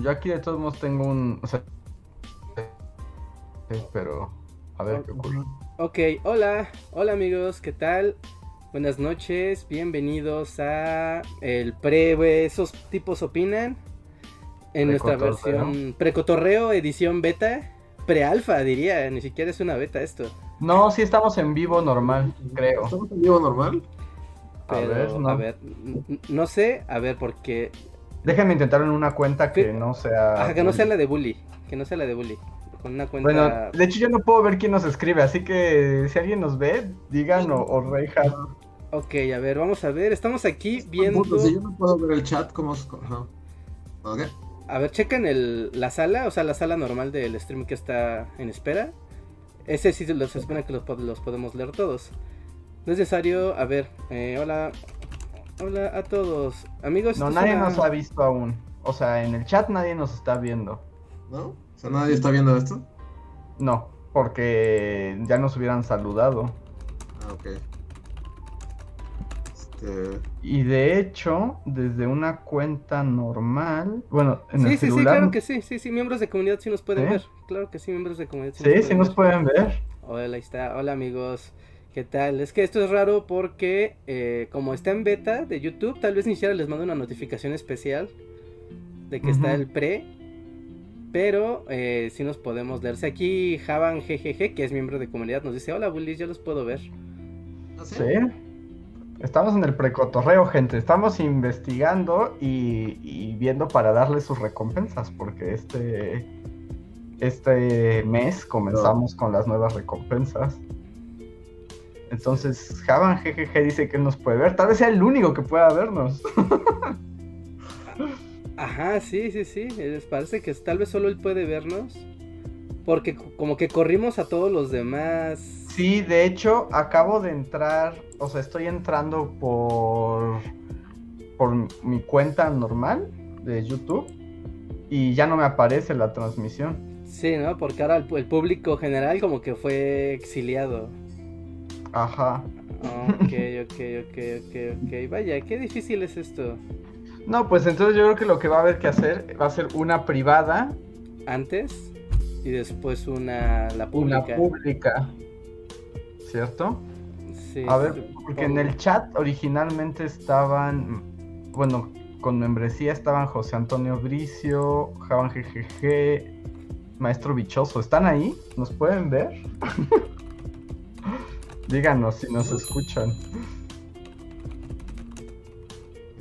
Yo aquí de todos modos tengo un... O sea, pero a ver qué ocurre. Ok, hola, hola amigos, ¿qué tal? Buenas noches, bienvenidos a el pre, esos tipos opinan en nuestra versión precotorreo edición beta, pre-alfa diría, ni siquiera es una beta esto. No, sí estamos en vivo normal, creo. ¿Estamos en vivo normal? a ver, no. a ver, no sé, a ver, porque... Déjenme intentar en una cuenta que no sea... Ajá, que no sea la de Bully, que no sea la de Bully. Con una cuenta... Bueno, de hecho yo no puedo ver quién nos escribe, así que si alguien nos ve, digan o, o Ok, a ver, vamos a ver, estamos aquí viendo... Si yo no puedo ver el chat, ¿cómo es? A ver, chequen el, la sala, o sea, la sala normal del stream que está en espera. Ese sí los espera que los, los podemos leer todos necesario. A ver, eh, hola. Hola a todos. Amigos. No, nadie nos ha visto aún. O sea, en el chat nadie nos está viendo. ¿No? O sea, nadie está viendo esto. No, porque ya nos hubieran saludado. Ah, ok. Este... Y de hecho, desde una cuenta normal, bueno, en el celular... Sí, sí, claro que sí, sí, sí, miembros de comunidad sí nos pueden ver. Claro que sí, miembros de comunidad sí, sí, sí nos pueden ver. Hola, ahí está. Hola, amigos. ¿Qué tal? Es que esto es raro porque eh, como está en beta de YouTube, tal vez ni siquiera les mando una notificación especial de que está el pre. Pero eh, sí nos podemos leerse aquí. Javan GGG, que es miembro de comunidad, nos dice: Hola Bullies, ya los puedo ver. ¿Ah, ¿Sí? Estamos en el precotorreo, gente. Estamos investigando y, y, viendo para darle sus recompensas. Porque este, este mes comenzamos con las nuevas recompensas. Entonces, Javan GGG dice que nos puede ver. Tal vez sea el único que pueda vernos. Ajá, sí, sí, sí. Les parece que tal vez solo él puede vernos. Porque como que corrimos a todos los demás. Sí, de hecho, acabo de entrar. O sea, estoy entrando por. por mi cuenta normal de YouTube. Y ya no me aparece la transmisión. Sí, ¿no? Porque ahora el público general como que fue exiliado. Ajá. Ok, ok, ok, ok, ok. Vaya, qué difícil es esto. No, pues entonces yo creo que lo que va a haber que hacer va a ser una privada. Antes y después una la pública. Una pública. ¿Cierto? Sí. A ver, porque en el chat originalmente estaban, bueno, con membresía estaban José Antonio Bricio, Javan GGG, Maestro Bichoso. ¿Están ahí? ¿Nos pueden ver? Díganos si nos escuchan.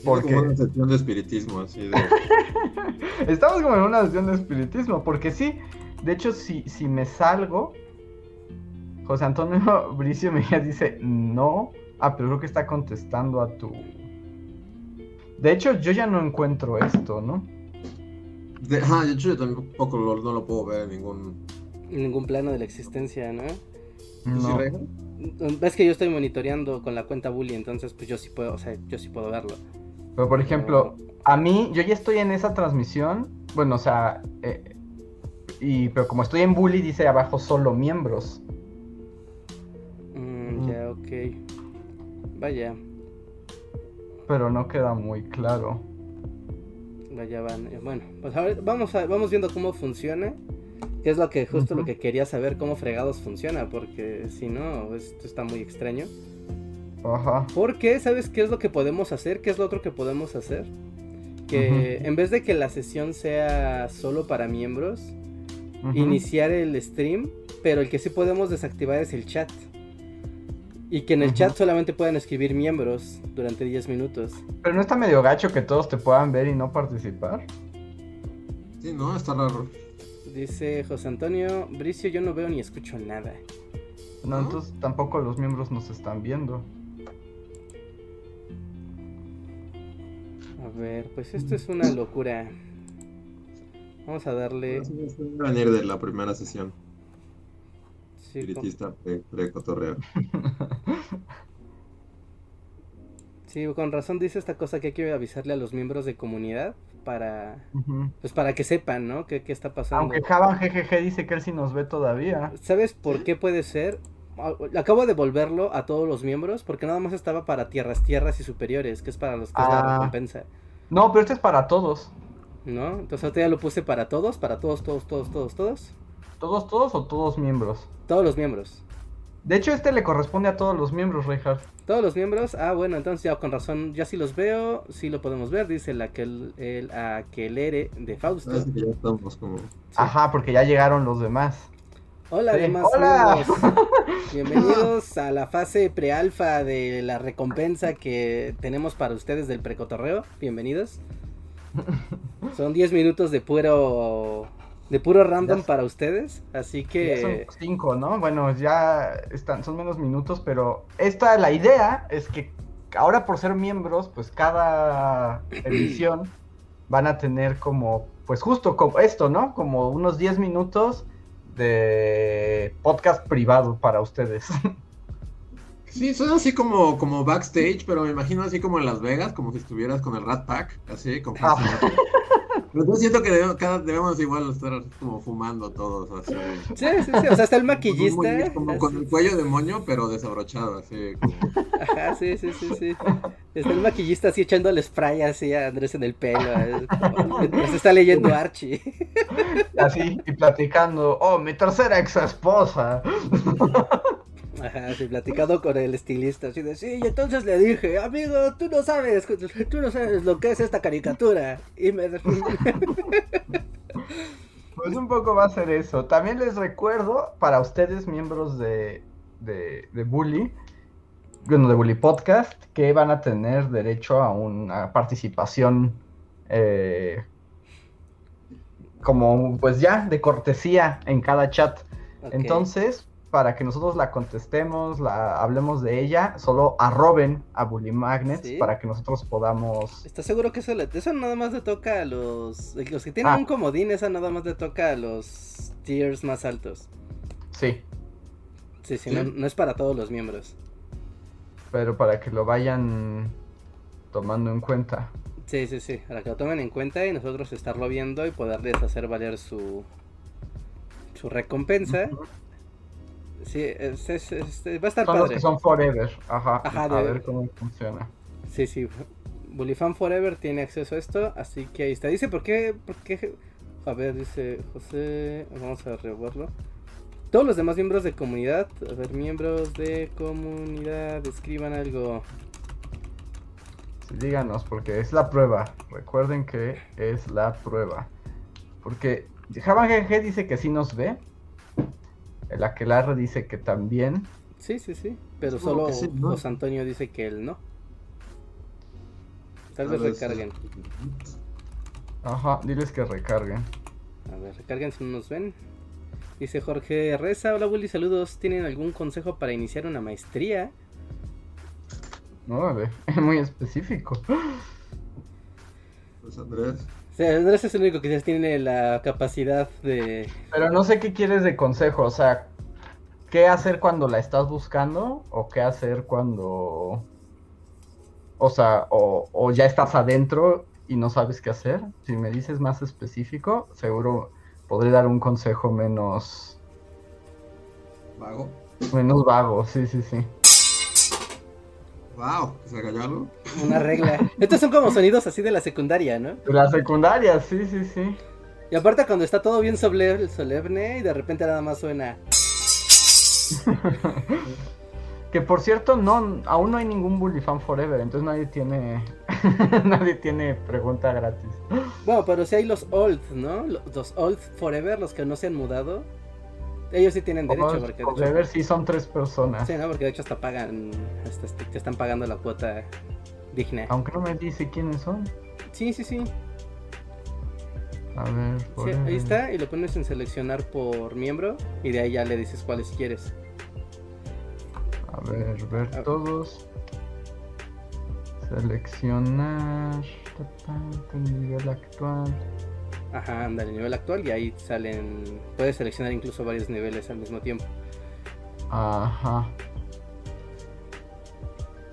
Porque... Como una sesión de espiritismo, así de... Estamos como en una sesión de espiritismo, porque sí, de hecho, si, si me salgo, José Antonio Bricio me dice no. Ah, pero creo que está contestando a tu. De hecho, yo ya no encuentro esto, ¿no? De, ah, de hecho, yo tampoco no lo puedo ver en ningún. En ningún plano de la existencia, ¿no? No. Ves que yo estoy monitoreando con la cuenta Bully, entonces pues yo sí puedo, o sea, yo sí puedo verlo. Pero por ejemplo, a mí, yo ya estoy en esa transmisión, bueno, o sea, eh, y, pero como estoy en Bully, dice abajo solo miembros. Mm, ya, ok. Vaya. Pero no queda muy claro. Vaya, van. Eh, bueno, pues ahora vamos, a, vamos viendo cómo funciona. Que es lo que justo lo que quería saber cómo fregados funciona, porque si no, esto está muy extraño. Ajá. Porque, ¿sabes qué es lo que podemos hacer? ¿Qué es lo otro que podemos hacer? Que en vez de que la sesión sea solo para miembros, iniciar el stream, pero el que sí podemos desactivar es el chat. Y que en el chat solamente puedan escribir miembros durante 10 minutos. Pero no está medio gacho que todos te puedan ver y no participar. Sí, no, está raro. Dice José Antonio, Bricio, yo no veo ni escucho nada. No, entonces tampoco los miembros nos están viendo. A ver, pues esto es una locura. Vamos a darle. A venir de la primera sesión. Sí, Spiritista pre-cotorreo. sí, con razón dice esta cosa que hay que avisarle a los miembros de comunidad para pues para que sepan, ¿no? ¿Qué, está pasando? Aunque Javan GGG dice que él sí nos ve todavía. ¿Sabes por qué puede ser? Ah, acabo de devolverlo a todos los miembros porque nada más estaba para tierras, tierras y superiores, que es para los que es la ah. recompensa. No, pero este es para todos. ¿No? Entonces ahorita ya lo puse para todos, para todos, todos, todos, todos, todos. ¿Todos, todos o todos miembros? Todos los miembros. De hecho, este le corresponde a todos los miembros, Reinhardt. Todos los miembros, ah, bueno, entonces ya con razón, ya sí los veo, sí lo podemos ver, dice el aquel, el aquelere de Fausto. Ah, sí, ya estamos como... Ajá, porque ya llegaron los demás. Hola, Sí, demás hola. Bienvenidos a la fase prealfa de la recompensa que tenemos para ustedes del precotorreo. Bienvenidos. Son 10 minutos de puro de puro random Ya- para ustedes, así Ya que son cinco, ¿no? Bueno, ya están, son menos minutos, pero esta, la idea es que ahora por ser miembros, pues cada edición van a tener como, pues justo como esto, ¿no? Como unos 10 minutos de podcast privado para ustedes. Sí, son así como, como backstage, pero me imagino así como en Las Vegas, como si estuvieras con el Rat Pack, así, con Ah. Pero yo siento que debemos, cada, debemos igual estar como fumando todos, así. sí, sí, sí, o sea, está el Como, maquillista. moño- como con el cuello de moño, pero desabrochado, así. Como... Ajá, sí, sí, sí, sí. Está el maquillista así echándole spray así a Andrés en el pelo. mientras está leyendo Archie. Así, y platicando, oh, mi tercera ex esposa. Ajá, sí, platicando con el estilista, así de, sí, y entonces le dije, amigo, tú no sabes, tú no sabes lo que es esta caricatura. Y me... Pues un poco va a ser eso. También les recuerdo, para ustedes, miembros de, de, de Bully, bueno, de Bully Podcast, que van a tener derecho a una participación eh, como, pues ya, de cortesía en cada chat. Entonces, para que nosotros la contestemos, la hablemos de ella, solo arroben a Bully Magnets Sí. para que nosotros podamos... ¿Estás seguro que eso, le- eso nada más le toca a los... Los que tienen Ah. un comodín, esa nada más le toca a los tiers más altos. Sí, Sí, sí, ¿Sí? No, no es para todos los miembros. pero para que lo vayan tomando en cuenta. Sí, sí, sí, para que lo tomen en cuenta y nosotros estarlo viendo y poderles hacer valer su, su recompensa. Sí, es, es- es- va a estar Son los padre. que son forever. Ajá. Ajá, a ver cómo funciona. Sí, sí. Bullyfan Forever tiene acceso a esto, así que ahí está. Dice, ¿por qué? ¿Por qué? A ver, dice José. Vamos a reverlo. Todos los demás miembros de comunidad. A ver, miembros de comunidad, escriban algo. Sí, díganos, porque es la prueba. Recuerden que es la prueba. Porque Java GG dice que sí nos ve. El Aquelarre dice que también. Sí, sí, sí. Pero solo sí, ¿no? José Antonio dice que él no. Tal vez recarguen. Ajá, diles que recarguen. A ver, recarguen si no nos ven. Dice Jorge Reza, hola Willy, saludos. ¿Tienen algún consejo para iniciar una maestría? No, vale, es muy específico. Pues Andrés. Sea, Andrés es el único que ya tiene la capacidad de... Pero no sé qué quieres de consejo. O sea, ¿qué hacer cuando la estás buscando? ¿O qué hacer cuando... O sea, o, o ya estás adentro y no sabes qué hacer? Si me dices más específico, seguro podré dar un consejo menos... Vago. Menos vago, sí, sí, sí. Wow, ¿se cayó algo? Una regla. Estos son como sonidos así de la secundaria, ¿no? De la secundaria, sí, sí, sí. Y aparte cuando está todo bien solemne, solemne y de repente nada más suena... Que por cierto, no, aún no hay ningún Bully Fan Forever, entonces nadie tiene, nadie tiene pregunta gratis. Bueno, pero si hay los old, ¿no? Lo- Los old forever, los que no se han mudado. Ellos sí tienen derecho, Bully porque de hecho... sí son tres personas. Sí, ¿no? Porque de hecho hasta pagan, hasta este- te están pagando la cuota digna. Aunque no me dice quiénes son. Sí, sí, sí. A ver, Sí, Forever. ahí está, y lo pones en seleccionar por miembro, y de ahí ya le dices cuáles quieres. A ver, ver Ah. todos. Seleccionar. nivel actual. Ajá, anda el nivel actual y ahí salen. Puedes seleccionar incluso varios niveles al mismo tiempo. Ajá.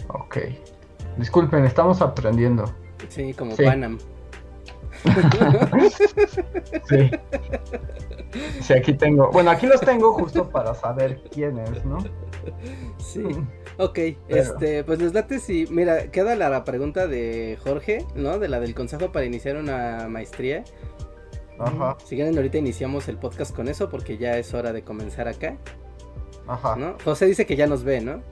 Ok. Disculpen, estamos aprendiendo. Sí, como Sí. Panam. Sí. Sí, aquí tengo. Bueno, aquí los tengo justo para saber quiénes, ¿no? Sí. Ok, este, pues les late si. Mira, queda la pregunta de Jorge, ¿no? De la del consejo para iniciar una maestría. Ajá. Si quieren, ahorita iniciamos el podcast con eso porque ya es hora de comenzar acá. Ajá. ¿no? José dice que ya nos ve, ¿no?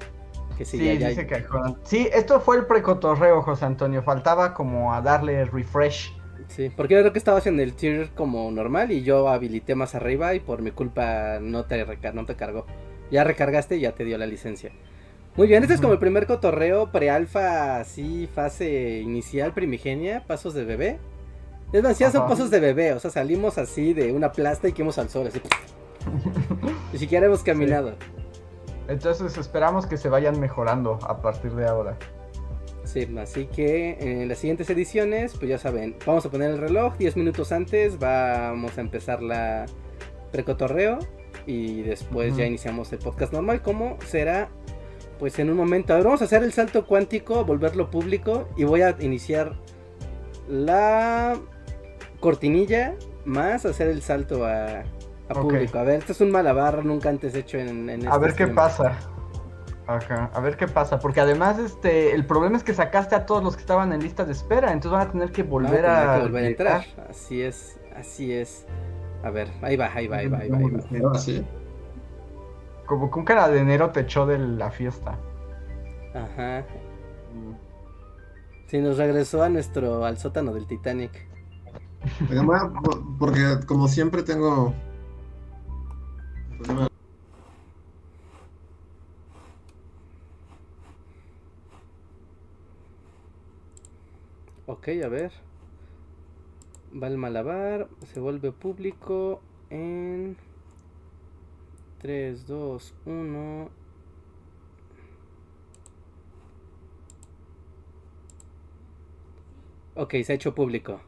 Que sí, Sí, ya, ya- dice que Sí, esto fue el precotorreo, José Antonio. Faltaba como a darle refresh. Sí, porque yo creo que estabas en el tier como normal y yo habilité más arriba y por mi culpa no te, no te cargó. Ya recargaste y ya te dio la licencia. Muy bien, este es como el primer cotorreo pre-alfa, así, fase inicial, primigenia, pasos de bebé. Es más, ya son pasos de bebé, o sea, salimos así de una plasta y quemamos al sol, así. Ni siquiera hemos caminado. Entonces esperamos que se vayan mejorando a partir de ahora. Sí, así que en las siguientes ediciones, pues ya saben, vamos a poner el reloj 10 minutos antes, vamos a empezar la precotorreo y después ya iniciamos el podcast normal, como será pues en un momento. A ver, vamos a hacer el salto cuántico, volverlo público y voy a iniciar la cortinilla más hacer el salto a, a público. A ver, esto es un malabar nunca antes hecho en, en A este ver qué pasa. Ajá, a ver qué pasa. Porque además, este, el problema es que sacaste a todos los que estaban en lista de espera. Entonces van a tener que volver a a. que volver a entrar. Así es, así es. A ver, ahí va, ahí va, ahí va, ahí va. ahí va. Así. Como que un carabinero te echó de la fiesta. Ajá. Sí, nos regresó a nuestro, al sótano del Titanic. Porque como siempre tengo. problema- Ok, a ver. Va el malabar, se vuelve público en 3, 2, 1. Ok, se ha hecho público.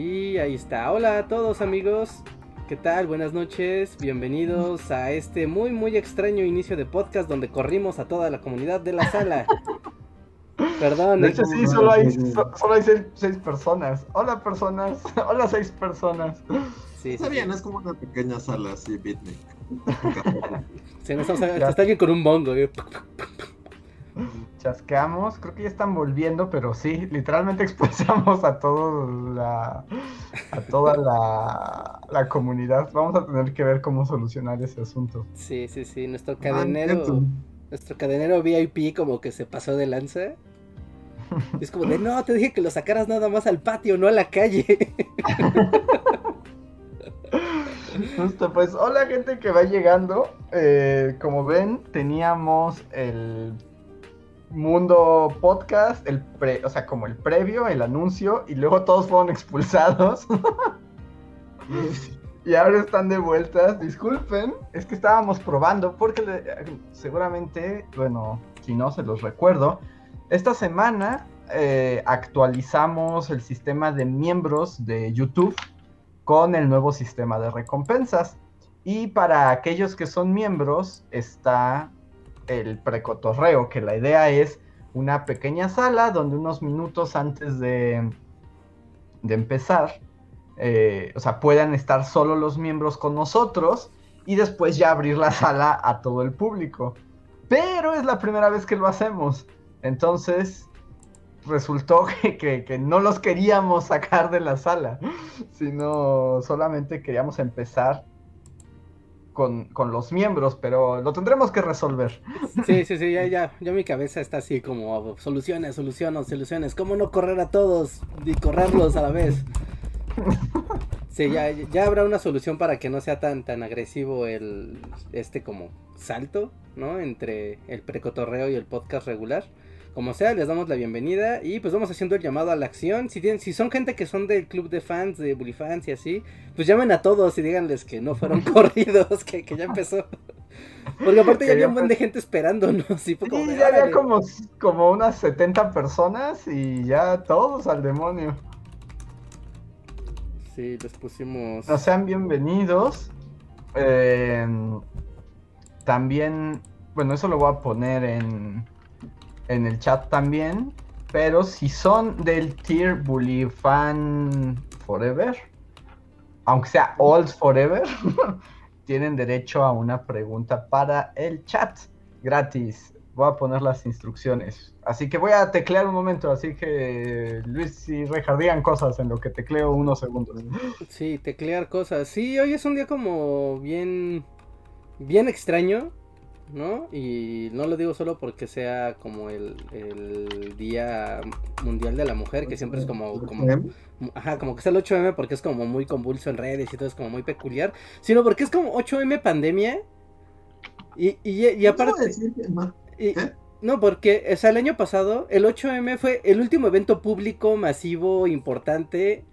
Y ahí está. Hola a todos amigos. ¿Qué tal? Buenas noches. Bienvenidos a este muy muy extraño inicio de podcast donde corrimos a toda la comunidad de la sala. Perdón. De hecho, sí, solo hay, so- solo hay seis, seis personas. Hola, personas. Hola, seis personas. sí, Está sí. bien, es como una pequeña sala así, beatnik. Sí, no estamos- Ya. está alguien con un bongo. eh. Chasqueamos. Creo que ya están volviendo, pero sí, literalmente expulsamos a todo la, a toda la, la comunidad. Vamos a tener que ver cómo solucionar ese asunto. Sí, sí, sí. Nuestro Ah, cadenero. Nuestro cadenero VIP como que se pasó de lanza. Es como de no, te dije que lo sacaras nada más al patio, no a la calle. Justo, pues hola gente que va llegando. Eh, como ven, teníamos el mundo podcast, el pre, o sea, como el previo, el anuncio, y luego todos fueron expulsados. y ahora están de vueltas. Disculpen, es que estábamos probando, porque le- seguramente, bueno, si no se los recuerdo, esta semana eh, actualizamos el sistema de miembros de YouTube con el nuevo sistema de recompensas. Y para aquellos que son miembros está el precotorreo, que la idea es una pequeña sala donde unos minutos antes de, de empezar, eh, o sea, puedan estar solo los miembros con nosotros y después ya abrir la sala a todo el público. Pero es la primera vez que lo hacemos. Entonces resultó que, que- que no los queríamos sacar de la sala, sino solamente queríamos empezar con, con los miembros, pero lo tendremos que resolver. Sí, sí, sí, ya, ya, ya mi cabeza está así como soluciones, soluciones, soluciones. ¿Cómo no correr a todos y correrlos a la vez? Sí, ya, ya habrá una solución para que no sea tan, tan agresivo el, este como salto, ¿no? Entre el precotorreo y el podcast regular. Como sea, les damos la bienvenida y pues vamos haciendo el llamado a la acción. Si, tienen, si son gente que son del club de fans, de Bully Fans y así, pues llamen a todos y díganles que no fueron corridos, que, que ya empezó. Porque aparte ya había un buen de gente esperando, ¿no? Sí, ya había como, como unas 70 personas y ya todos al demonio. Sí, les pusimos. No sean bienvenidos. Eh, también, bueno, eso lo voy a poner en, en el chat también. Pero si son del tier Bully Fan Forever, aunque sea Old Forever, tienen derecho a una pregunta para el chat gratis. Voy a poner las instrucciones. Así que voy a teclear un momento. Así que Luis y Rejar digan cosas en lo que tecleo unos segundos. Sí, teclear cosas. Sí, hoy es un día como bien, bien extraño. ¿No? Y no lo digo solo porque sea como el, Día Mundial de la Mujer, que siempre es como, como, ajá, como que es el 8M porque es como muy convulso en redes y todo es como muy peculiar, sino porque es como 8M pandemia. Y, y, aparte... No, porque, o sea, el año pasado, el 8M fue el último evento público, masivo, importante,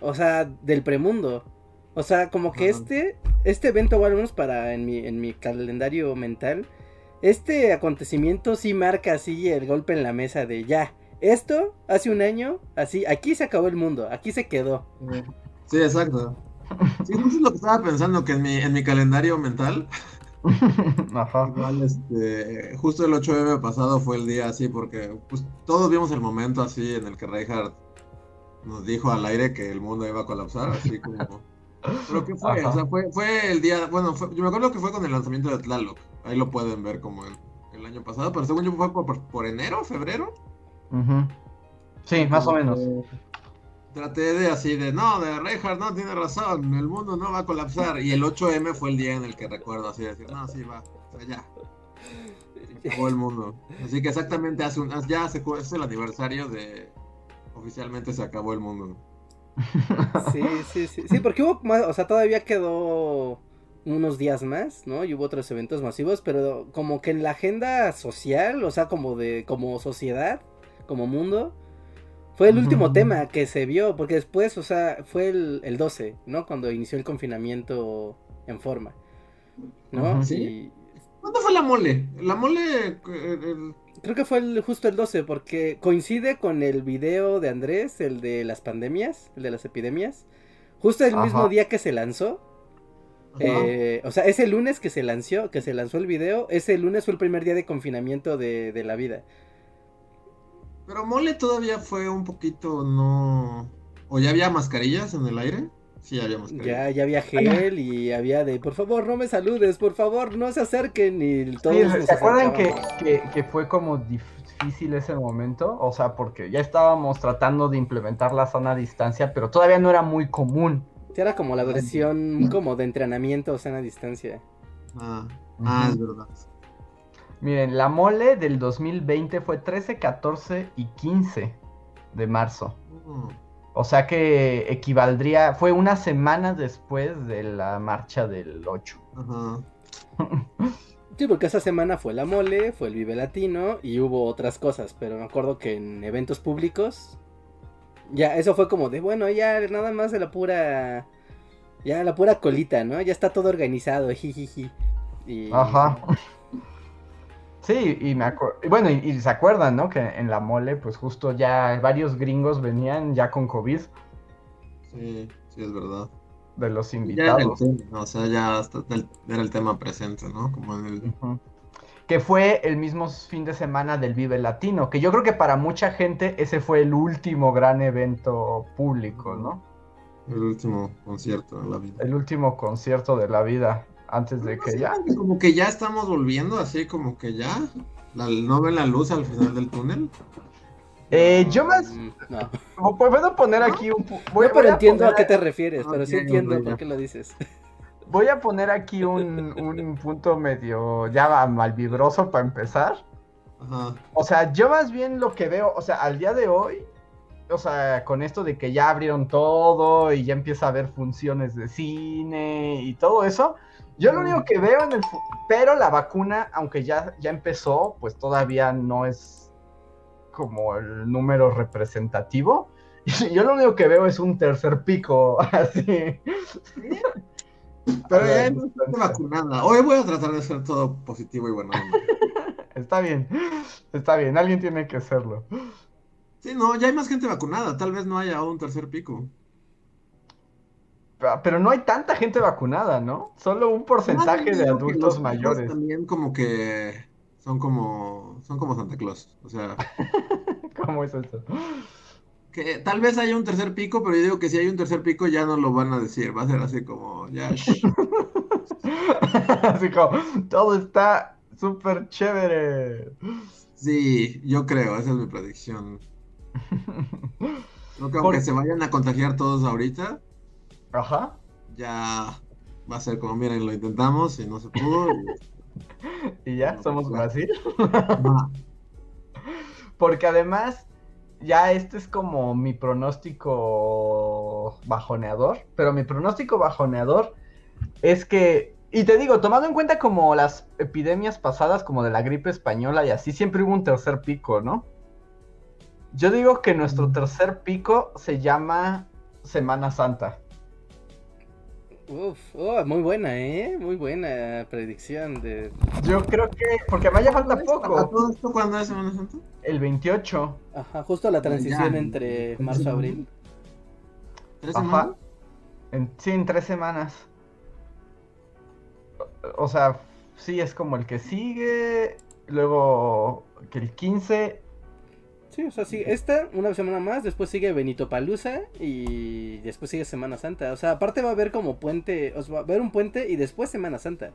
o sea, del premundo. O sea, como que este, este evento, o al menos para en mi, en mi calendario mental, este acontecimiento sí marca así el golpe en la mesa de ya. Esto, hace un año, así, aquí se acabó el mundo, aquí se quedó. Sí, exacto. Sí, eso es lo que estaba pensando, que en mi, en mi calendario mental, Ajá. Igual, este, justo el 8M pasado fue el día así, porque pues, todos vimos el momento así en el que Reinhardt nos dijo al aire que el mundo iba a colapsar, así como ¿Pero qué fue? O sea, fue, fue el día. Bueno, yo me acuerdo que fue con el lanzamiento de Tlaloc. Ahí lo pueden ver como el, el año pasado, pero según yo fue por, por enero, febrero. Sí, más o menos. traté de así de, no, de Reinhardt no tiene razón, el mundo no va a colapsar. Y el 8M fue el día en el que recuerdo así decir, no, sí va, o sea, ya. Acabó el mundo. Así que exactamente hace un, ya se, es el aniversario de oficialmente se acabó el mundo. Sí, sí, sí, sí, porque hubo más, o sea, todavía quedó unos días más, ¿no? Y hubo otros eventos masivos, pero como que en la agenda social, o sea, como de, como sociedad, como mundo, fue el último tema que se vio, porque después, o sea, fue el, el 12, ¿no? Cuando inició el confinamiento en forma, ¿no? ¿Sí? ¿Cuándo fue la mole? La mole, el, Creo que fue el, justo el 12, porque coincide con el video de Andrés, el de las pandemias, el de las epidemias. Justo el mismo día que se lanzó. Eh, o sea, ese lunes que se lanzó, que se lanzó el video, ese lunes fue el primer día de confinamiento de, de la vida. Pero Mole todavía fue un poquito no. ¿O ya había mascarillas en el aire? Sí, habíamos Ya, ya había gel y había de, por favor, no me saludes, por favor, no se acerquen y todos ¿Se acuerdan que, fue como difícil ese momento? O sea, porque ya estábamos tratando de implementar la sana distancia, pero todavía no era muy común. era como la versión como de entrenamiento sana distancia. Ah, ah es verdad. Miren, la mole del 2020 fue 13, 14 y 15 de marzo. Mm. O sea que equivaldría, fue una semana después de la marcha del 8. Ajá. Sí, porque esa semana fue la mole, fue el Vive Latino y hubo otras cosas, pero me acuerdo que en eventos públicos, ya eso fue como de, bueno, ya nada más de la pura, ya la pura colita, ¿no? Ya está todo organizado, jijiji. Y... Ajá. Sí, y me acuerdo, bueno, y, se acuerdan, ¿no? Que en la mole, pues justo ya varios gringos venían ya con COVID. Sí, sí, es verdad. De los invitados. o sea, ya era el tema presente, ¿no? Como en el... Que fue el mismo fin de semana del Vive Latino, que yo creo que para mucha gente ese fue el último gran evento público, ¿no? El último concierto de la vida. El último concierto de la vida antes de que ya. Como que ya estamos volviendo, así como que ya. ¿No ven la luz al final del túnel? Eh, yo más. No. Puedo poner aquí un. Voy, no, pero entiendo a qué te refieres, pero sí entiendo por qué lo dices. Voy a poner aquí un, un punto medio ya malvibroso para empezar. Ajá. O sea, yo más bien lo que veo, o sea, al día de hoy, o sea, con esto de que ya abrieron todo y ya empieza a haber funciones de cine y todo eso, yo lo único que veo en el... Pero la vacuna, aunque ya, ya empezó, pues todavía no es como el número representativo. Yo lo único que veo es un tercer pico, así. Pero ya hay gente vacunada. Hoy voy a tratar de ser todo positivo y bueno. está bien, está bien, alguien tiene que hacerlo. Sí, no, ya hay más gente vacunada, tal vez no haya un tercer pico. Pero no hay tanta gente vacunada, ¿no? Solo un porcentaje de adultos mayores. También como que son como son como Santa Claus, o sea. ¿Cómo es eso? Que tal vez haya un tercer pico, pero yo digo que si hay un tercer pico ya no lo van a decir, va a ser así como ya. así como todo está súper chévere. Sí, yo creo, esa es mi predicción. Creo que aunque se vayan a contagiar todos ahorita, Ajá. ya va a ser como, miren, lo intentamos y no se pudo. Y, ya, somos Brasil. Porque además, ya este es como mi pronóstico bajoneador, pero mi pronóstico bajoneador es que, y te digo, tomando en cuenta como las epidemias pasadas, como de la gripe española y así, siempre hubo un tercer pico, ¿no? Yo digo que nuestro tercer pico se llama Semana Santa. Uf, oh, muy buena, ¿eh? Muy buena predicción de... Yo creo que, porque a ya falta poco. ¿Todo esto cuándo es Semana Santa? El 28. Ajá, justo la transición entre marzo y abril. ¿Tres semanas? En, sí, en tres semanas. O sea, sí, es como el que sigue, luego que el 15 Sí, o sea, sí, esta, una semana más, después sigue Benito Palusa y después sigue Semana Santa. O sea, aparte va a haber como puente, o sea, va a haber un puente y después Semana Santa.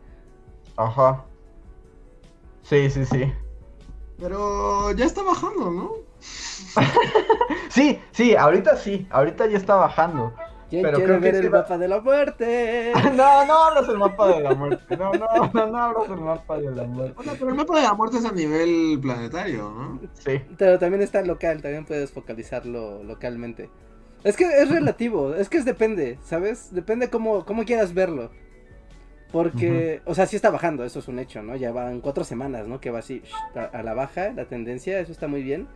Ajá. Sí, sí, sí. Pero ya está bajando, ¿no? sí, sí, ahorita sí, ahorita ya está bajando. ¿Quién pero quiere ver el mapa de la muerte? no, no hablas el mapa de la muerte. No, no, no, no hablas el mapa de la muerte. pero el mapa de la muerte es a nivel planetario, ¿no? Sí. Pero también está local, también puedes focalizarlo localmente. Es que es relativo, es que es depende, ¿sabes? Depende cómo, cómo quieras verlo. Porque, o sea, sí está bajando, eso es un hecho, ¿no? Ya van cuatro semanas, ¿no? Que va así a la baja la tendencia, eso está muy bien.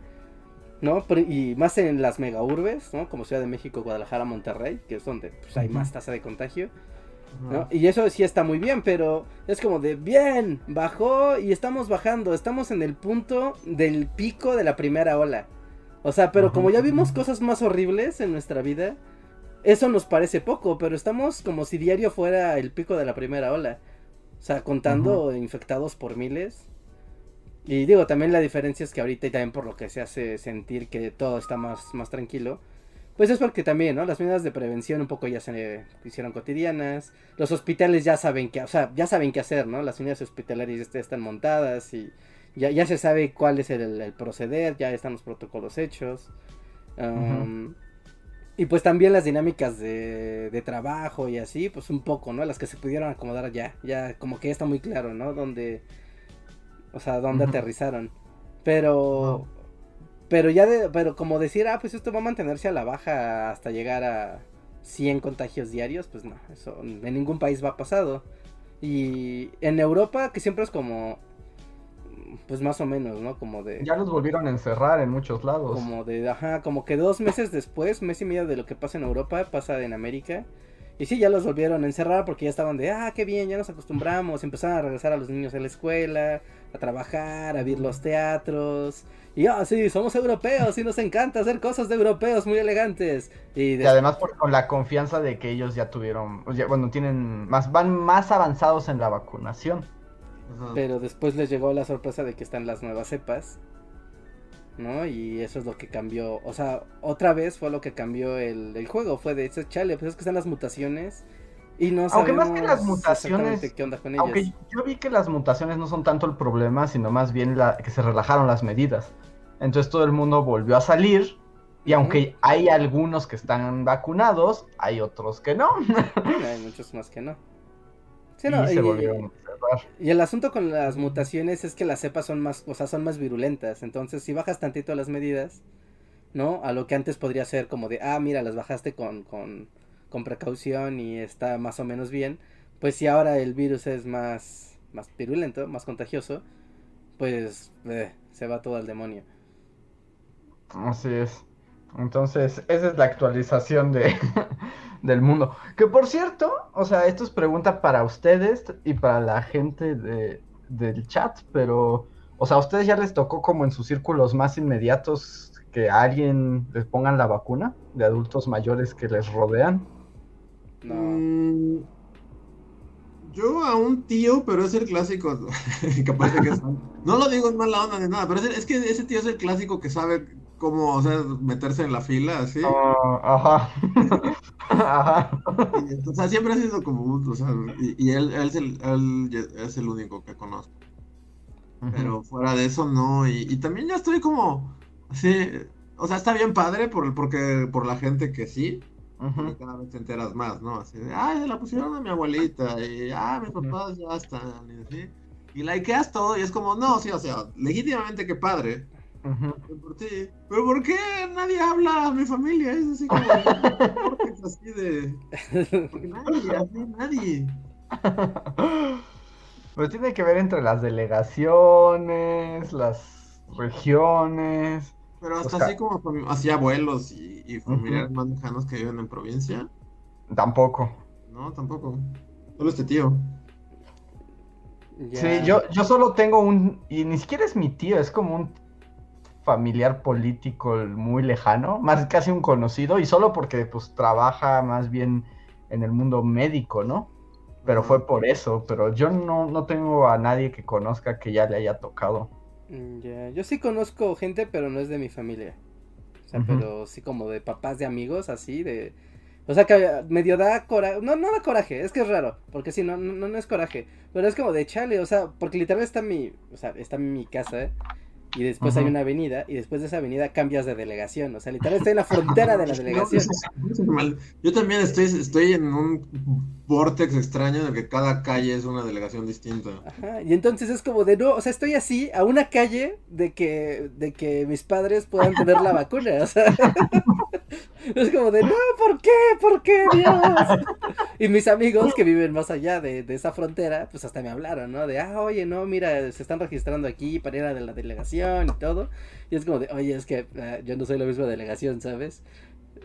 ¿No? Y más en las mega urbes, ¿no? Como Ciudad de México, Guadalajara, Monterrey, que es donde pues, hay más tasa de contagio. ¿no? Y eso sí está muy bien, pero es como de bien, bajó y estamos bajando, estamos en el punto del pico de la primera ola. O sea, pero como ya vimos cosas más horribles en nuestra vida, eso nos parece poco, pero estamos como si diario fuera el pico de la primera ola. O sea, contando infectados por miles, y digo, también la diferencia es que ahorita y también por lo que se hace sentir que todo está más, más tranquilo, pues es porque también, ¿no? Las medidas de prevención un poco ya se hicieron cotidianas, los hospitales ya saben qué, o sea, ya saben qué hacer, ¿no? Las unidades hospitalarias ya están montadas y ya, ya se sabe cuál es el, proceder, ya están los protocolos hechos. Um, y pues también las dinámicas de, de, trabajo y así, pues un poco, ¿no? Las que se pudieron acomodar ya, ya como que ya está muy claro, ¿no? Donde o sea, dónde aterrizaron. Pero, pero ya, de, pero como decir, ah, pues esto va a mantenerse a la baja hasta llegar a 100 contagios diarios, pues no, eso en ningún país va pasado. Y en Europa, que siempre es como, pues más o menos, ¿no? Como de... Ya los volvieron a encerrar en muchos lados. Como de, ajá, como que dos meses después, mes y medio de lo que pasa en Europa, pasa en América. Y sí, ya los volvieron a encerrar porque ya estaban de, ah, qué bien, ya nos acostumbramos. Empezaron a regresar a los niños a la escuela, a trabajar, a ver los teatros. Y ah, sí, somos europeos y nos encanta hacer cosas de europeos muy elegantes. Y, además con la confianza de que ellos ya tuvieron, bueno, tienen más, van más avanzados en la vacunación. Pero después les llegó la sorpresa de que están las nuevas cepas ¿no? Y eso es lo que cambió, o sea, otra vez fue lo que cambió el, juego, fue de ese chale, pues es que están las mutaciones y no Aunque más que las mutaciones, qué onda con ellas. Aunque yo vi que las mutaciones no son tanto el problema, sino más bien la, que se relajaron las medidas. Entonces todo el mundo volvió a salir y aunque hay algunos que están vacunados, hay otros que no. hay muchos más que no y, el asunto con las mutaciones es que las cepas son más, o sea, son más virulentas. Entonces, si bajas tantito las medidas, ¿no? A lo que antes podría ser como de, ah, mira, las bajaste con, con, con precaución y está más o menos bien. Pues si ahora el virus es más, más virulento, más contagioso, pues eh, se va todo al demonio. Así es. Entonces, esa es la actualización de, del mundo. Que por cierto, o sea, esto es pregunta para ustedes y para la gente de, del chat, pero, o sea, ¿a ustedes ya les tocó como en sus círculos más inmediatos que a alguien les pongan la vacuna de adultos mayores que les rodean? No. Mm, yo a un tío, pero es el clásico, capaz de que No lo digo en mala onda ni nada, pero es, que ese tío es el clásico que sabe cómo, o sea, meterse en la fila, así. Ah, ajá. ajá. o sea, siempre ha sido como, o sea, y, él, él, es el, él, es el único que conozco. Pero fuera de eso, no. Y, también ya estoy como, así, o sea, está bien padre por, porque, por la gente que sí. cada vez te enteras más, ¿no? Así de, ay, se la pusieron a mi abuelita, y ah, mis papás ya están, y así. Y likeas todo, y es como, no, sí, o sea, legítimamente que padre, por ti. Pero ¿por qué nadie habla a mi familia? Es así como así de. Porque nadie, así, nadie. Pero tiene que ver entre las delegaciones, las regiones. Pero hasta así como así abuelos y, familiares más lejanos que viven en provincia. Tampoco. No, tampoco. Solo este tío. Sí, yo, yo solo tengo un. Y ni siquiera es mi tío, es como un familiar político muy lejano, más casi un conocido, y solo porque pues trabaja más bien en el mundo médico, ¿no? Pero fue por eso, pero yo no, no tengo a nadie que conozca que ya le haya tocado. Mm, ya, yo sí conozco gente, pero no es de mi familia. O sea, pero sí como de papás de amigos, así, de... O sea, que medio da coraje, no, no da coraje, es que es raro, porque sí, no, no, no es coraje, pero es como de chale, o sea, porque literalmente está mi, o sea, está mi casa, ¿eh? Y después hay una avenida y después de esa avenida cambias de delegación, o sea, literalmente estoy en la frontera de la delegación. Yo también estoy, estoy en un vortex extraño de que cada calle es una delegación distinta. Ajá, y entonces es como de no, o sea, estoy así a una calle de que de que mis padres puedan tener la vacuna, o sea, es como de no, ¿por qué? ¿Por qué, Dios? Y mis amigos que viven más allá de, de esa frontera, pues hasta me hablaron, ¿no? De, ah, oye, no, mira, se están registrando aquí para ir a la delegación y todo. Y es como de, oye, es que ah, yo no soy la misma delegación, ¿sabes?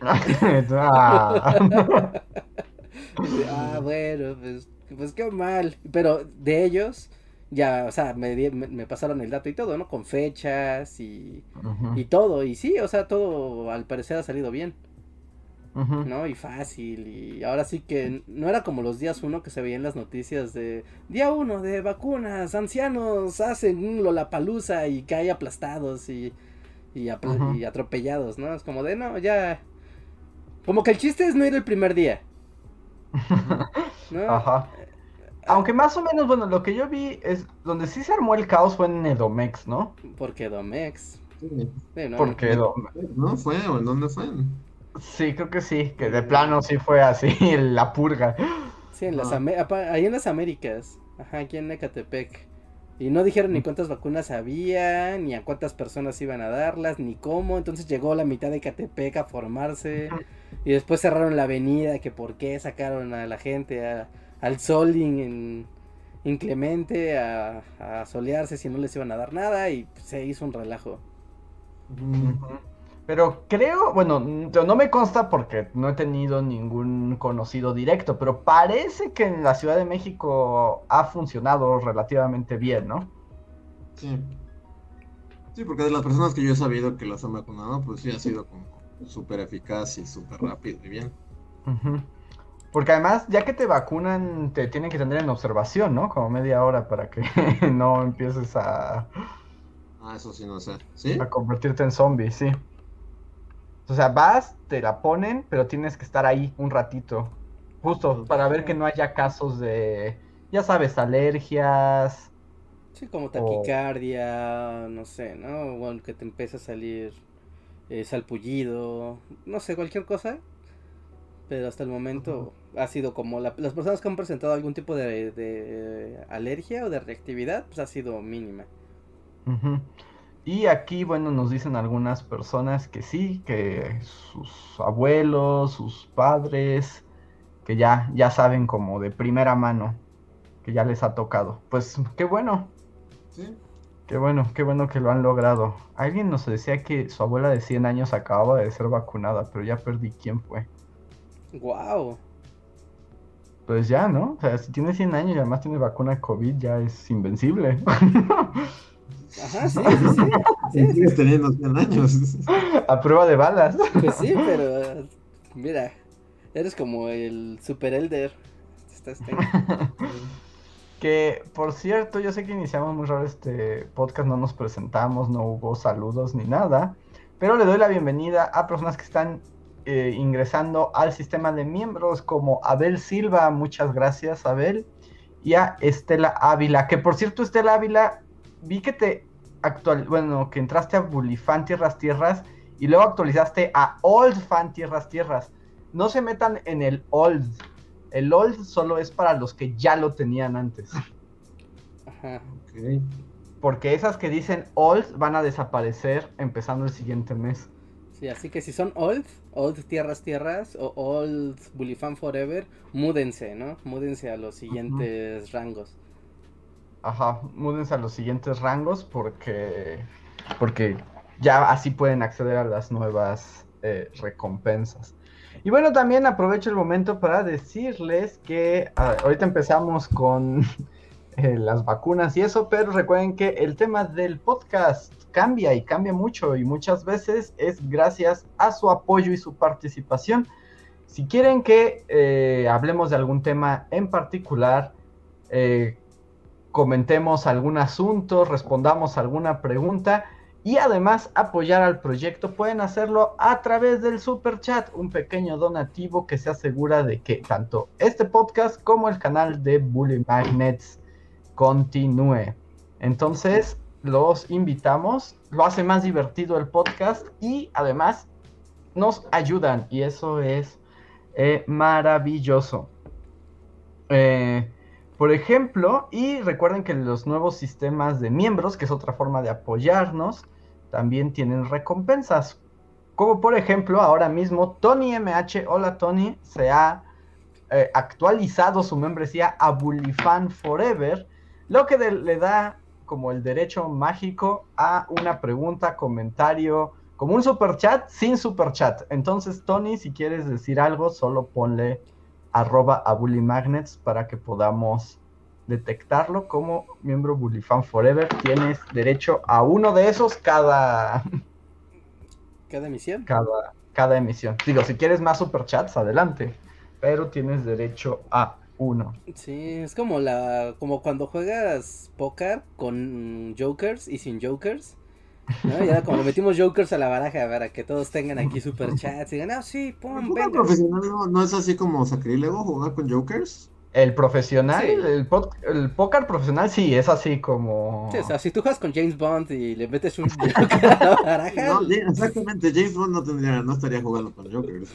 ah, bueno, pues, pues qué mal. Pero de ellos, ya, o sea, me, me, pasaron el dato y todo, ¿no? Con fechas y, y todo. Y sí, o sea, todo al parecer ha salido bien. ¿no? Y fácil. Y ahora sí que no era como los días uno que se veían las noticias de día uno de vacunas, ancianos hacen un lollapalooza y cae aplastados y, y, atropellados, ¿no? Es como de no, ya. Como que el chiste es no ir el primer día. Ajá. Aunque más o menos, bueno, lo que yo vi es donde sí se armó el caos fue en Edomex, ¿no? Porque Edomex. Sí. Porque Edomex. ¿No fue? ¿O en dónde fue? Sí, creo que sí, que de plano sí fue así, la purga. Sí, en las ahí en las Américas, ajá, aquí en Ecatepec. Y no dijeron ni cuántas vacunas había, ni a cuántas personas iban a darlas, ni cómo. Entonces llegó la mitad de Ecatepec a formarse. Y después cerraron la avenida, que por qué sacaron a la gente al sol inclemente a, a, solearse si no les iban a dar nada. Y se hizo un relajo. Pero creo, bueno, no me consta porque no he tenido ningún conocido directo, pero parece que en la Ciudad de México ha funcionado relativamente bien, ¿no? Sí. Sí, porque de las personas que yo he sabido que las han vacunado, pues sí ha sido como súper eficaz y súper rápido y bien. Porque además, ya que te vacunan, te tienen que tener en observación, ¿no? Como media hora para que no empieces a... Ah, eso sí, no sé. ¿Sí? A convertirte en zombie, sí. O sea, vas, te la ponen, pero tienes que estar ahí un ratito. Justo para ver que no haya casos de, ya sabes, alergias. Sí, como taquicardia, no sé, ¿no? O que te empieza a salir eh, salpullido, no sé, cualquier cosa. Pero hasta el momento ha sido como las personas que han presentado algún tipo de, alergia o de reactividad, pues ha sido mínima. Y aquí, bueno, nos dicen algunas personas que sí, que sus abuelos, sus padres, que ya, ya saben como de primera mano, que ya les ha tocado. Pues qué bueno. Sí. Qué bueno, qué bueno que lo han logrado. Alguien nos decía que su abuela de 100 años acababa de ser vacunada, pero ya perdí quién fue. Wow. Pues ya, ¿no? O sea, si tiene 100 años y además tiene vacuna COVID, ya es invencible. Ajá, sí, sí, sí. Sigues teniendo 100 años. A prueba de balas. Pues sí, pero mira, eres como el super elder. Estás que, por cierto, yo sé que iniciamos muy raro este podcast, no nos presentamos, no hubo saludos ni nada, pero le doy la bienvenida a personas que están eh, ingresando al sistema de miembros como Abel Silva, muchas gracias Abel, y a Estela Ávila, que por cierto Estela Ávila, vi que te actual, bueno, que entraste a Bulifan Tierras Tierras y luego actualizaste a Old Fan Tierras Tierras. No se metan en el Old. El Old solo es para los que ya lo tenían antes. Ajá. Porque esas que dicen Old van a desaparecer empezando el siguiente mes. Sí, así que si son Old, Old Tierras Tierras o Old Bulifan Forever, múdense, ¿no? Múdense a los siguientes rangos. Ajá, múdense a los siguientes rangos porque, porque ya así pueden acceder a las nuevas eh, recompensas. Y bueno, también aprovecho el momento para decirles que ah, ahorita empezamos con eh, las vacunas y eso, pero recuerden que el tema del podcast cambia y cambia mucho y muchas veces es gracias a su apoyo y su participación. Si quieren que eh, hablemos de algún tema en particular, comentemos algún asunto, respondamos alguna pregunta y además apoyar al proyecto pueden hacerlo a través del super chat, un pequeño donativo que se asegura de que tanto este podcast como el canal de Bully Magnets continúe. Entonces, los invitamos, lo hace más divertido el podcast y además nos ayudan y eso es eh, maravilloso. Eh, por ejemplo, y recuerden que los nuevos sistemas de miembros, que es otra forma de apoyarnos, también tienen recompensas. Como por ejemplo, ahora mismo Tony MH, hola Tony, se ha eh, actualizado su membresía a Bullyfan Forever, lo que le da como el derecho mágico a una pregunta, comentario, como un super chat sin super chat. Entonces, Tony, si quieres decir algo, solo ponle arroba a Bully Magnets para que podamos detectarlo como miembro Fan Forever. Tienes derecho a uno de esos cada... ¿Cada emisión? Cada, cada emisión. Digo, si quieres más superchats, adelante. Pero tienes derecho a uno. Sí, es como la como cuando juegas póker con jokers y sin jokers. ¿no? Ya como metimos jokers a la baraja para que todos tengan aquí super chats y digan, ah, sí, venga. profesional no, es así como sacrílego jugar con jokers? El profesional, el, el póker profesional sí, es así como... Sí, o sea, si tú juegas con James Bond y le metes un joker a la baraja... No, exactamente, James Bond no, tendría, no estaría jugando con jokers.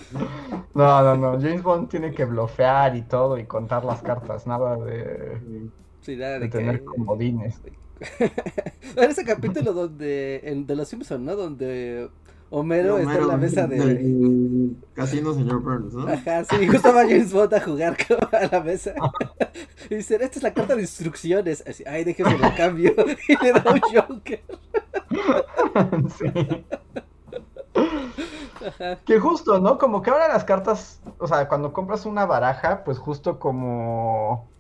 No, no, no, James Bond tiene que blofear y todo y contar las cartas, nada de... Sí, nada de, de tener comodines. en ese capítulo donde, en, de los Simpsons, ¿no? Donde Homero, está en la mesa de... Casino señor Burns, ¿no? Ajá, sí, justo va James Bond a jugar a la mesa. y dice, esta es la carta de instrucciones. Así, ay, déjeme lo cambio. y le da un Joker. sí. Que justo, ¿no? Como que ahora las cartas, o sea, cuando compras una baraja, pues justo como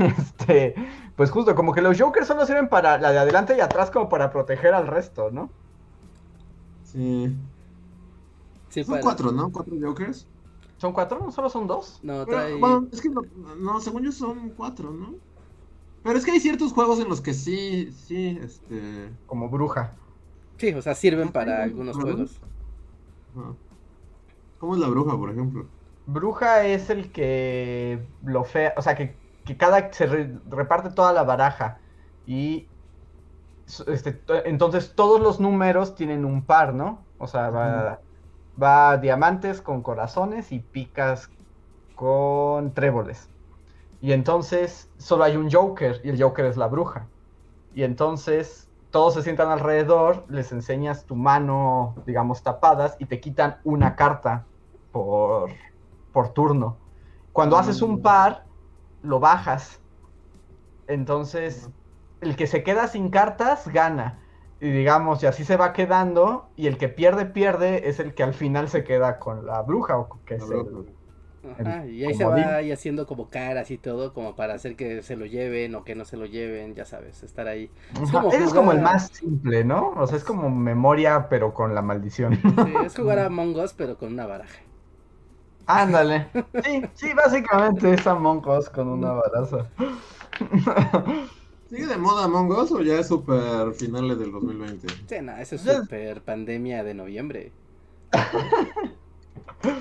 este, pues justo, como que los Jokers solo sirven para la de adelante y atrás como para proteger al resto, ¿no? Sí. son cuatro, ¿no? ¿Cuatro Jokers? ¿Son cuatro? ¿No solo son dos? No, trae... bueno, es que no, según yo son cuatro, ¿no? Pero es que hay ciertos juegos en los que sí, sí, este... Como bruja. Sí, o sea, sirven para algunos juegos. ¿Cómo es la bruja, por ejemplo? Bruja es el que blofea, o sea, que que cada se reparte toda la baraja y este, entonces todos los números tienen un par, ¿no? O sea, va, va diamantes con corazones y picas con tréboles. Y entonces solo hay un Joker y el Joker es la bruja. Y entonces todos se sientan alrededor, les enseñas tu mano, digamos, tapadas y te quitan una carta por, por turno. Cuando haces un par, lo bajas. Entonces, el que se queda sin cartas gana. Y digamos, y así se va quedando, y el que pierde, pierde, es el que al final se queda con la bruja, o que es y ahí se va ahí haciendo como caras y todo, como para hacer que se lo lleven o que no se lo lleven, ya sabes, estar ahí. Es como, es como el más simple, ¿no? O sea, es como memoria, pero con la maldición. Sí, es jugar a Among Us, pero con una baraja. Ándale. Sí, sí, básicamente es Among Us con una baraza. ¿Sigue de moda Among Us o ya es super finales del 2020? Sí, no, eso es super pandemia de noviembre.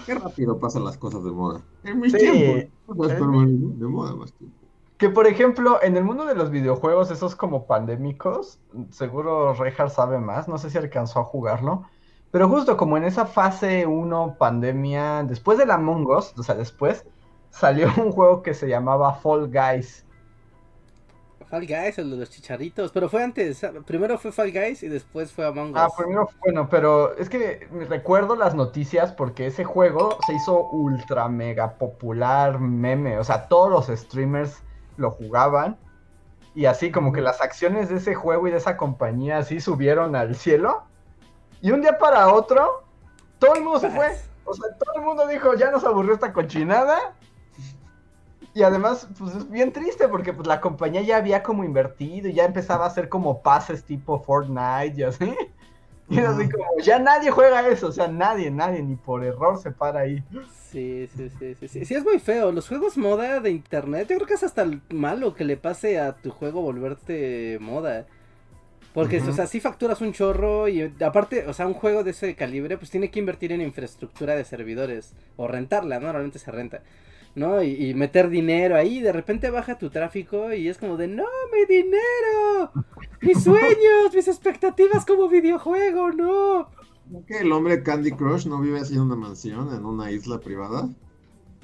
Qué rápido pasan las cosas de moda. En mi tiempo. de moda más tiempo. Que por ejemplo, en el mundo de los videojuegos, esos como pandémicos, seguro Reinhardt sabe más, no sé si alcanzó a jugarlo, pero justo como en esa fase 1 pandemia, después de la Among Us, o sea, después, salió un juego que se llamaba Fall Guys. Fall Guys, el de los chicharitos, pero fue antes, primero fue Fall Guys y después fue Among ah, Us. Ah, primero, bueno, pero es que recuerdo las noticias porque ese juego se hizo ultra mega popular meme, o sea, todos los streamers lo jugaban y así como que las acciones de ese juego y de esa compañía así subieron al cielo y un día para otro todo el mundo se fue, o sea, todo el mundo dijo, ya nos aburrió esta cochinada y además, pues es bien triste porque pues la compañía ya había como invertido y ya empezaba a hacer como pases tipo Fortnite y así. Y así como, ya nadie juega eso, o sea, nadie, nadie, ni por error se para ahí. Sí, sí, sí, sí, sí, sí, es muy feo. Los juegos moda de internet, yo creo que es hasta malo que le pase a tu juego volverte moda. Porque, o sea, si facturas un chorro y aparte, o sea, un juego de ese calibre, pues tiene que invertir en infraestructura de servidores o rentarla, ¿no? Normalmente se renta. ¿No? Y, meter dinero ahí, de repente baja tu tráfico y es como de, no, mi dinero, mis sueños, mis expectativas como videojuego, no. que el hombre Candy Crush no vive así en una mansión, en una isla privada?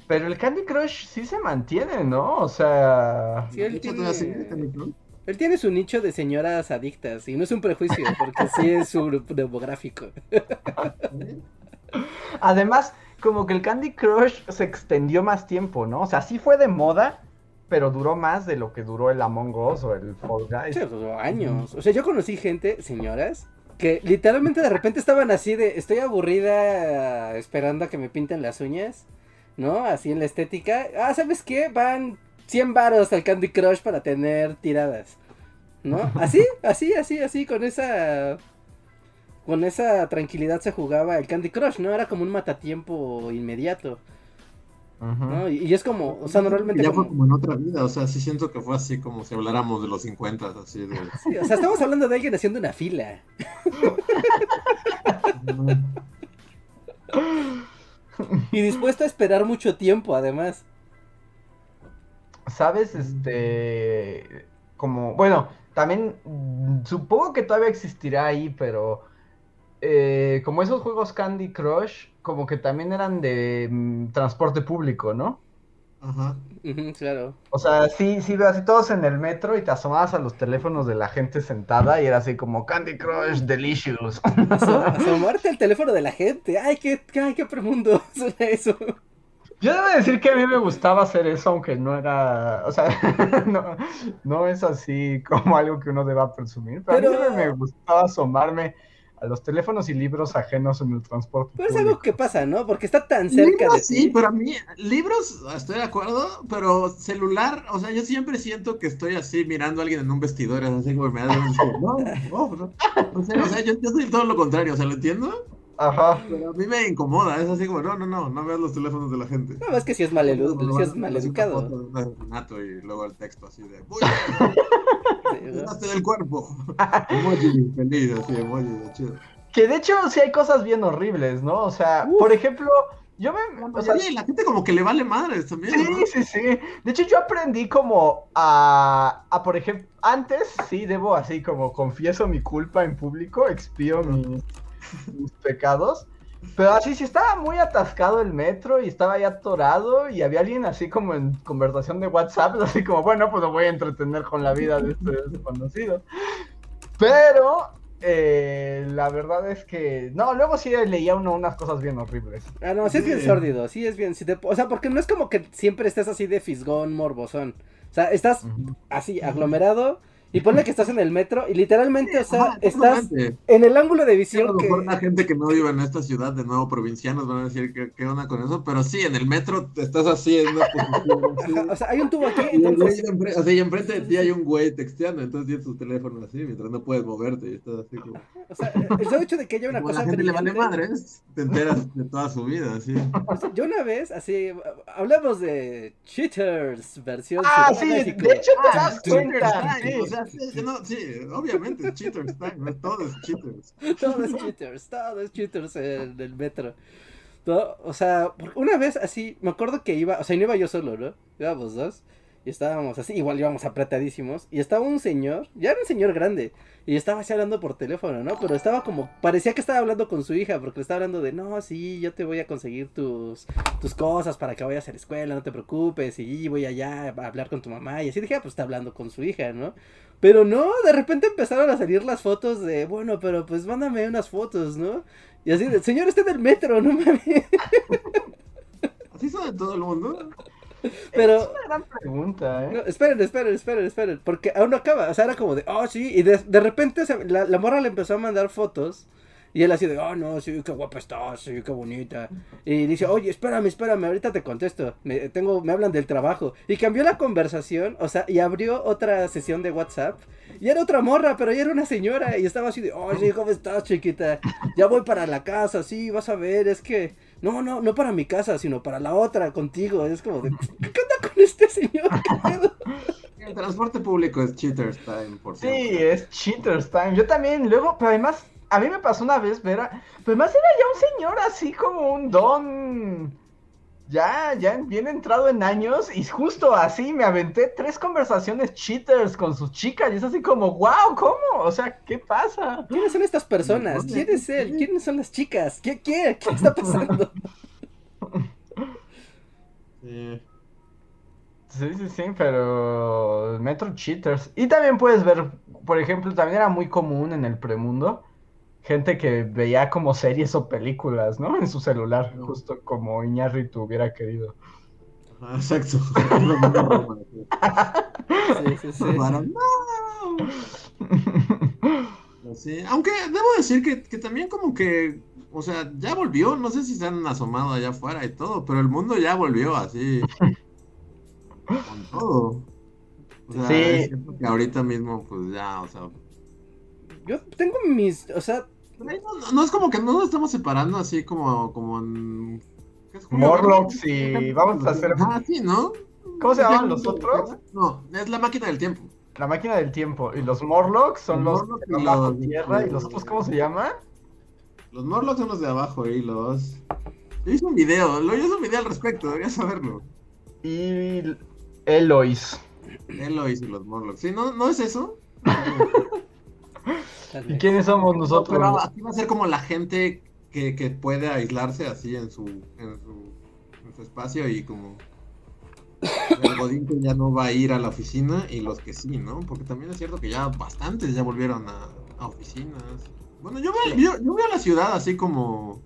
Pero el Candy Crush sí se mantiene, ¿no? O sea... él, tiene... su nicho de señoras adictas y no es un prejuicio, porque sí es su demográfico. Además, como que el Candy Crush se extendió más tiempo, ¿no? O sea, sí fue de moda, pero duró más de lo que duró el Among Us o el Fall Guys. Sí, duró años. O sea, yo conocí gente, señoras, que literalmente de repente estaban así de, estoy aburrida esperando a que me pinten las uñas, ¿no? Así en la estética. Ah, ¿sabes qué? Van 100 varos al Candy Crush para tener tiradas, ¿no? Así, así, así, así, con esa con esa tranquilidad se jugaba el Candy Crush, ¿no? Era como un matatiempo inmediato. ¿no? Y, es como, o sea, normalmente. Ya fue como en otra vida, o sea, sí siento que fue así como si habláramos de los 50, así de. Sí, o sea, estamos hablando de alguien haciendo una fila. y dispuesto a esperar mucho tiempo, además. ¿Sabes? Este. Como, bueno, también mm, supongo que todavía existirá ahí, pero eh, como esos juegos Candy Crush, como que también eran de mm, transporte público, ¿no? Ajá. claro. O sea, sí, sí, así todos en el metro y te asomabas a los teléfonos de la gente sentada y era así como Candy Crush Delicious. asomarte al teléfono de la gente. Ay, qué, ay, qué profundo suena eso. Yo debo decir que a mí me gustaba hacer eso, aunque no era, o sea, no, no es así como algo que uno deba presumir, pero, a mí me gustaba asomarme a los teléfonos y libros ajenos en el transporte. Pero es algo que pasa, ¿no? Porque está tan cerca de sí, pero a mí, libros, estoy de acuerdo, pero celular, o sea, yo siempre siento que estoy así mirando a alguien en un vestidor, así como me da... no, no, no, o sea, yo, yo soy todo lo contrario, o sea, ¿lo entiendo? Ajá. Pero a mí me incomoda, es así como, no, no, no, no veas los teléfonos de la gente. No, es que si es mal, si es mal educado. y luego el texto así de, del cuerpo. emoji feliz, así, emoji chido. Que de hecho sí hay cosas bien horribles, ¿no? O sea, por ejemplo, yo me... O sea, sí, la gente como que le vale madres también. Sí, sí, sí. De hecho yo aprendí como a, a, por ejemplo, antes sí debo así como confieso mi culpa en público, expío mis pecados. Pero así, si estaba muy atascado el metro y estaba ya atorado y había alguien así como en conversación de WhatsApp, así como, bueno, pues lo voy a entretener con la vida de este desconocido. Pero eh, la verdad es que, no, luego sí leía uno unas cosas bien horribles. Ah, no, sí es bien sórdido, sí es bien, o sea, porque no es como que siempre estés así de fisgón, morbosón. O sea, estás así, aglomerado Y ponle que estás en el metro y literalmente, o sea, estás en el ángulo de visión. a lo mejor la gente que no vive en esta ciudad, de nuevo provincianos, van a decir qué, qué onda con eso, pero sí, en el metro estás así en una posición O sea, hay un tubo aquí. Y, entonces... o sea, y enfrente de ti hay un güey texteando, entonces tienes tu teléfono así mientras no puedes moverte y estás así como. O sea, el solo hecho de que haya una cosa. A la gente le vale madres, te enteras de toda su vida, así. yo una vez, así, hablamos de Cheaters, versión. Ah, sí, de hecho te das cuenta. O sea, sí, no, sí, obviamente es cheaters todo es cheaters. Todo es cheaters, todo es cheaters en el metro. o sea, una vez así, me acuerdo que iba, o sea, no iba yo solo, ¿no? Íbamos dos. Y estábamos así, igual íbamos apretadísimos. Y estaba un señor, ya era un señor grande. Y estaba así hablando por teléfono, ¿no? Pero estaba como, parecía que estaba hablando con su hija, porque le estaba hablando de, no, sí, yo te voy a conseguir tus, tus cosas para que vayas a la escuela, no te preocupes. Y voy allá a hablar con tu mamá. Y así dije, ah, pues está hablando con su hija, ¿no? Pero no, de repente empezaron a salir las fotos de, bueno, pero pues mándame unas fotos, ¿no? Y así, el señor está en el metro, no mames. ¿Así de todo el mundo? Pero. Es una gran pregunta, ¿eh? esperen, esperen, esperen, esperen. Porque aún no acaba. O sea, era como de, oh, sí. Y de, de repente la, la, morra le empezó a mandar fotos. Y él así de, oh, no, sí, qué guapa estás, sí, qué bonita. Y dice, oye, espérame, espérame, ahorita te contesto. Me, tengo, me hablan del trabajo. Y cambió la conversación, o sea, y abrió otra sesión de WhatsApp. Y era otra morra, pero ella era una señora. Y estaba así de, oh, sí, ¿cómo estás, chiquita? Ya voy para la casa, sí, vas a ver, es que no, no, no para mi casa, sino para la otra, contigo. Es como de, ¿qué onda con este señor? El transporte público es cheaters time, por Sí, es cheaters time. Yo también, luego, pero además, a mí me pasó una vez, Vera, pero además era ya un señor así como un don ya, ya bien entrado en años y justo así me aventé tres conversaciones cheaters con sus chicas y es así como, wow, ¿cómo? O sea, ¿qué pasa? ¿Quiénes son estas personas? ¿Quién es él? ¿Quiénes son las chicas? ¿Qué, qué, qué está pasando? Sí. Sí, sí, sí, pero Metro Cheaters. Y también puedes ver, por ejemplo, también era muy común en el premundo gente que veía como series o películas, ¿no? En su celular, justo como Iñárritu hubiera querido. Exacto. sí, sí, sí. sí. Aunque debo decir que, que, también como que, o sea, ya volvió, no sé si se han asomado allá afuera y todo, pero el mundo ya volvió así. con todo. O sea, sí. que ahorita mismo, pues ya, o sea. Yo tengo mis, o sea, no, es como que no nos estamos separando así como, como en... Morlocks y vamos a hacer... Ah, sí, ¿no? ¿Cómo se llaman los otros? No, es la máquina del tiempo. La máquina del tiempo. Y los Morlocks son los, de abajo tierra. ¿Y los otros cómo se llaman? Los Morlocks son los de abajo y los... Yo hice un video, yo hice un video al respecto, deberías saberlo. Y Elois. Elois y los Morlocks. ¿Sí? ¿No, no es eso? ¿Y quiénes somos nosotros? pero aquí va a ser como la gente que, que puede aislarse así en su, en su, en su espacio y como el godín que ya no va a ir a la oficina y los que sí, ¿no? Porque también es cierto que ya bastantes ya volvieron a, a oficinas. Bueno, yo veo, yo, yo veo a la ciudad así como...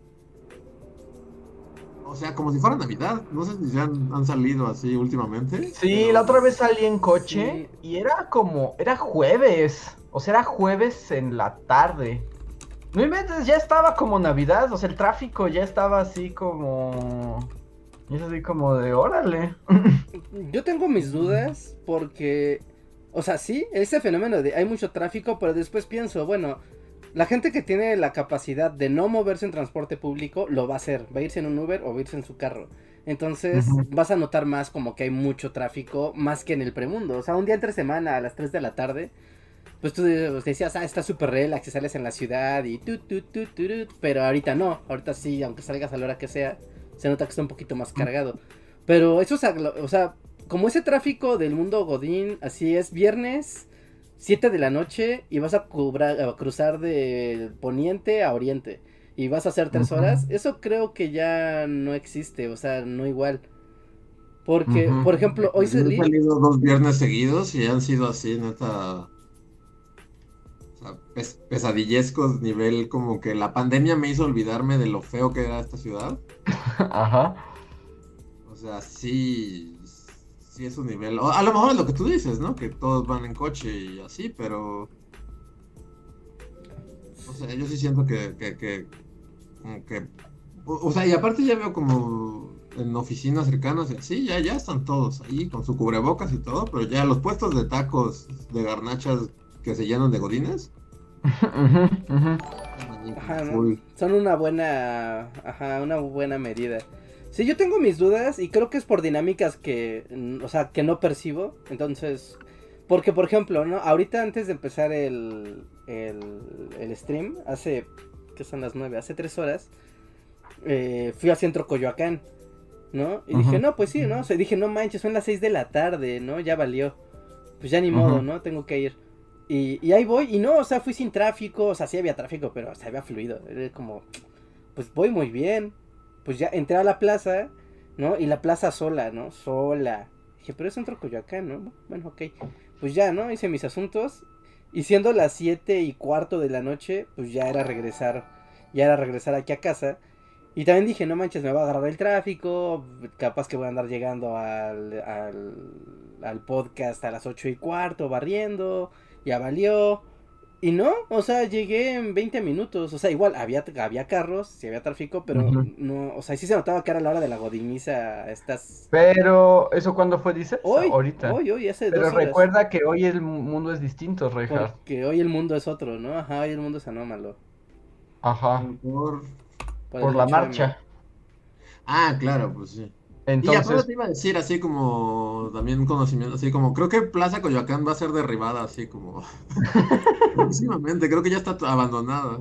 O sea, como si fuera Navidad. No sé si han, han salido así últimamente. Sí, la otra vez salí en coche y era como... Era jueves. O sea, era jueves en la tarde. No inventes, ya estaba como Navidad, o sea, el tráfico ya estaba así como... Es así como de órale. Yo tengo mis dudas porque, o sea, sí, ese fenómeno de hay mucho tráfico, pero después pienso, bueno, la gente que tiene la capacidad de no moverse en transporte público lo va a hacer, va a irse en un Uber o va a irse en su carro. Entonces vas a notar más como que hay mucho tráfico, más que en el premundo. O sea, un día entre semana a las 3 de la tarde, pues tú decías, ah, está súper relax, que sales en la ciudad y tu, tu, tu, pero ahorita no, ahorita sí, aunque salgas a la hora que sea, se nota que está un poquito más cargado. Pero eso es, o sea, como ese tráfico del mundo Godín, así es, viernes, 7 de la noche y vas a, cruzar de poniente a oriente y vas a hacer tres horas, eso creo que ya no existe, o sea, no igual. Porque, por ejemplo, hoy se... Han salido dos viernes seguidos y han sido así, neta pesadillescos, nivel como que la pandemia me hizo olvidarme de lo feo que era esta ciudad. Ajá. O sea, sí, sí es un nivel. a lo mejor es lo que tú dices, ¿no? Que todos van en coche y así, pero. O sea, yo sí siento que. que, que, que o, sea, y aparte ya veo como en oficinas cercanas y así, ya, ya están todos ahí con su cubrebocas y todo, pero ya los puestos de tacos de garnachas que se llenan de godines. Son una buena, ajá, una buena medida. Sí, yo tengo mis dudas y creo que es por dinámicas que, mm, o sea, que no percibo. Entonces, porque por ejemplo, ¿no? Ahorita antes de empezar el, el, stream, hace, que son las nueve, hace tres horas, eh, fui al centro Coyoacán, ¿no? Y dije, no, pues sí, ¿no? O sea, dije, no manches, son las seis de la tarde, ¿no? Ya valió. Pues ya ni modo, ¿no? Tengo que ir. Y, ahí voy, y no, o sea, fui sin tráfico, o sea, sí había tráfico, pero se había fluido. Era como, pues voy muy bien, pues ya entré a la plaza, ¿no? Y la plaza sola, ¿no? Sola. Dije, pero es centro Coyoacán, ¿no? Bueno, ok. Pues ya, ¿no? Hice mis asuntos. Y siendo las siete y cuarto de la noche, pues ya era regresar, ya era regresar aquí a casa. Y también dije, no manches, me va a agarrar el tráfico, capaz que voy a andar llegando al, al, al podcast a las ocho y cuarto, barriendo, ya valió. Y no, o sea, llegué en 20 minutos. O sea, igual había, había carros, sí había tráfico, pero no, o sea, sí se notaba que era la hora de la godiniza. Estas... Pero, ¿eso cuándo fue, dices? Hoy, ahorita. Hoy, hoy, hace Pero recuerda que hoy el mundo es distinto, Reinhardt. Que hoy el mundo es otro, ¿no? Ajá, hoy el mundo es anómalo. Ajá. Por, por la marcha. Ah, claro, pues sí. Entonces... Y te iba a decir así como también conocimiento, así como creo que Plaza Coyoacán va a ser derribada así como próximamente, creo que ya está abandonada.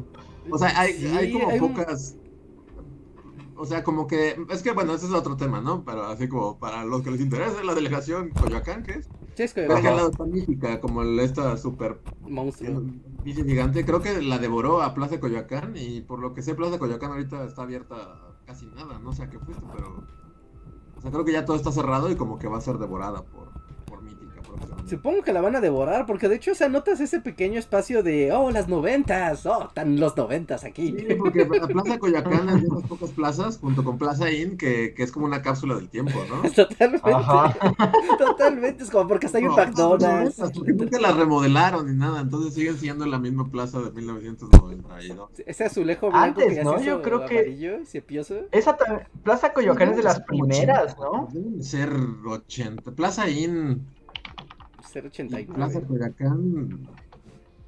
O sea, hay, hay como pocas... O sea, como que... Es que bueno, ese es otro tema, ¿no? Pero así como para los que les interesa la delegación Coyoacán, ¿qué es? Sí, es. Que al lado está mítica, como esta super... Monstruo. gigante. Creo que la devoró a Plaza Coyoacán y por lo que sé Plaza Coyoacán ahorita está abierta casi nada. No sé a qué fuiste, pero... O sea, creo que ya todo está cerrado y como que va a ser devorada por. Supongo que la van a devorar, porque de hecho, o sea, notas ese pequeño espacio de, oh, las noventas, oh, están los noventas aquí. Sí, porque la Plaza Coyacán es de las pocas plazas, junto con Plaza Inn, que, que es como una cápsula del tiempo, ¿no? Totalmente. Totalmente, es como porque está ahí un McDonald's. Porque nunca la remodelaron ni nada, entonces siguen siendo la misma plaza de 1992. Ese azulejo blanco Antes, ¿no? Yo creo que... Esa Plaza Coyoacán es de las primeras, ¿no? Deben ser 80. Plaza Inn 089. Plaza Coyoacán.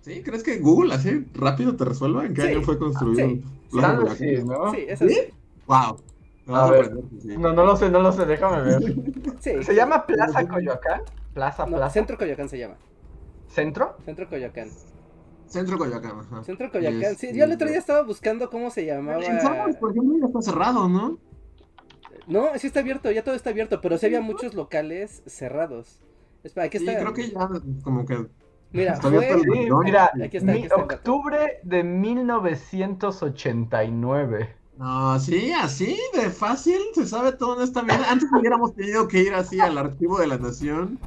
¿Sí? ¿Crees que Google así rápido te resuelva en qué año fue construido? Sí, Plaza sí, ¿no? sí eso sí. Wow. A ver, no, no lo sé, no lo sé, déjame ver. ¿Se llama Plaza Coyoacán? Plaza, no, Plaza. Centro Coyoacán se llama. ¿Centro? Centro Coyoacán. Centro Coyoacán, ajá. Centro Coyoacán. Sí, yo el otro día estaba buscando cómo se llamaba. por ejemplo, ya está cerrado, ¿no? No, sí está abierto, ya todo está abierto, pero sí había muchos locales cerrados. Espera, aquí está. Sí, creo que ya como que. Mira, fue... mira aquí está, aquí está octubre de 1989. No, sí, así de fácil se sabe todo en esta vida. Antes hubiéramos tenido que ir así al archivo de la nación.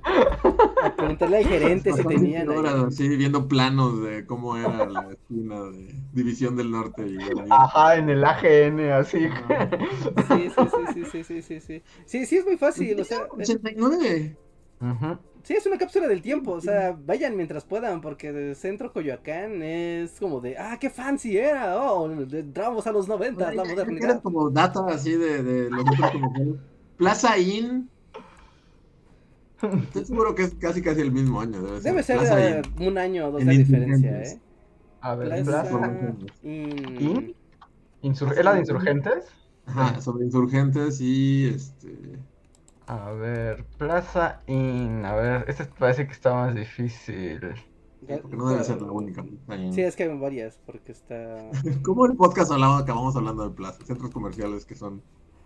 A preguntarle al gerente si tenían. Sí, viendo planos de cómo era la esquina de División del Norte. Y Ajá, en el AGN, así. Sí, sí, sí, sí, sí, sí, sí. Sí, sí, es muy fácil. O sea, 89. Sí, es una cápsula del tiempo, o sea, vayan mientras puedan, porque el centro Coyoacán es como de, ah, qué fancy era, oh, entramos a los 90, la modernidad. como data así de, de los como Plaza Inn. Estoy seguro que es casi casi el mismo año. Debe ser, debe ser un año o dos de diferencia, ¿eh? A ver, Plaza, Inn. ¿Era de insurgentes? Ajá, sobre insurgentes y este. A ver, Plaza Inn. A ver, este parece que está más difícil. Porque no debe ser la única. Sí, es que hay varias, porque está. ¿Cómo en el podcast hablaba, acabamos hablando de plazas, centros comerciales que son.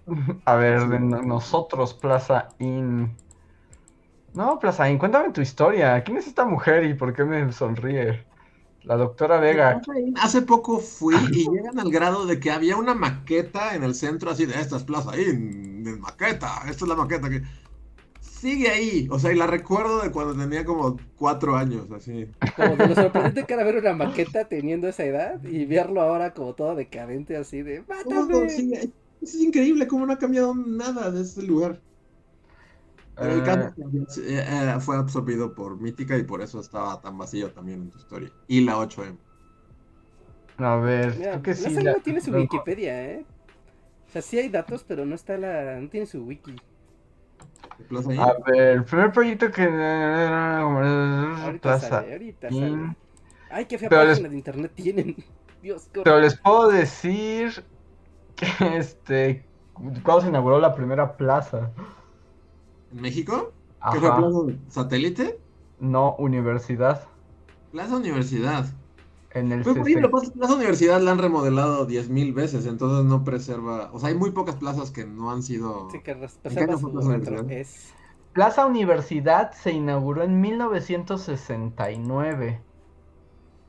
A ver, de nosotros, Plaza Inn. No, Plaza Inn, cuéntame tu historia. ¿Quién es esta mujer y por qué me sonríe? La doctora Vega. Hace poco fui y llegan al grado de que había una maqueta en el centro así de esta es Plaza Inn, de maqueta, esta es la maqueta que sigue ahí. O sea, y la recuerdo de cuando tenía como cuatro años, así. Como de lo sorprendente que era ver una maqueta teniendo esa edad y verlo ahora como todo decadente así de ¡Mátame! es increíble cómo no ha cambiado nada de este lugar. Pero el caso eh, fue absorbido por Mítica y por eso estaba tan vacío también en tu historia. Y la 8M. A ver, creo que sí. La... no tiene su Wikipedia, ¿eh? O sea, sí hay datos, pero no está la. no tiene su wiki. A ver, el primer proyecto que. Ahorita sale, ahorita sale. Ay, qué fea página de internet tienen. Dios, Pero les puedo decir que este. ¿Cuándo se inauguró la primera plaza? ¿En México? ¿Qué fue plaza satélite? No, universidad. Plaza Universidad. En el Pero, por Plaza Universidad la han remodelado 10.000 veces, entonces no preserva. O sea, hay muy pocas plazas que no han sido. Sí, que preserva su Plaza Es... Plaza Universidad se inauguró en 1969.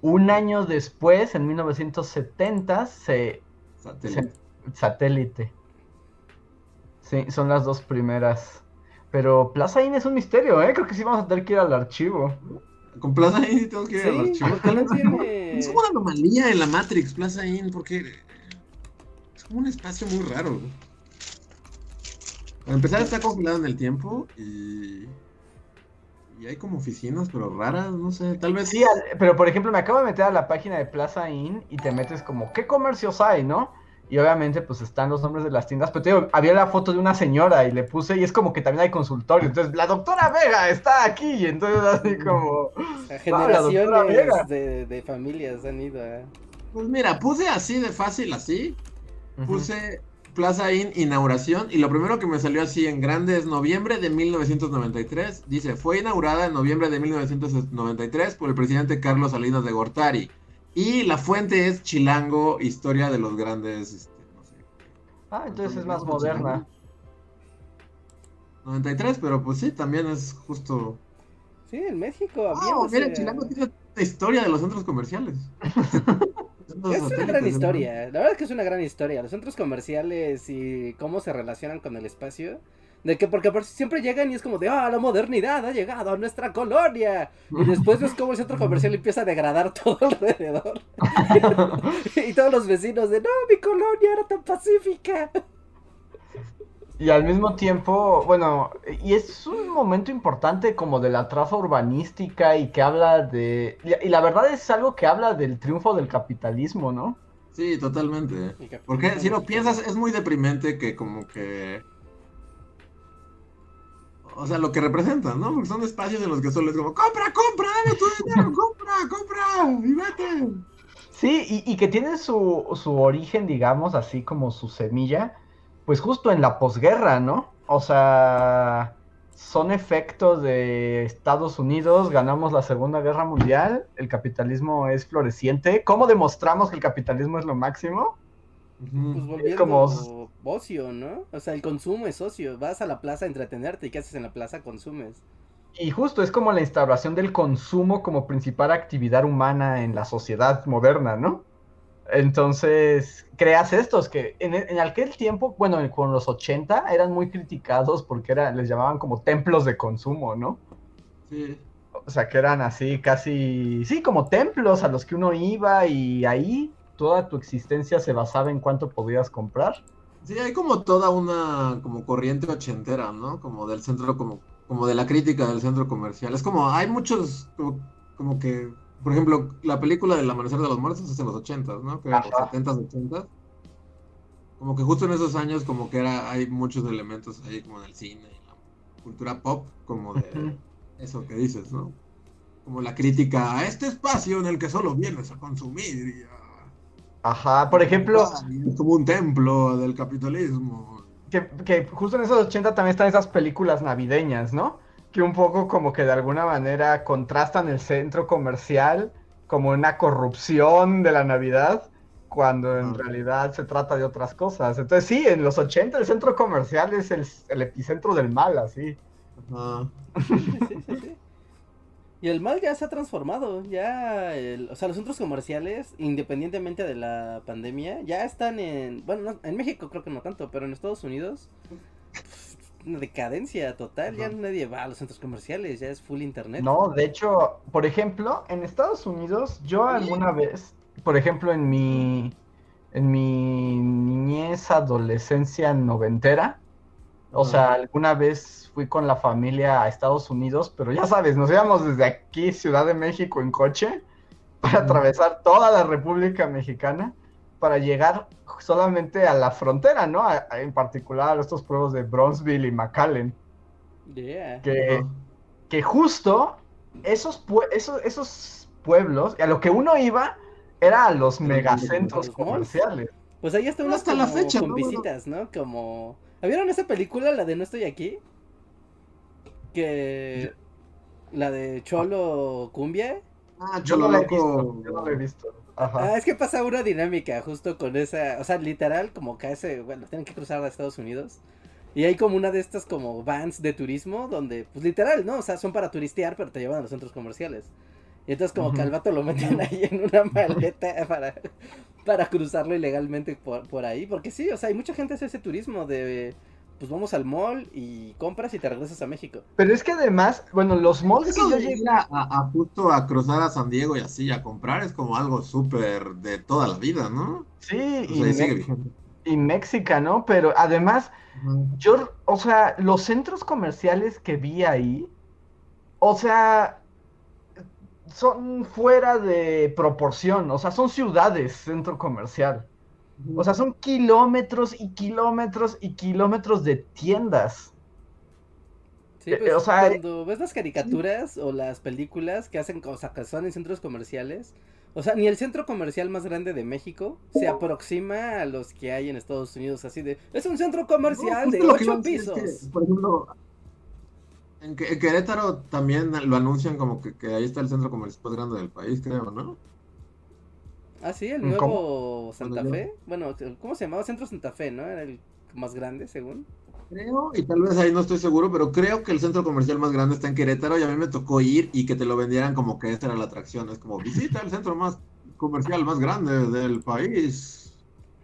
Un año después, en 1970, se. Satélite. satélite. Sí, son las dos primeras. Pero Plaza Inn es un misterio, ¿eh? Creo que sí vamos a tener que ir al archivo. Con Plaza Inn tengo que ir al archivo. Es como una anomalía en la Matrix, Plaza Inn, porque es como un espacio muy raro. Para empezar está congelado en el tiempo y... Y hay como oficinas, pero raras, no sé, tal vez... Sí, pero por ejemplo me acabo de meter a la página de Plaza Inn y te metes como, ¿qué comercios hay, no? Y obviamente, pues están los nombres de las tiendas. Pero te digo, había la foto de una señora y le puse, y es como que también hay consultorio. Entonces, la doctora Vega está aquí. Y entonces, así como. generaciones de, de, familias han ido a. Pues mira, puse así de fácil, así. Puse Plaza Inn inauguración. Y lo primero que me salió así en grande es noviembre de 1993. Dice: Fue inaugurada en noviembre de 1993 por el presidente Carlos Salinas de Gortari. Y la fuente es Chilango, historia de los grandes. Este, no sé. Ah, entonces es más moderna. 93, pero pues sí, también es justo. Sí, en México. Ah, mira, Chilango tiene la historia de los centros comerciales. es una gran historia. La verdad es que es una gran historia. Los centros comerciales y cómo se relacionan con el espacio. De que porque siempre llegan y es como de, ah, la modernidad ha llegado a nuestra colonia. Y después ves cómo el centro comercial empieza a degradar todo alrededor. y todos los vecinos de, no, mi colonia era tan pacífica. Y al mismo tiempo, bueno, y es un momento importante como de la traza urbanística y que habla de... Y la verdad es algo que habla del triunfo del capitalismo, ¿no? Sí, totalmente. Porque si lo piensas, es muy deprimente que como que o sea, lo que representan, ¿no? Porque son espacios en los que solo es como, compra, compra, dame tu dinero, compra, compra, y vete. Sí, y, que tiene su, su, origen, digamos, así como su semilla, pues justo en la posguerra, ¿no? O sea, son efectos de Estados Unidos, ganamos la Segunda Guerra Mundial, el capitalismo es floreciente. ¿Cómo demostramos que el capitalismo es lo máximo? Pues volviendo como ocio, ¿no? O sea, el consumo es ocio. Vas a la plaza a entretenerte y ¿qué haces en la plaza? Consumes. Y justo es como la instauración del consumo como principal actividad humana en la sociedad moderna, ¿no? Entonces, creas estos que en, aquel tiempo, bueno, con los 80 eran muy criticados porque era, les llamaban como templos de consumo, ¿no? Sí. O sea, que eran así, casi, sí, como templos a los que uno iba y ahí toda tu existencia se basaba en cuánto podías comprar. Sí, hay como toda una como corriente ochentera, ¿no? Como del centro, como, como de la crítica del centro comercial. Es como, hay muchos, como, que, por ejemplo, la película del Amanecer de los Muertos es en los ochentas, ¿no? Que los setentas, ochentas. Como que justo en esos años como que era, hay muchos elementos ahí como del cine y la cultura pop, como de eso que dices, ¿no? Como la crítica a este espacio en el que solo vienes a consumir y a Ajá, por ejemplo. Es como un templo del capitalismo. Que, justo en esos 80 también están esas películas navideñas, ¿no? Que un poco como que de alguna manera contrastan el centro comercial como una corrupción de la Navidad, cuando en realidad se trata de otras cosas. Entonces sí, en los 80 el centro comercial es el, epicentro del mal, así. Ajá. Y el mal ya se ha transformado, ya, o sea, los centros comerciales, independientemente de la pandemia, ya están en, bueno, en México creo que no tanto, pero en Estados Unidos, una decadencia total, ya nadie va a los centros comerciales, ya es full internet. No, de hecho, por ejemplo, en Estados Unidos, yo alguna vez, por ejemplo, en mi, en mi niñez, adolescencia noventera, O sea, alguna vez fui con la familia a Estados Unidos, pero ya sabes, nos íbamos desde aquí, Ciudad de México, en coche, para atravesar toda la República Mexicana, para llegar solamente a la frontera, ¿no? en particular a estos pueblos de Bronzeville y McAllen. Que, que justo esos, esos, esos pueblos, a lo que uno iba, era a los megacentros comerciales. Pues ahí está uno hasta la fecha, con visitas, ¿no? Como... ¿Vieron esa película, la de No estoy aquí? Que... La de Cholo Cumbia. Ah, Cholo Loco. Yo no la he visto. Ajá. Ah, es que pasa una dinámica justo con esa, o sea, literal, como que ese, bueno, tienen que cruzar a Estados Unidos. Y hay como una de estas como vans de turismo donde, pues literal, ¿no? O sea, son para turistear, pero te llevan a los centros comerciales. Y entonces como que al vato lo meten ahí en una maleta para, para cruzarlo ilegalmente por, por ahí. Porque sí, o sea, hay mucha gente que hace ese turismo de pues vamos al mall y compras y te regresas a México. Pero es que además, bueno, los malls que yo llegué a, a, justo a cruzar a San Diego y así a comprar es como algo súper de toda la vida, ¿no? Sí, y, y México, ¿no? Pero además, yo, o sea, los centros comerciales que vi ahí, o sea, son fuera de proporción, o sea, son ciudades centro comercial. O sea, son kilómetros y kilómetros y kilómetros de tiendas. Sí, eh, pues, o sea, cuando ves las caricaturas o las películas que hacen, o sea, que son en centros comerciales, o sea, ni el centro comercial más grande de México se aproxima a los que hay en Estados Unidos, así de, es un centro comercial de ocho pisos. por ejemplo, en, Querétaro también lo anuncian como que, ahí está el centro comercial más grande del país, creo, ¿no? Ah, sí, el nuevo Santa Fe. Bueno, ¿cómo se llamaba? Centro Santa Fe, ¿no? Era el más grande, según. Creo, y tal vez ahí no estoy seguro, pero creo que el centro comercial más grande está en Querétaro y a mí me tocó ir y que te lo vendieran como que esta era la atracción. Es como, visita el centro más comercial más grande del país.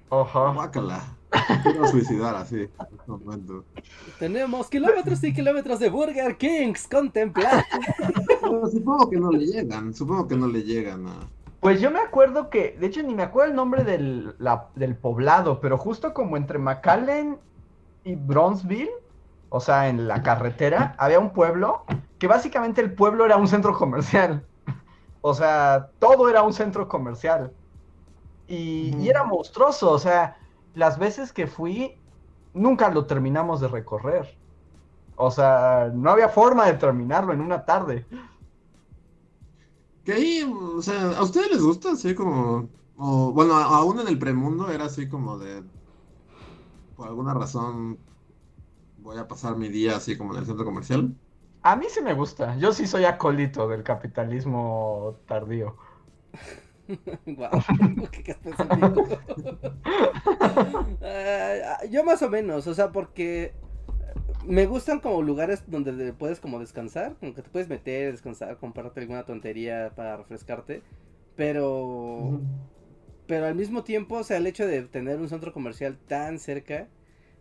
Ojo. Bácala. Quiero suicidar así en este momento. Tenemos kilómetros y kilómetros de Burger Kings, contemplar. supongo que no le llegan, supongo que no le llegan a... Pues yo me acuerdo que, de hecho ni me acuerdo el nombre del, del poblado, pero justo como entre McAllen y Bronzeville, o sea, en la carretera, había un pueblo que básicamente el pueblo era un centro comercial. O sea, todo era un centro comercial. Y, era monstruoso, o sea, las veces que fui, nunca lo terminamos de recorrer. O sea, no había forma de terminarlo en una tarde. Que ahí, o sea, ¿a ustedes les gusta así como... O, bueno, aún en el premundo era así como de por alguna razón voy a pasar mi día así como en el centro comercial. A mí sí me gusta. Yo sí soy acólito del capitalismo tardío. uh, yo más o menos, o sea, porque me gustan como lugares donde puedes como descansar, como que te puedes meter, descansar, comprarte alguna tontería para refrescarte, pero pero al mismo tiempo, o sea, el hecho de tener un centro comercial tan cerca,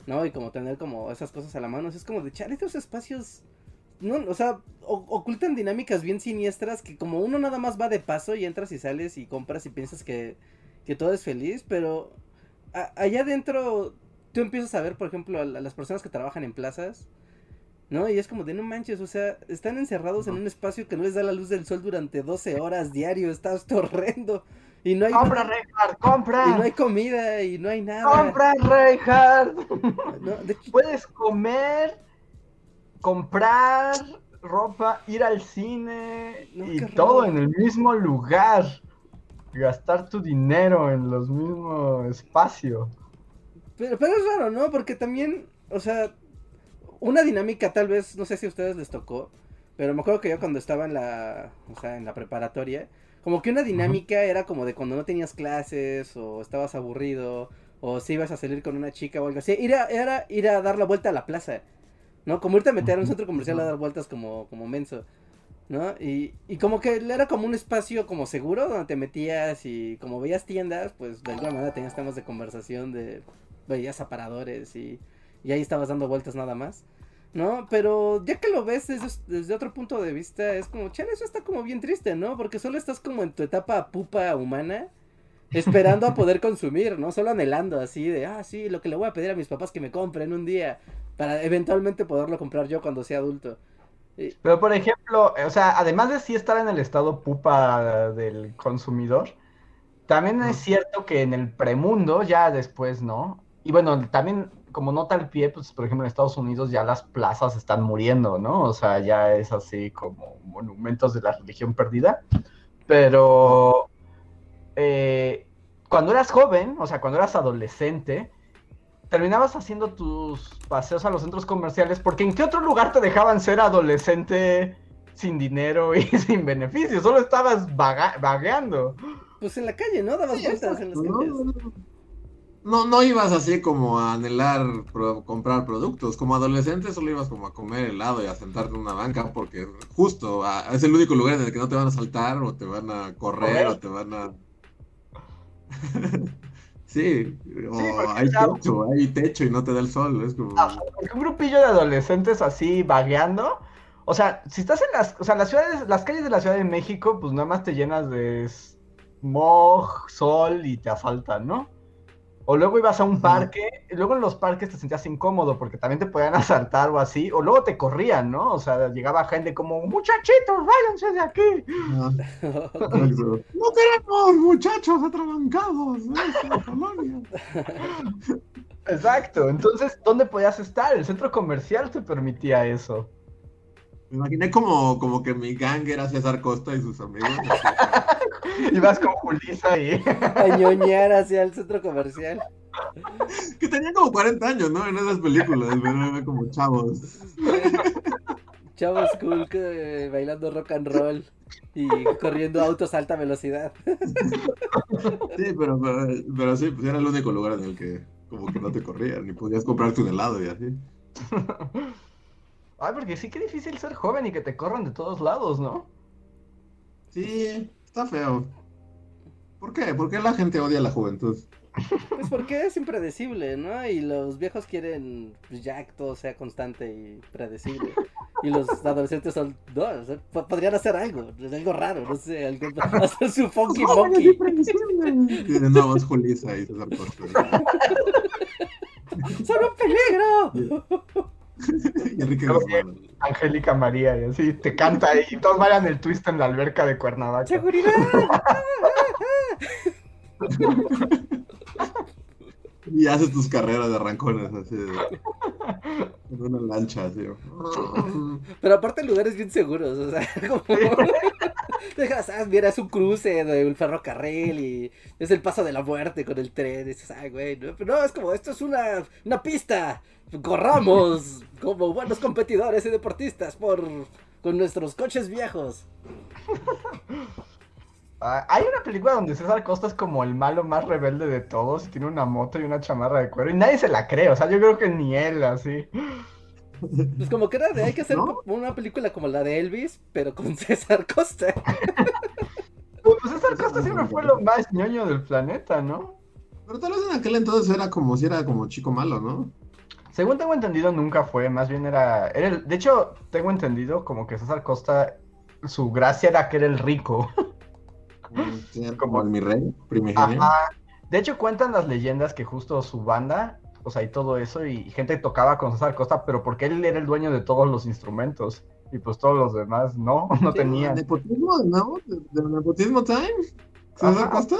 ¿no? Y como tener como esas cosas a la mano, es como de echar estos espacios, no, o sea, ocultan dinámicas bien siniestras que como uno nada más va de paso y entras y sales y compras y piensas que, que todo es feliz, pero allá adentro tú empiezas a ver, por ejemplo, a, las personas que trabajan en plazas, ¿no? Y es como de no manches, o sea, están encerrados en un espacio que no les da la luz del sol durante 12 horas diario, está horrendo. Y no hay compra, Reinhardt, compra. Y no hay comida y no hay nada. Compra, Reinhardt. Puedes comer, comprar ropa, ir al cine y todo en el mismo lugar. Gastar tu dinero en los mismos espacios. Pero, pero es raro, ¿no? Porque también, o sea, una dinámica tal vez, no sé si a ustedes les tocó, pero me acuerdo que yo cuando estaba en la, o sea, en la preparatoria, como que una dinámica era como de cuando no tenías clases o estabas aburrido o si ibas a salir con una chica o algo así. Ir a, era ir a dar la vuelta a la plaza, ¿no? Como irte a meter a un centro comercial a dar vueltas como, como menso, ¿no? Y, y como que era como un espacio como seguro donde te metías y como veías tiendas, pues de alguna manera tenías temas de conversación de... veías aparadores y, y ahí estabas dando vueltas nada más. ¿no? Pero ya que lo ves desde, otro punto de vista, es como, chale, eso está como bien triste, ¿no? Porque solo estás como en tu etapa pupa humana esperando a poder consumir, ¿no? Solo anhelando así de, ah, sí, lo que le voy a pedir a mis papás que me compren un día para eventualmente poderlo comprar yo cuando sea adulto. Pero por ejemplo, o sea, además de sí estar en el estado pupa del consumidor, también es cierto que en el premundo, ya después, ¿no? Y bueno, también como nota al pie, pues por ejemplo en Estados Unidos ya las plazas están muriendo, ¿no? O sea, ya es así como monumentos de la religión perdida. Pero eh, cuando eras joven, o sea, cuando eras adolescente, terminabas haciendo tus paseos a los centros comerciales, porque ¿en qué otro lugar te dejaban ser adolescente sin dinero y sin beneficios? Solo estabas vagueando. Pues en la calle, ¿no? Dabas vueltas en las calles. No, no ibas así como a anhelar comprar productos. Como adolescente solo ibas como a comer helado y a sentarte en una banca porque justo es el único lugar en el que no te van a saltar o te van a correr o te van a... sí, o hay techo, hay techo y no te da el sol. Es como... Ah, un grupillo de adolescentes así vagueando. O sea, si estás en las, o sea, las ciudades, las calles de la Ciudad de México, pues nada más te llenas de smog, sol y te asaltan, ¿no? O luego ibas a un parque, y luego en los parques te sentías incómodo porque también te podían asaltar o así, o luego te corrían, ¿no? O sea, llegaba gente como, muchachitos, váyanse de aquí. no queremos muchachos atrabancados Exacto, entonces, ¿dónde podías estar? El centro comercial te permitía eso. Me imaginé como, como que mi gang era César Costa y sus amigos. Ibas con Julisa y... A ñoñar hacia el centro comercial. Que tenían como 40 años, ¿no? En esas películas, pero como chavos. Chavos cool que, bailando rock and roll y corriendo autos a alta velocidad. Sí, pero, pero, sí, pues era el único lugar en el que como que no te corrían, ni podías comprarte un helado y así. Ay, porque sí que difícil ser joven y que te corran de todos lados, ¿no? Sí, está feo. ¿Por qué? ¿Por qué la gente odia a la juventud? Pues porque es impredecible, ¿no? Y los viejos quieren pues, ya que todo sea constante y predecible. Y los adolescentes son, no, podrían hacer algo, algo raro, no sé, algo, hacer su funky monkey. Tienen nuevas Julisa y César ¡Son un peligro! Angélica María, y así te canta y todos vayan el twist en la alberca de Cuernavaca. ¡Seguridad! y haces tus carreras de arrancones así en una lancha así. Pero aparte lugares bien seguros, o sea, como dejas, ah, mira, es un cruce de un ferrocarril y es el paso de la muerte con el tren, y dices, güey, no, no, es como, esto es una, una pista, corramos como buenos competidores y deportistas por con nuestros coches viejos. Ah, hay una película donde César Costa es como el malo más rebelde de todos, tiene una moto y una chamarra de cuero y nadie se la cree, o sea, yo creo que ni él así. Pues como que era de hay que hacer una película como la de Elvis, pero con César Costa. Pues, pues César Costa siempre fue lo más ñoño del planeta, ¿no? Pero tal vez en aquel entonces era como si era como chico malo, ¿no? Según tengo entendido, nunca fue, más bien era, era de hecho, tengo entendido como que César Costa, su gracia era que era el rico. como el mi rey, De hecho, cuentan las leyendas que justo su banda, o sea, y todo eso, y gente tocaba con César Costa, pero porque él era el dueño de todos los instrumentos. Y pues todos los demás no, no tenían. ¿Nepotismo de nuevo? ¿De, nepotismo time? ¿César Costa?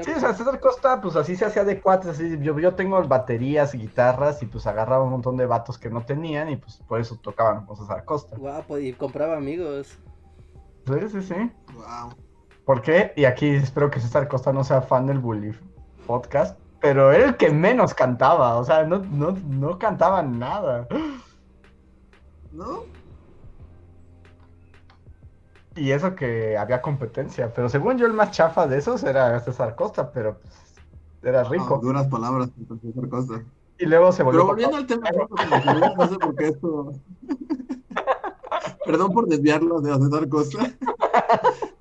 Sí, o sea, César Costa, pues así se hacía de cuates, así, yo, yo tengo baterías, guitarras, y pues agarraba un montón de vatos que no tenían, y pues por eso tocaban con César Costa. Guapo, y compraba amigos. Sí, sí, sí. Wow. ¿Por qué? Y aquí espero que César Costa no sea fan del Bully Podcast, pero era el que menos cantaba, o sea, no, no, no cantaba nada. ¿No? Y eso que había competencia, pero según yo el más chafa de esos era César Costa, pero pues, era rico. duras palabras César Costa. Y luego se volvió. Pero volviendo al tema, no sé por qué esto. Perdón por desviarlo de César Costa.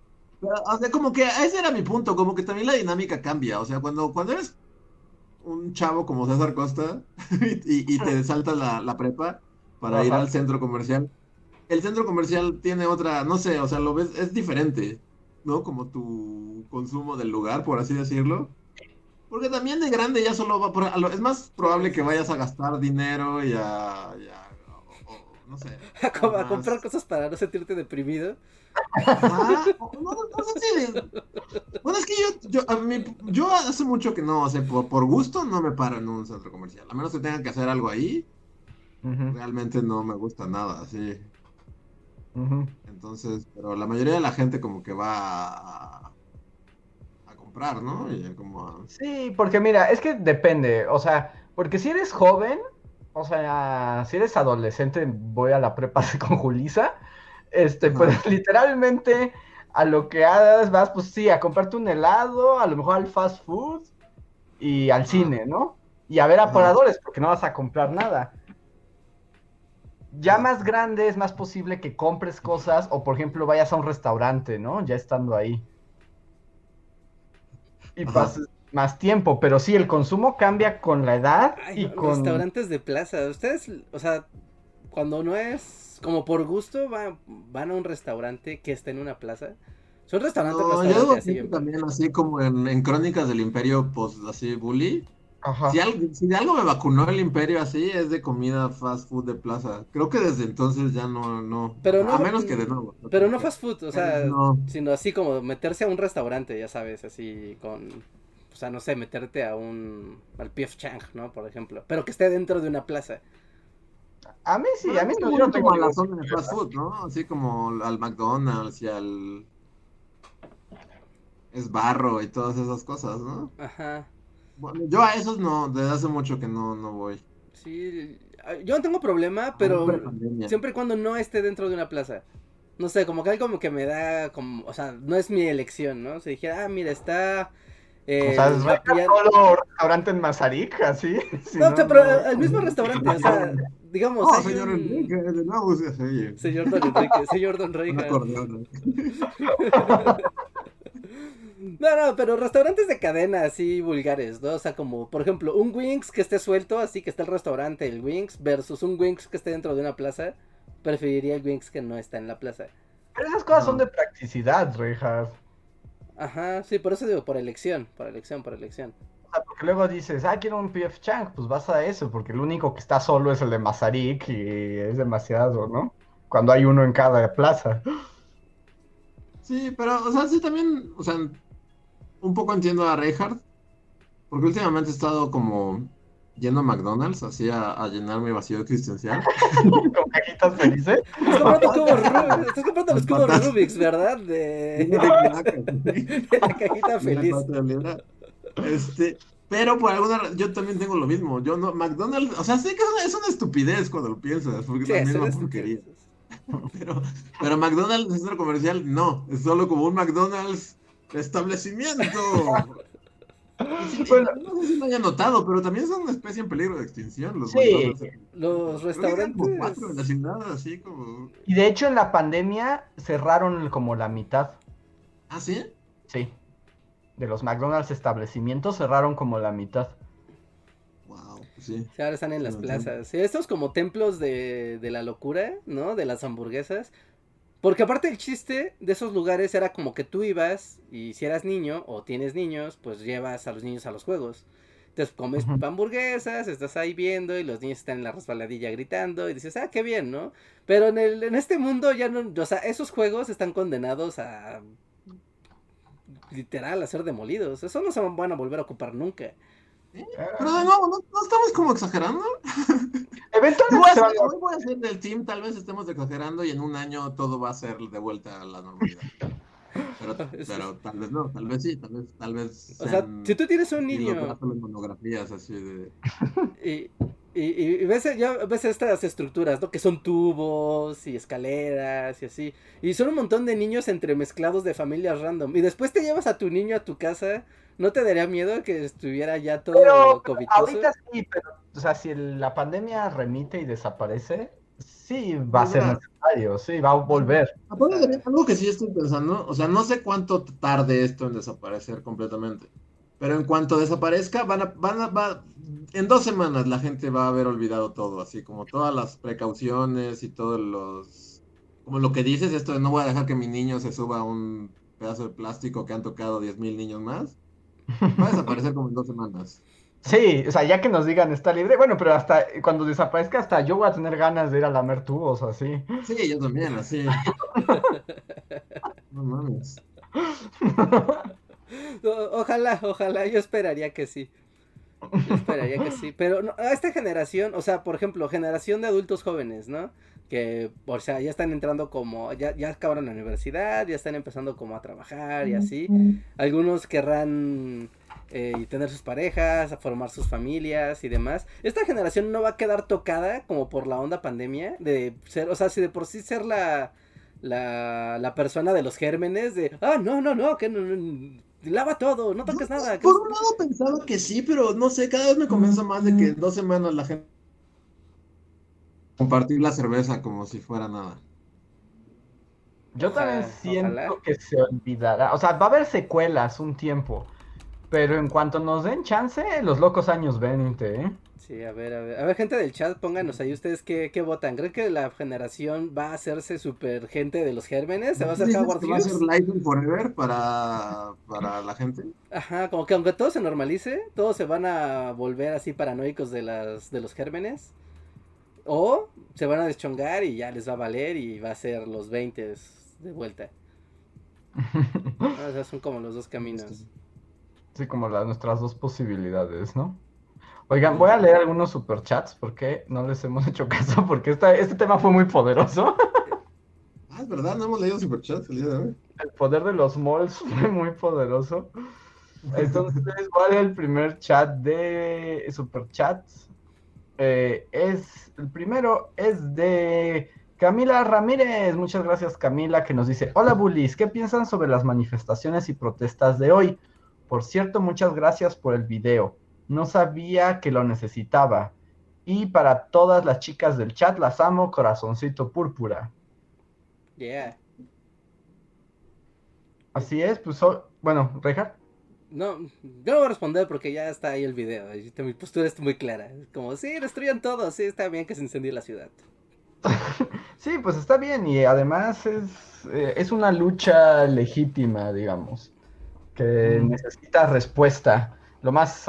O sea, como que ese era mi punto, como que también la dinámica cambia. O sea, cuando, cuando eres un chavo como César Costa y, te salta la, prepa para ir al centro comercial, el centro comercial tiene otra, no sé, o sea, lo ves, es diferente. ¿no? Como tu consumo del lugar, por así decirlo. Porque también de grande ya solo va por... Es más probable que vayas a gastar dinero y a... no sé. A, comprar cosas para no sentirte deprimido. No, sé si... Bueno, es que yo, yo, a mí, yo hace mucho que no, o sea, por, gusto no me paro en un centro comercial. A menos que tenga que hacer algo ahí. Realmente no me gusta nada, sí. Entonces, pero la mayoría de la gente como que va a, comprar, ¿no? Sí, porque mira, es que depende, o sea, porque si eres joven, o sea, si eres adolescente, voy a la prepa con Julisa, este, pues literalmente a lo que hagas vas, pues sí, a comprarte un helado, a lo mejor al fast food y al cine, ¿no? Y a ver aparadores, porque no vas a comprar nada. Ya más grande es más posible que compres cosas o, por ejemplo, vayas a un restaurante, ¿no? Ya estando ahí. Y pases más tiempo, pero sí, el consumo cambia con la edad y con... Restaurantes de plaza, ustedes, o sea, cuando no es como por gusto, van a un restaurante que está en una plaza. Son restaurantes, no, yo así. También así como en, en Crónicas del Imperio, pues así, Bully si, algo, de algo me vacunó el imperio así, es de comida fast food de plaza. Creo que desde entonces ya no, no. Pero a menos que de nuevo. Pero no fast food, o sea, sino así como meterse a un restaurante, ya sabes, así con. O sea, no sé, meterte a un. al PF Chang, ¿no? Por ejemplo. Pero que esté dentro de una plaza. A mí sí, a mí no, yo no tengo a la zona de fast food, ¿no? Así como al McDonald's y al. Es barro y todas esas cosas, ¿no? Ajá yo a esos no, desde hace mucho que no, no voy. Sí, yo no tengo problema, pero siempre y cuando no esté dentro de una plaza. No sé, como que algo que me da, como, o sea, no es mi elección, ¿no? Se dijera, ah, mira, está... Eh, o sea, es solo restaurante en Mazarik, así. no, pero el mismo restaurante, o sea, digamos. Oh, señor Enrique, de nuevo Señor Don Enrique, señor Don Enrique. No, no, pero restaurantes de cadena así vulgares, ¿no? O sea, como, por ejemplo, un Wings que esté suelto, así que está el restaurante, el Wings, versus un Wings que esté dentro de una plaza, preferiría el Wings que no está en la plaza. Pero esas cosas son de practicidad, Rejas. Ajá, sí, por eso digo, por elección, por elección, por elección. Sea, porque luego dices, ah, quiero un PF Chang, pues vas a eso, porque el único que está solo es el de Mazarik y es demasiado, ¿no? Cuando hay uno en cada plaza. Sí, pero, o sea, sí también, o sea, un poco entiendo a Reinhardt, porque últimamente he estado como yendo a McDonald's, así a, llenar mi vacío existencial. ¿Con cajitas felices? Estás comprando los cubos Rubik's, ¿verdad? De, la cajita feliz. Este, pero por alguna razón, yo también tengo lo mismo. Yo no, McDonald's, o sea, sé que es una, estupidez cuando lo piensas, porque sí, es la misma porquería. Pero, pero McDonald's centro comercial, no, es solo como un McDonald's establecimiento. bueno, no sé si lo haya notado, pero también son una especie en peligro de extinción. Los, sí, los restaurantes. Y de hecho en la pandemia cerraron como la mitad. ¿Ah, sí? Sí. De los McDonald's establecimientos cerraron como la mitad. Wow, pues sí. ahora están en las plazas. Estos como templos de, de la locura, ¿no? De las hamburguesas porque aparte el chiste de esos lugares era como que tú ibas y si eras niño o tienes niños, pues llevas a los niños a los juegos. Entonces comes hamburguesas, estás ahí viendo y los niños están en la resbaladilla gritando y dices, ah, qué bien, ¿no? Pero en, el, en este mundo ya no, o sea, esos juegos están condenados a literal a ser demolidos. Eso no se van a volver a ocupar nunca. Pero de nuevo, ¿no, estamos como exagerando? Eventualmente. Hoy voy a ser del team, tal vez estemos exagerando y en un año todo va a ser de vuelta a la normalidad. Pero, pero tal vez no, tal vez sí, tal vez. Tal vez o sea, si tú tienes un niño. monografías así de. Y, y, ves, ya ves estas estructuras, ¿no? Que son tubos y escaleras y así. Y son un montón de niños entremezclados de familias random. Y después te llevas a tu niño a tu casa ¿No te daría miedo que estuviera ya todo pero, Ahorita sí, pero, o sea, si la pandemia remite y desaparece, sí va a ser necesario, sí, va a volver. algo que sí estoy pensando, o sea, no sé cuánto tarde esto en desaparecer completamente, pero en cuanto desaparezca, van a, van a, va, en dos semanas la gente va a haber olvidado todo, así como todas las precauciones y todos los, como lo que dices, esto de no voy a dejar que mi niño se suba a un pedazo de plástico que han tocado 10.000 niños más, va a desaparecer como en dos semanas. Sí, o sea, ya que nos digan está libre, bueno, pero hasta cuando desaparezca, hasta yo voy a tener ganas de ir a lamer tubos, así. Sí, yo también, así. no mames. Ojalá, ojalá, yo esperaría que sí. Yo esperaría que sí. Pero no, a esta generación, o sea, por ejemplo, generación de adultos jóvenes, ¿no? Que, o sea, ya están entrando como, ya, ya acabaron la universidad, ya están empezando como a trabajar y así. Algunos querrán eh, tener sus parejas, a formar sus familias y demás. Esta generación no va a quedar tocada como por la onda pandemia de ser, o sea, si de por sí ser la, la, la persona de los gérmenes de, ah, no, no, no, que no, lava todo, no toques nada. Por un lado pensaba que sí, pero no sé, cada vez me convenzo más de que en dos semanas la gente compartir la cerveza como si fuera nada. Yo también siento que se olvidará, o sea, va a haber secuelas un tiempo, pero en cuanto nos den chance, los locos años 20, ¿eh? Sí, a ver, a ver. A ver, gente del chat, pónganos ahí ustedes qué, qué votan. ¿Creen que la generación va a hacerse super gente de los gérmenes? ¿Se va a hacer Howard ¿Va a ser Life Forever para, para la gente? Ajá, como que aunque todo se normalice, todos se van a volver así paranoicos de, las, de los gérmenes. O se van a deschongar y ya les va a valer y va a ser los 20 de vuelta. o sea, son como los dos caminos. Sí, como las, nuestras dos posibilidades, ¿no? Oigan, voy a leer algunos superchats porque no les hemos hecho caso porque este tema fue muy poderoso. Ah, es verdad, no hemos leído superchats el día de hoy. El poder de los malls fue muy poderoso. Entonces, a leer el primer chat de superchats. Eh, es, el primero es de Camila Ramírez. Muchas gracias, Camila, que nos dice: Hola, bullies, ¿qué piensan sobre las manifestaciones y protestas de hoy? Por cierto, muchas gracias por el video. No sabía que lo necesitaba. Y para todas las chicas del chat, las amo, corazoncito púrpura. Yeah. Así es, pues, bueno, Reja. No, yo no voy a responder porque ya está ahí el video. Mi postura está muy clara. Como, sí, destruyan todo, sí, está bien que se incendie la ciudad. sí, pues está bien y además es, eh, es una lucha legítima, digamos que necesita respuesta lo más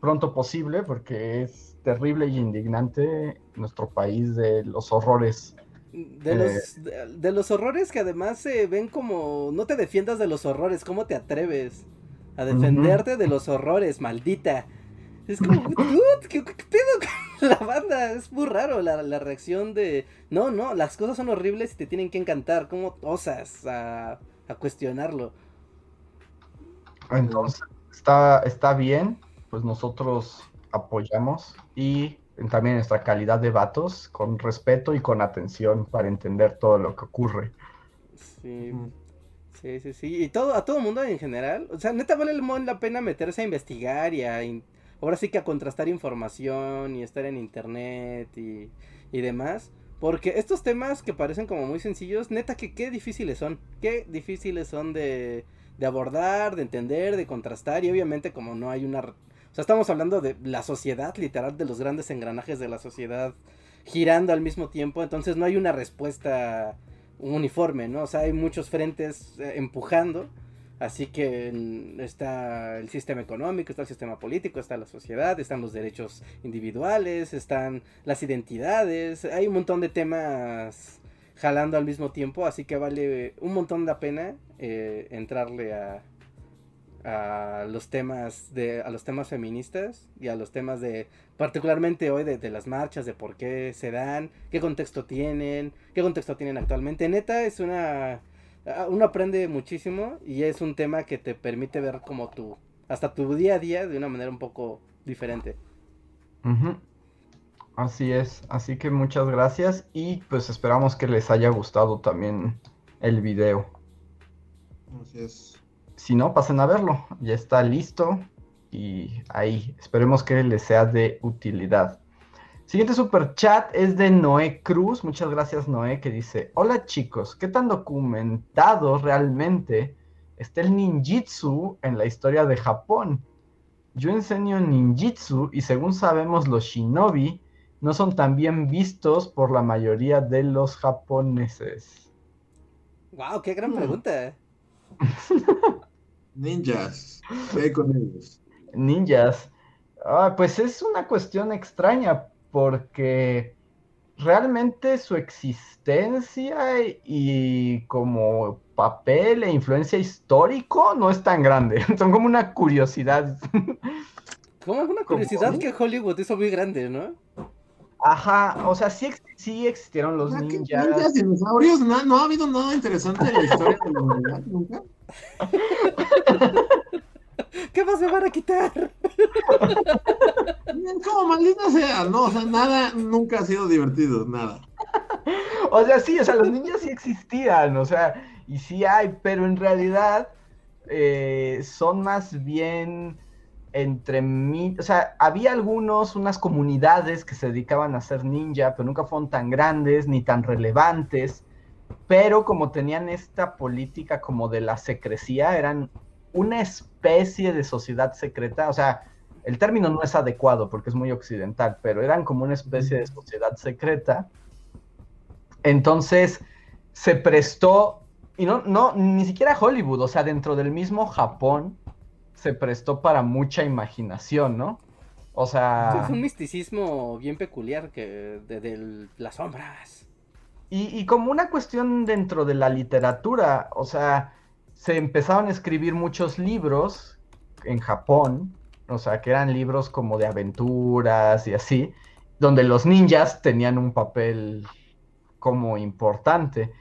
pronto posible porque es terrible y indignante nuestro país de los horrores. De, los, eh, de, los horrores que además se ven como no te defiendas de los horrores, ¿cómo te atreves a defenderte de los horrores, maldita? Es como, ¿qué, pedo con la banda? Es muy raro la, la, reacción de, no, no, las cosas son horribles y te tienen que encantar, ¿cómo osas a, a cuestionarlo? Entonces, está, está bien, pues nosotros apoyamos y también nuestra calidad de vatos con respeto y con atención para entender todo lo que ocurre. Sí. Sí, sí, sí. Y todo, a todo mundo en general. O sea, neta vale la pena meterse a investigar y a... Ahora sí que a contrastar información y estar en internet y, y demás. Porque estos temas que parecen como muy sencillos, neta que qué difíciles son. Qué difíciles son de, de abordar, de entender, de contrastar y obviamente como no hay una... O sea, estamos hablando de la sociedad, literal, de los grandes engranajes de la sociedad girando al mismo tiempo, entonces no hay una respuesta uniforme, ¿no? O sea, hay muchos frentes eh, empujando, así que está el sistema económico, está el sistema político, está la sociedad, están los derechos individuales, están las identidades, hay un montón de temas jalando al mismo tiempo, así que vale un montón de pena eh, entrarle a, a los temas de a los temas feministas y a los temas de particularmente hoy de, las marchas de por qué se dan qué contexto tienen qué contexto tienen actualmente. Neta es una uno aprende muchísimo y es un tema que te permite ver como tu hasta tu día a día de una manera un poco diferente Así es, así que muchas gracias y pues esperamos que les haya gustado también el video. Así es. Si no, pasen a verlo, ya está listo y ahí, esperemos que les sea de utilidad. Siguiente super chat es de Noé Cruz, muchas gracias Noé, que dice, hola chicos, ¿qué tan documentado realmente está el ninjitsu en la historia de Japón? Yo enseño ninjitsu y según sabemos los shinobi no son tan bien vistos por la mayoría de los japoneses. Wow, qué gran hmm. pregunta. Ninjas. ¿Qué con ellos? Ninjas. Ah, pues es una cuestión extraña porque realmente su existencia y como papel e influencia histórico no es tan grande. Son como una curiosidad. Como una curiosidad que Hollywood hizo muy grande, ¿no? Ajá, o sea, sí, sí existieron los ninjas. Ninjas, dinosaurios, no, no ha habido nada interesante en la historia de la humanidad nunca. ¿Qué más me van a quitar? Como maldita sea, no, o sea, nada nunca ha sido divertido, nada. O sea, sí, o sea, los ninjas sí existían, o sea, y sí hay, pero en realidad eh, son más bien entre mí, o sea, había algunos, unas comunidades que se dedicaban a ser ninja, pero nunca fueron tan grandes ni tan relevantes, pero como tenían esta política como de la secrecía, eran una especie de sociedad secreta, o sea, el término no es adecuado porque es muy occidental, pero eran como una especie de sociedad secreta. Entonces se prestó, y no, no, ni siquiera Hollywood, o sea, dentro del mismo Japón, se prestó para mucha imaginación, ¿no? O sea... Es un misticismo bien peculiar que de, las sombras. Y, como una cuestión dentro de la literatura, o sea, se empezaron a escribir muchos libros en Japón, o sea, que eran libros como de aventuras y así, donde los ninjas tenían un papel como importante.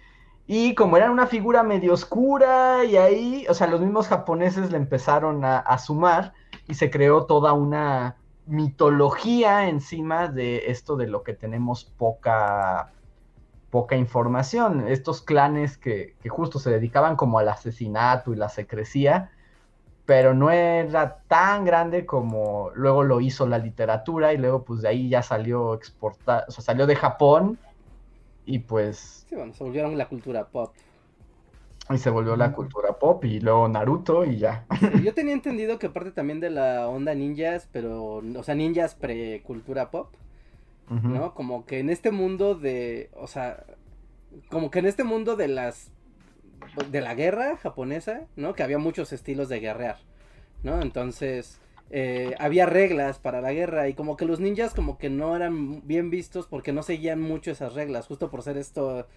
Y como era una figura medio oscura y ahí, o sea, los mismos japoneses le empezaron a, sumar y se creó toda una mitología encima de esto de lo que tenemos poca, poca información. Estos clanes que, que justo se dedicaban como al asesinato y la secrecía, pero no era tan grande como luego lo hizo la literatura y luego pues de ahí ya salió exportar, o sea, salió de Japón y pues... Sí, bueno, se volvieron la cultura pop. Y se volvió la cultura pop y luego Naruto y ya. yo tenía entendido que parte también de la onda ninjas, pero, o sea, ninjas pre-cultura pop, ¿no? Como que en este mundo de, o sea, como que en este mundo de las, de la guerra japonesa, ¿no? Que había muchos estilos de guerrear, ¿no? Entonces, eh, había reglas para la guerra y como que los ninjas como que no eran bien vistos porque no seguían mucho esas reglas, justo por ser esto,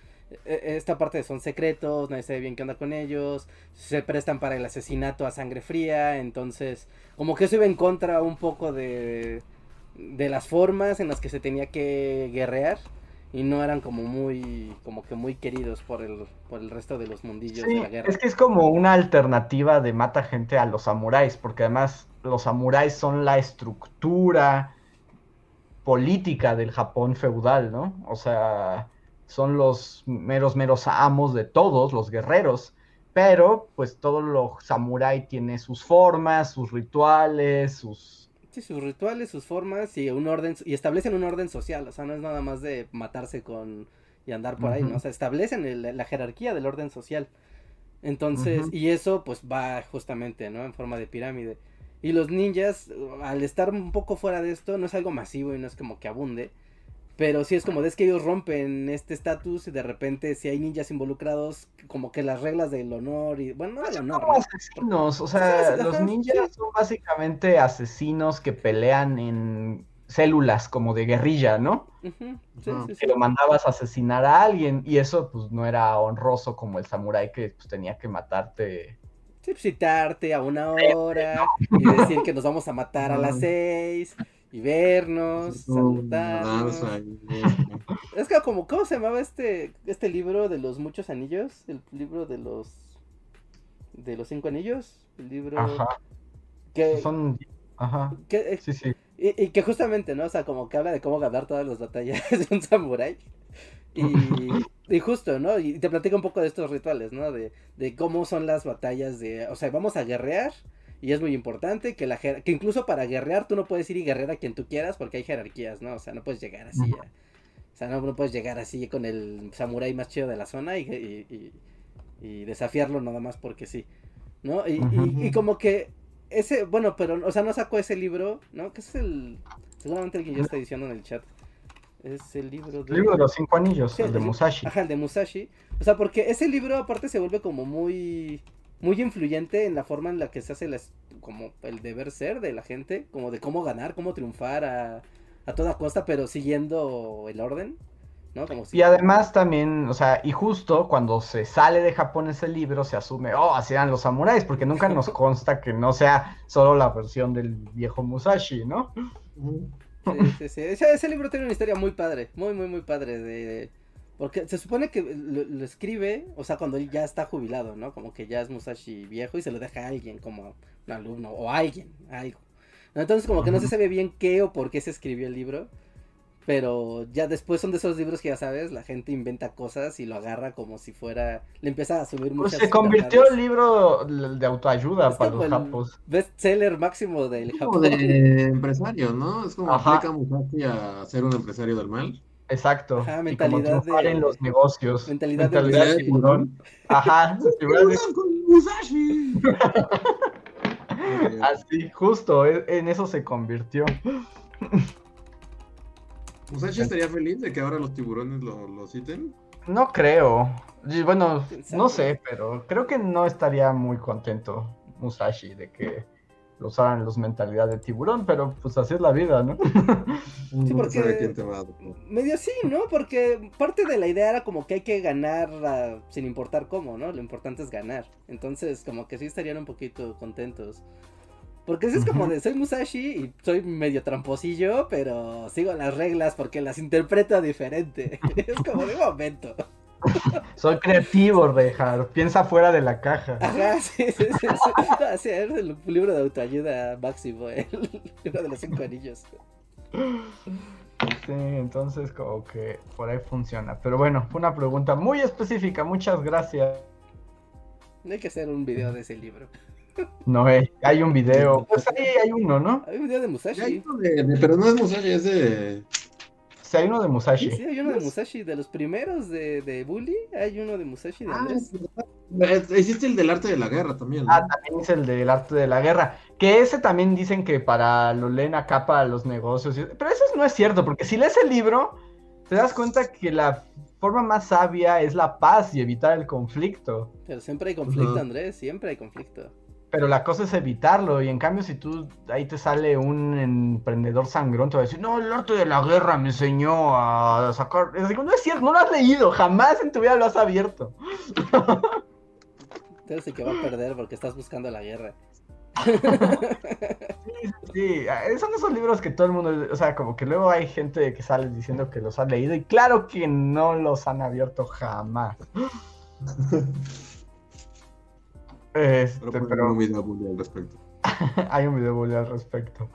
e, e, esta parte de son secretos, nadie sabe bien qué onda con ellos, se prestan para el asesinato a sangre fría, entonces como que eso iba en contra un poco de, de las formas en las que se tenía que guerrear y no eran como muy como que muy queridos por el por el resto de los mundillos de la guerra. Es que es como una alternativa de mata gente a los samuráis, porque además los samuráis son la estructura política del Japón feudal, ¿no? O sea, son los meros meros amos de todos, los guerreros, pero pues todo lo samurái tiene sus formas, sus rituales, sus sus rituales, sus formas y un orden y establecen un orden social, o sea, no es nada más de matarse con y andar por ahí, ¿no? O sea, establecen la jerarquía del orden social. Entonces, y eso pues va justamente, ¿no? En forma de pirámide. Y los ninjas, al estar un poco fuera de esto, no es algo masivo y no es como que abunde. Pero sí es como, es que ellos rompen este estatus y de repente si hay ninjas involucrados, como que las reglas del honor y, bueno, no del honor. Como asesinos, o sea, los ninjas son básicamente asesinos que pelean en células como de guerrilla, ¿no? que lo mandabas a asesinar a alguien y eso pues no era honroso como el samurái que pues tenía que matarte. Sí, pues, citarte a una hora y decir que nos vamos a matar a las seis y vernos, saludarnos. Es que como, ¿cómo se llamaba este, este libro de los muchos anillos? El libro de los de los cinco anillos, el libro Ajá. que son Ajá. Que, sí, sí. Y, que justamente, ¿no? O sea, como que habla de cómo ganar todas las batallas de un samurái. Y, y, justo, ¿no? Y te platica un poco de estos rituales, ¿no? De, de cómo son las batallas de, o sea, vamos a guerrear y es muy importante que la que incluso para guerrear tú no puedes ir y guerrear a quien tú quieras porque hay jerarquías, ¿no? O sea, no puedes llegar así. o sea, no, puedes llegar así con el samurái más chido de la zona y, y, desafiarlo nada más porque sí. ¿No? Y, como que ese, bueno, pero, o sea, no sacó ese libro, ¿no? Que es el, seguramente el que yo está diciendo en el chat. Es el libro de... El libro de los cinco anillos, el de Musashi. Ajá, el de Musashi. O sea, porque ese libro aparte se vuelve como muy muy influyente en la forma en la que se hace como el deber ser de la gente, como de cómo ganar, cómo triunfar a, a toda costa, pero siguiendo el orden. ¿no? Como Y además también, o sea, y justo cuando se sale de Japón ese libro se asume, oh, así eran los samuráis, porque nunca nos consta que no sea solo la versión del viejo Musashi, ¿no? Sí, sí, sí. Ese, libro tiene una historia muy padre, muy, muy, muy padre. De, porque se supone que lo, escribe, o sea, cuando él ya está jubilado, ¿no? Como que ya es Musashi viejo y se lo deja a alguien, como un alumno o alguien, algo. Entonces como que no se sabe bien qué o por qué se escribió el libro. Pero ya después son de esos libros que ya sabes, la gente inventa cosas y lo agarra como si fuera. Le empieza a subir pues muchas Se convirtió el libro de autoayuda para los japos. Bestseller máximo del Japón. de empresario, ¿no? Es como aplica Musashi a ser un empresario del mal. Exacto. Ajá, mentalidad de... en los negocios. Mentalidad, de, tiburón. Ajá. Musashi. Así, justo, e, en eso se convirtió. ¿Musashi estaría feliz de que ahora los tiburones lo, lo citen? No creo. Bueno, no sé, pero creo que no estaría muy contento Musashi de que lo usaran los mentalidad de tiburón, pero pues así es la vida, ¿no? Sí, porque medio sí, ¿no? Porque parte de la idea era como que hay que ganar sin importar cómo, ¿no? Lo importante es ganar. Entonces, como que sí estarían un poquito contentos. Porque es como de soy Musashi y soy medio tramposillo, pero sigo las reglas porque las interpreto diferente. es como de momento. Soy creativo, Rejar. Piensa fuera de la caja. Ajá, sí, sí, sí. sí. es el libro de autoayuda máximo, el libro de los cinco anillos. Sí, entonces como que por ahí funciona. Pero bueno, fue una pregunta muy específica. Muchas gracias. Hay que hacer un video de ese libro. No, hay un video. Pues ahí hay uno, ¿no? Hay un video de Musashi. pero no es Musashi, es de. Sí, hay uno de Musashi. Sí, hay uno de Musashi. De los primeros de, de Bully, hay uno de Musashi de ah, Andrés. Hiciste el del arte de la guerra también. Ah, también es el del arte de la guerra. Que ese también dicen que para lo leen acá para los negocios. Pero eso no es cierto, porque si lees el libro, te das cuenta que la forma más sabia es la paz y evitar el conflicto. Pero siempre hay conflicto, Andrés, siempre hay conflicto. Pero la cosa es evitarlo, y en cambio si tú ahí te sale un emprendedor sangrón, te va a decir, no, el arte de la guerra me enseñó a sacar... no es cierto, no lo has leído, jamás en tu vida lo has abierto. Entonces que va a perder porque estás buscando la guerra. sí, sí, son esos libros que todo el mundo, o sea, como que luego hay gente que sale diciendo que los ha leído y claro que no los han abierto jamás. Este, pero, hay un video al respecto. hay un video al respecto.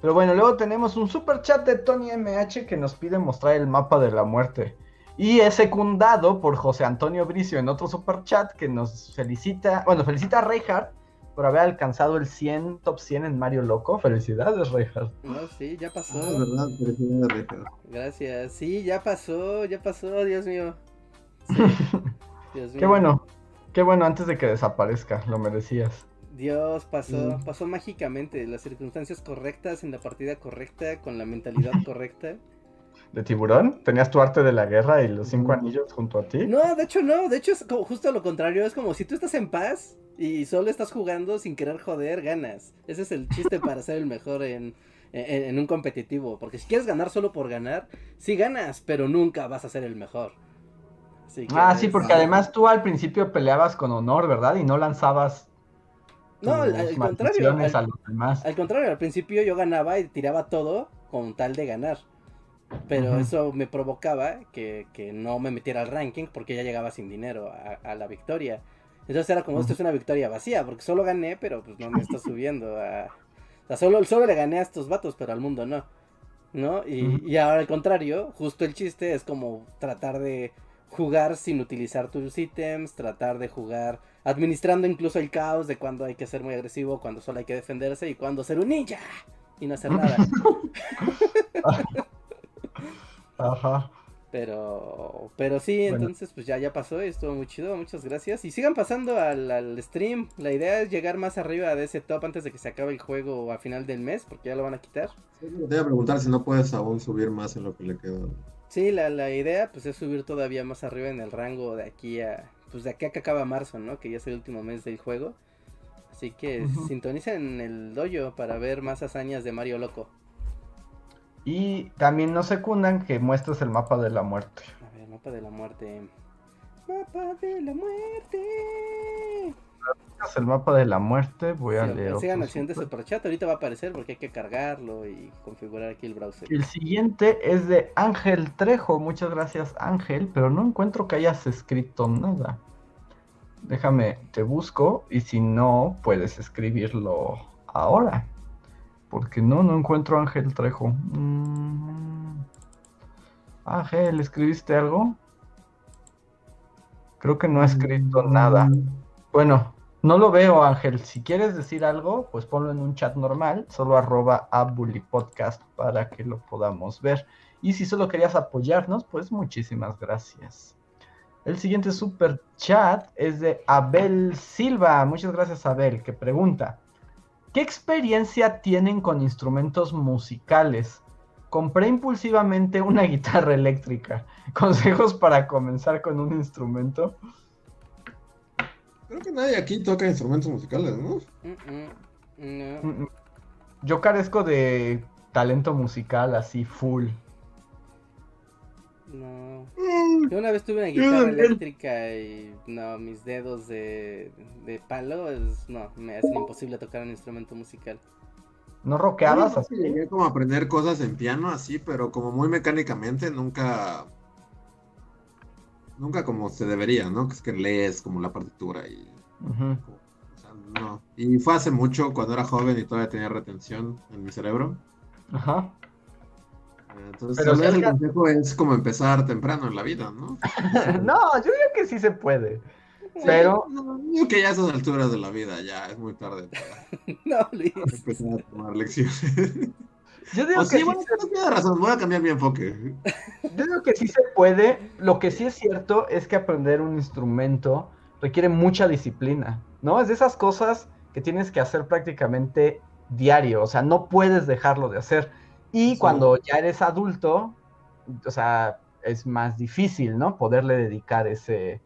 Pero bueno, luego tenemos un super chat de Tony MH que nos pide mostrar el mapa de la muerte. Y es secundado por José Antonio Bricio en otro super chat que nos felicita, bueno, felicita a Reinhardt por haber alcanzado el 100, top 100 en Mario Loco. Felicidades, Reinhardt. No, sí, ya pasó. Ah, verdad, felicidades, Gracias. Sí, ya pasó, ya pasó, Dios mío. Dios mío. Qué bueno. Qué bueno, antes de que desaparezca, lo merecías. Dios, pasó, pasó mágicamente, las circunstancias correctas, en la partida correcta, con la mentalidad correcta. ¿De tiburón? ¿Tenías tu arte de la guerra y los cinco anillos junto a ti? No, de hecho no, de hecho es como justo lo contrario, es como si tú estás en paz y solo estás jugando sin querer joder, ganas. Ese es el chiste para ser el mejor en, en un competitivo, porque si quieres ganar solo por ganar, sí ganas, pero nunca vas a ser el mejor ah, sí, porque además tú al principio peleabas con honor, ¿verdad? Y no lanzabas. No, al, contrario. Al, contrario, al principio yo ganaba y tiraba todo con tal de ganar. Pero eso me provocaba que, no me metiera al ranking porque ya llegaba sin dinero a, la victoria. Entonces era como, esto es una victoria vacía, porque solo gané, pero pues no me está subiendo a... O sea, solo, solo le gané a estos vatos, pero al mundo no. ¿No? Y, y ahora al contrario, justo el chiste es como tratar de jugar sin utilizar tus ítems, tratar de jugar administrando incluso el caos de cuando hay que ser muy agresivo, cuando solo hay que defenderse y cuando ser un ninja y no hacer nada. Ajá. Pero, pero sí, entonces pues ya, ya pasó y estuvo muy chido, muchas gracias. Y sigan pasando al, stream, la idea es llegar más arriba de ese top antes de que se acabe el juego a final del mes, porque ya lo van a quitar. te voy a preguntar si no puedes aún subir más en lo que le queda. Sí, la, la idea pues es subir todavía más arriba en el rango de aquí a pues de aquí a que acaba marzo, ¿no? Que ya es el último mes del juego. Así que sintonicen el dojo para ver más hazañas de Mario Loco. Y también nos secundan que muestres el mapa de la muerte. A ver, mapa de la muerte. Mapa de la muerte. El mapa de la muerte, voy a leer. Sigan acción de superchat, ahorita va a aparecer porque hay que cargarlo y configurar aquí el browser. El siguiente es de Ángel Trejo, muchas gracias Ángel, pero no encuentro que hayas escrito nada. Déjame, te busco y si no, puedes escribirlo ahora. Porque no, no encuentro a Ángel Trejo. Mm. Ángel, ¿escribiste algo? Creo que no ha escrito nada. Bueno, no lo veo, Ángel. Si quieres decir algo, pues ponlo en un chat normal, solo arroba a Podcast para que lo podamos ver. Y si solo querías apoyarnos, pues muchísimas gracias. El siguiente super chat es de Abel Silva. Muchas gracias, Abel, que pregunta: ¿Qué experiencia tienen con instrumentos musicales? Compré impulsivamente una guitarra eléctrica. ¿Consejos para comenzar con un instrumento? Creo que nadie aquí toca instrumentos musicales, ¿no? Yo carezco de talento musical así full. No. Mm. Yo una vez tuve una guitarra eléctrica y no, mis dedos de, de palo no, me hacen imposible tocar un instrumento musical. ¿No rockeabas así? Llegué como a aprender cosas en piano así, pero como muy mecánicamente, nunca. Nunca como se debería, ¿no? Que es que lees como la partitura y. no. Y fue hace mucho, cuando era joven y todavía tenía retención en mi cerebro. Ajá. Entonces, Pero el consejo es como empezar temprano en la vida, ¿no? no, yo digo que sí se puede. Pero. No, digo que ya a esas alturas de la vida ya es muy tarde para, no, Luis. empezar a tomar lecciones. Yo digo que sí, bueno, tiene razón, voy a cambiar mi enfoque. Yo digo que sí se puede. Lo que sí es cierto es que aprender un instrumento requiere mucha disciplina, ¿no? Es de esas cosas que tienes que hacer prácticamente diario, o sea, no puedes dejarlo de hacer. Y cuando ya eres adulto, o sea, es más difícil, ¿no? Poderle dedicar ese,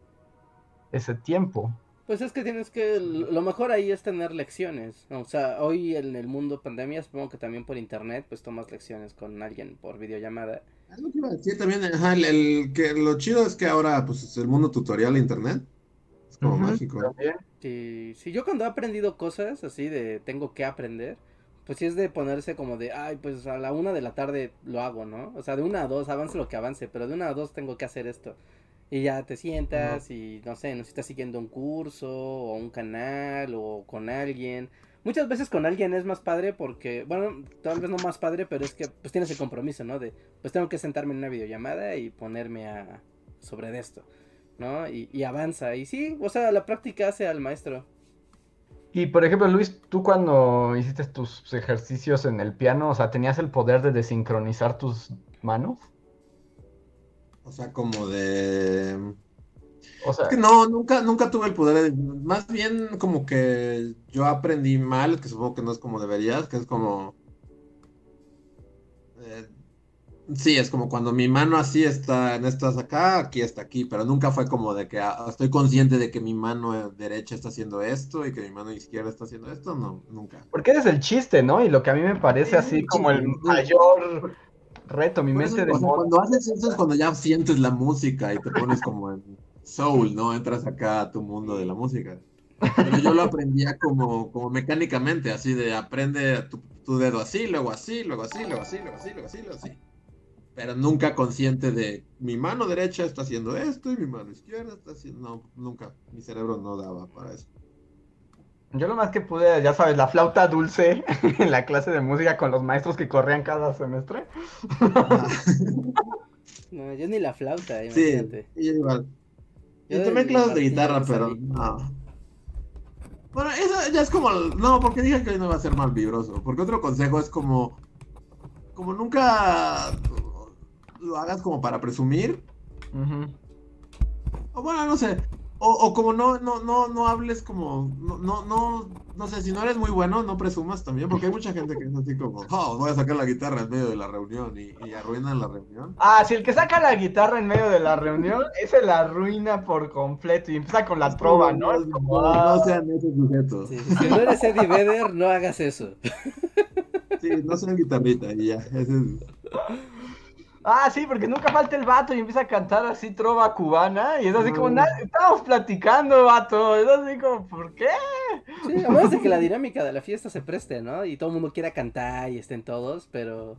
ese tiempo. Pues es que tienes que, lo mejor ahí es tener lecciones, o sea, hoy en el mundo pandemia, supongo que también por internet, pues tomas lecciones con alguien por videollamada. Es lo que iba a decir también, el, que lo chido es que ahora, pues, es el mundo tutorial internet, es como mágico. Sí, sí, yo cuando he aprendido cosas así de tengo que aprender, pues sí es de ponerse como de, ay, pues a la una de la tarde lo hago, ¿no? O sea, de una a dos, avance lo que avance, pero de una a dos tengo que hacer esto. Y ya te sientas y no sé, no sé si estás siguiendo un curso o un canal o con alguien. Muchas veces con alguien es más padre porque, bueno, tal vez no más padre, pero es que pues tienes el compromiso, ¿no? De, pues tengo que sentarme en una videollamada y ponerme a sobre esto, ¿no? Y, y avanza. Y sí, o sea, la práctica hace al maestro. Y por ejemplo, Luis, tú cuando hiciste tus ejercicios en el piano, o sea, ¿tenías el poder de desincronizar tus manos? O sea, como de... O sea, es que no, nunca, nunca tuve el poder de... Más bien como que yo aprendí mal, que supongo que no es como deberías, que es como... Eh, sí, es como cuando mi mano así está en estas acá, aquí está aquí, pero nunca fue como de que ah, estoy consciente de que mi mano derecha está haciendo esto y que mi mano izquierda está haciendo esto, no, nunca. Porque es el chiste, ¿no? Y lo que a mí me parece así como el mayor reto, mi mente de Cuando haces eso es cuando ya sientes la música y te pones como en soul, ¿no? Entras acá a tu mundo de la música. Pero yo lo aprendía como, como mecánicamente, así de aprende tu, tu, dedo así, luego así, luego así, luego así, luego así, luego así, luego así. Pero nunca consciente de mi mano derecha está haciendo esto y mi mano izquierda está haciendo. No, nunca. Mi cerebro no daba para eso. Yo lo más que pude, ya sabes, la flauta dulce en la clase de música con los maestros que corrían cada semestre. no, yo ni la flauta, imagínate. Sí, igual. Yo, tomé clases de guitarra, pero no. Bueno, eso ya es como. No, porque dije que no iba a ser mal vibroso. Porque otro consejo es como. Como nunca lo hagas como para presumir. O bueno, no sé. O, como no, no, no, no hables como, no, no, no, no sé, si no eres muy bueno, no presumas también, porque hay mucha gente que es así como, oh, voy a sacar la guitarra en medio de la reunión y, y arruinan la reunión. Ah, si el que saca la guitarra en medio de la reunión, ese la arruina por completo y empieza con la trova, ¿no? no, ah". sean esos sujetos. si no eres Eddie Vedder, no hagas eso. Sí, no sean guitarrita y ya, ese es... Ah, sí, porque nunca falta el vato y empieza a cantar así trova cubana y es así como, estamos platicando, vato, es así como, ¿por qué? Sí, a que la dinámica de la fiesta se preste, ¿no? Y todo el mundo quiera cantar y estén todos, pero...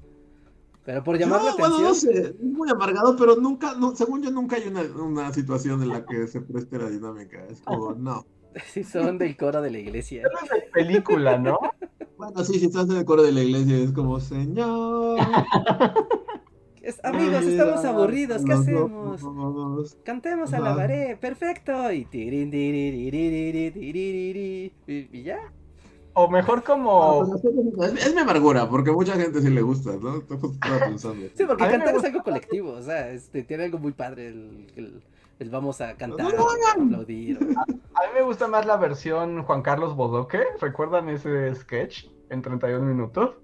Pero por llamar la atención... Bueno, no sé, es muy amargado, pero nunca, según yo, nunca hay una, una situación en la que se preste la dinámica, es como, no. Sí, son del coro de la iglesia. Es de película, ¿no? Bueno, sí, si estás en el coro de la iglesia es como, señor amigos, estamos aburridos, ¿qué hacemos? Cantemos a la pared, perfecto. Y y ya. O mejor como. es, mi amargura, porque mucha gente sí le gusta, ¿no? Sí, porque cantar es algo colectivo, o sea, este, tiene algo muy padre el, vamos a cantar, aplaudir. A, mí me gusta más la versión Juan Carlos Bodoque. ¿Recuerdan ese sketch en 31 minutos?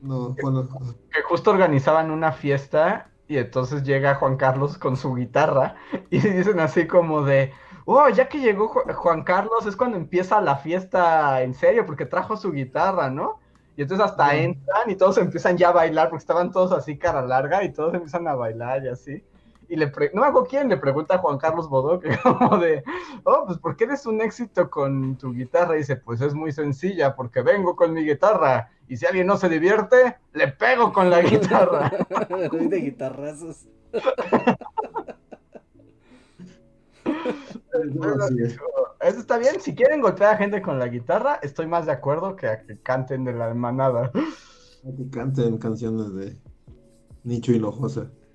No, bueno. Que justo organizaban una fiesta y entonces llega Juan Carlos con su guitarra y dicen así como de, oh, ya que llegó Juan Carlos es cuando empieza la fiesta en serio porque trajo su guitarra, ¿no? Y entonces hasta entran y todos empiezan ya a bailar porque estaban todos así cara larga y todos empiezan a bailar y así y le no me acuerdo quién le pregunta a Juan Carlos Bodó que como de, oh, pues ¿por qué eres un éxito con tu guitarra? Y dice, pues es muy sencilla, porque vengo con mi guitarra y si alguien no se divierte, le pego con la guitarra. de guitarrazos. Eso está bien, si quieren golpear a gente con la guitarra, estoy más de acuerdo que a que canten de la manada. A que canten canciones de Nicho y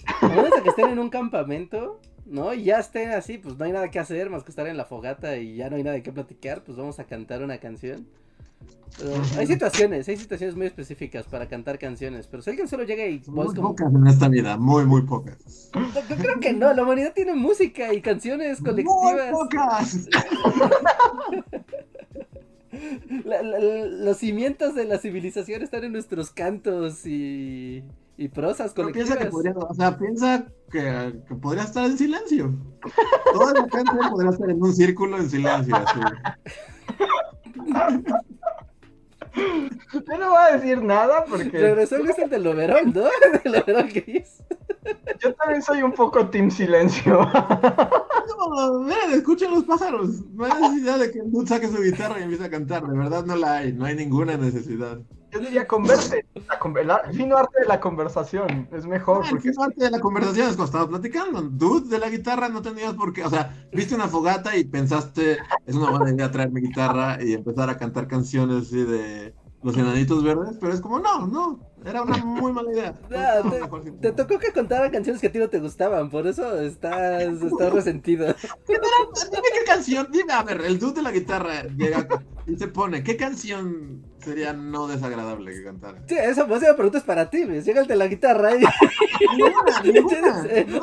A que estén en un campamento, ¿no? Y ya estén así, pues no hay nada que hacer más que estar en la fogata y ya no hay nada que platicar, pues vamos a cantar una canción. hay situaciones, hay situaciones muy específicas para cantar canciones, pero si alguien solo llega y muy pocas en esta vida, muy muy pocas. Yo creo que no, la humanidad tiene música y canciones colectivas. Muy pocas. los cimientos de la civilización están en nuestros cantos y y prosas colectivas. piensa que podría, o sea, piensa que, que podría estar en silencio. Toda la gente podría estar en un círculo en silencio. Así. Yo no voy a decir nada porque. Regresó Luis el del overall, ¿no? El overall gris. Yo también soy un poco team silencio. No, miren, escuchen los pájaros. No hay necesidad de que Dude saque su guitarra y empiece a cantar. De verdad no la hay. No hay ninguna necesidad. Yo diría converse. el fino arte de la conversación es mejor. Ah, el fino arte de la conversación es cuando platicando. Dude, de la guitarra no tenías por qué. O sea, viste una fogata y pensaste, es una buena idea traer mi guitarra y empezar a cantar canciones así de los enanitos verdes, pero es como, no, no, era una muy mala idea. te, tocó que contara canciones que a ti no te gustaban, por eso estás, estás resentido. dime qué canción, dime, a ver, el dude de la guitarra llega y se pone, ¿qué canción sería no desagradable que cantara? Sí, esa pues, pregunta es para ti, Llega el de la guitarra y... no,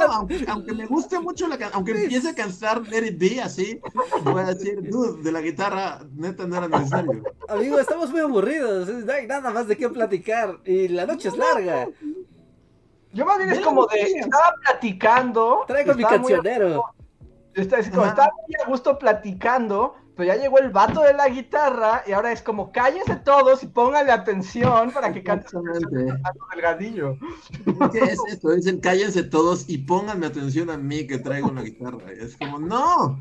aunque, me guste mucho la canción, aunque empiece a cantar Let It Be así, voy a decir, dude, de la guitarra, neta no era necesario. Amigo, estamos muy aburridos, no hay nada más de qué platicar. Y la noche es larga. Yo más bien es como de, estaba platicando. Traigo mi cancionero. estaba muy a gusto platicando, pero ya llegó el vato de la guitarra y ahora es como, cállense todos y pónganle atención para que cante el gadillo. ¿Qué es esto? Dicen, cállense todos y pónganme atención a mí que traigo una guitarra. Y es como, no.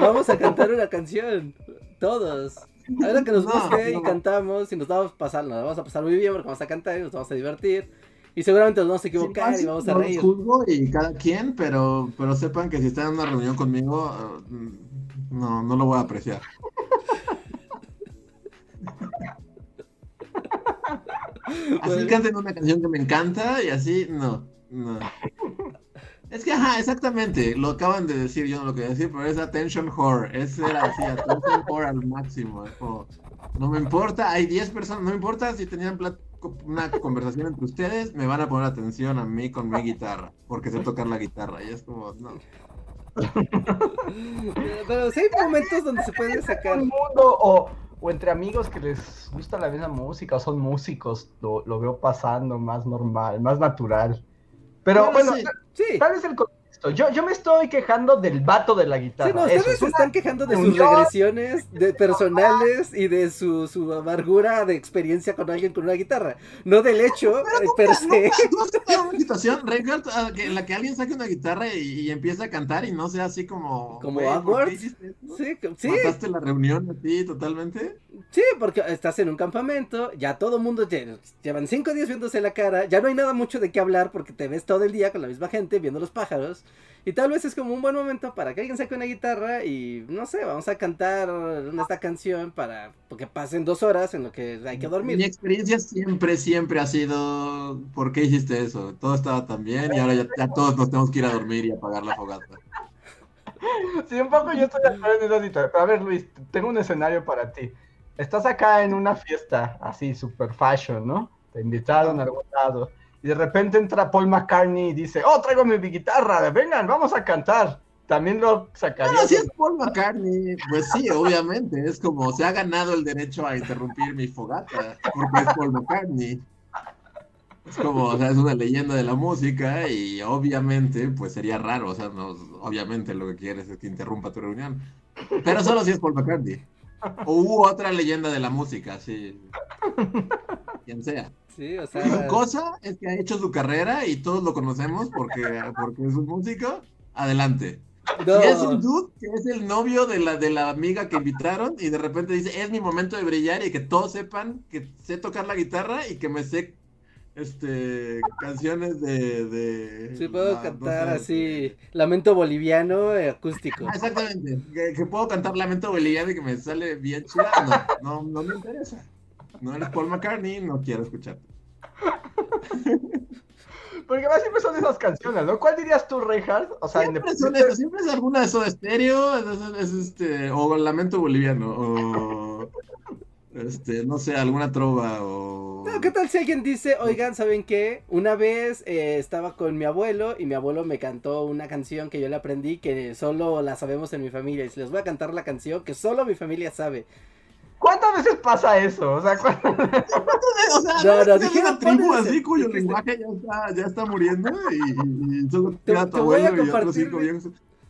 Vamos a cantar una canción, todos. Ahora que nos guste y cantamos y nos vamos a pasar, nos vamos a pasar muy bien porque vamos a cantar y nos vamos a divertir. Y seguramente nos vamos a equivocar y vamos a reír. juzgo y cada quien, pero, pero sepan que si están en una reunión conmigo, mm, no, no lo voy a apreciar. así canten una canción que me encanta y así, no, no. Es que, ajá, exactamente, lo acaban de decir, yo no lo quería decir, pero es attention horror, es era así, attention horror al máximo, no me importa, hay 10 personas, no me importa si tenían una conversación entre ustedes, me van a poner atención a mí con mi guitarra, porque sé tocar la guitarra, y es como, no. Pero sí hay momentos donde se puede sacar. mundo o, o, entre amigos que les gusta la misma música o son músicos, lo, lo veo pasando más normal, más natural. Pero bueno, sí. tal vez el yo, yo me estoy quejando del vato de la guitarra. Sí, no, ustedes se están quejando de sus regresiones de personales y de su, su, amargura de experiencia con alguien con una guitarra. No del hecho Pero, per se. No, una situación, Reinhardt, ah, en la que alguien saque una guitarra y, y empiece a cantar y no sea así como. Como awkward. Sí, sí. ¿Mataste la reunión a ti totalmente? Sí, porque estás en un campamento, ya todo el mundo llevan cinco días viéndose la cara, ya no hay nada mucho de qué hablar porque te ves todo el día con la misma gente viendo los pájaros. Y tal vez es como un buen momento para que alguien saque una guitarra y no sé, vamos a cantar esta canción para que pasen dos horas en lo que hay que dormir. Mi experiencia siempre, siempre ha sido, ¿por qué hiciste eso? Todo estaba tan bien y ahora ya, todos nos tenemos que ir a dormir y apagar la fogata. Sí, un poco yo estoy de acuerdo en esa situación. A ver, Luis, tengo un escenario para ti. Estás acá en una fiesta así, super fashion, ¿no? Te invitaron a algún lado y de repente entra Paul McCartney y dice, oh, traigo mi guitarra, vengan, vamos a cantar. También lo sacaría. Si es Paul McCartney, pues sí, obviamente, es como se ha ganado el derecho a interrumpir mi fogata, porque es Paul McCartney. Es como, o sea, es una leyenda de la música y obviamente, pues sería raro, o sea, no, obviamente lo que quieres es que interrumpa tu reunión. Pero solo si es Paul McCartney. O hubo otra leyenda de la música, sí. Quien sea. Su cosa es que ha hecho su carrera y todos lo conocemos porque, porque es un músico. Adelante. Si es un dude que es el novio de la, de la amiga que invitaron y de repente dice, es mi momento de brillar y que todos sepan que sé tocar la guitarra y que me sé este canciones de, de sí puedo cantar así lamento boliviano eh, acústico. Ah, exactamente. Que, puedo cantar lamento boliviano y que me sale bien chida. No, no, no me interesa no eres Paul McCartney, no quiero escucharte. Porque más siempre son esas canciones, ¿no? ¿Cuál dirías tú, Reinhardt? O sea, siempre, siempre es alguna de de estéreo, es, este, o Lamento Boliviano, o este, no sé, alguna trova, o... ¿qué tal si alguien dice, oigan, ¿saben qué? Una vez eh, estaba con mi abuelo y mi abuelo me cantó una canción que yo le aprendí que solo la sabemos en mi familia y les voy a cantar la canción que solo mi familia sabe. ¿Cuántas veces pasa eso? O sea, ¿cuántas O sea, no, no, dije una tribu así cuyo lenguaje ya está, ya está muriendo y, y solo queda tu abuelo y otros cinco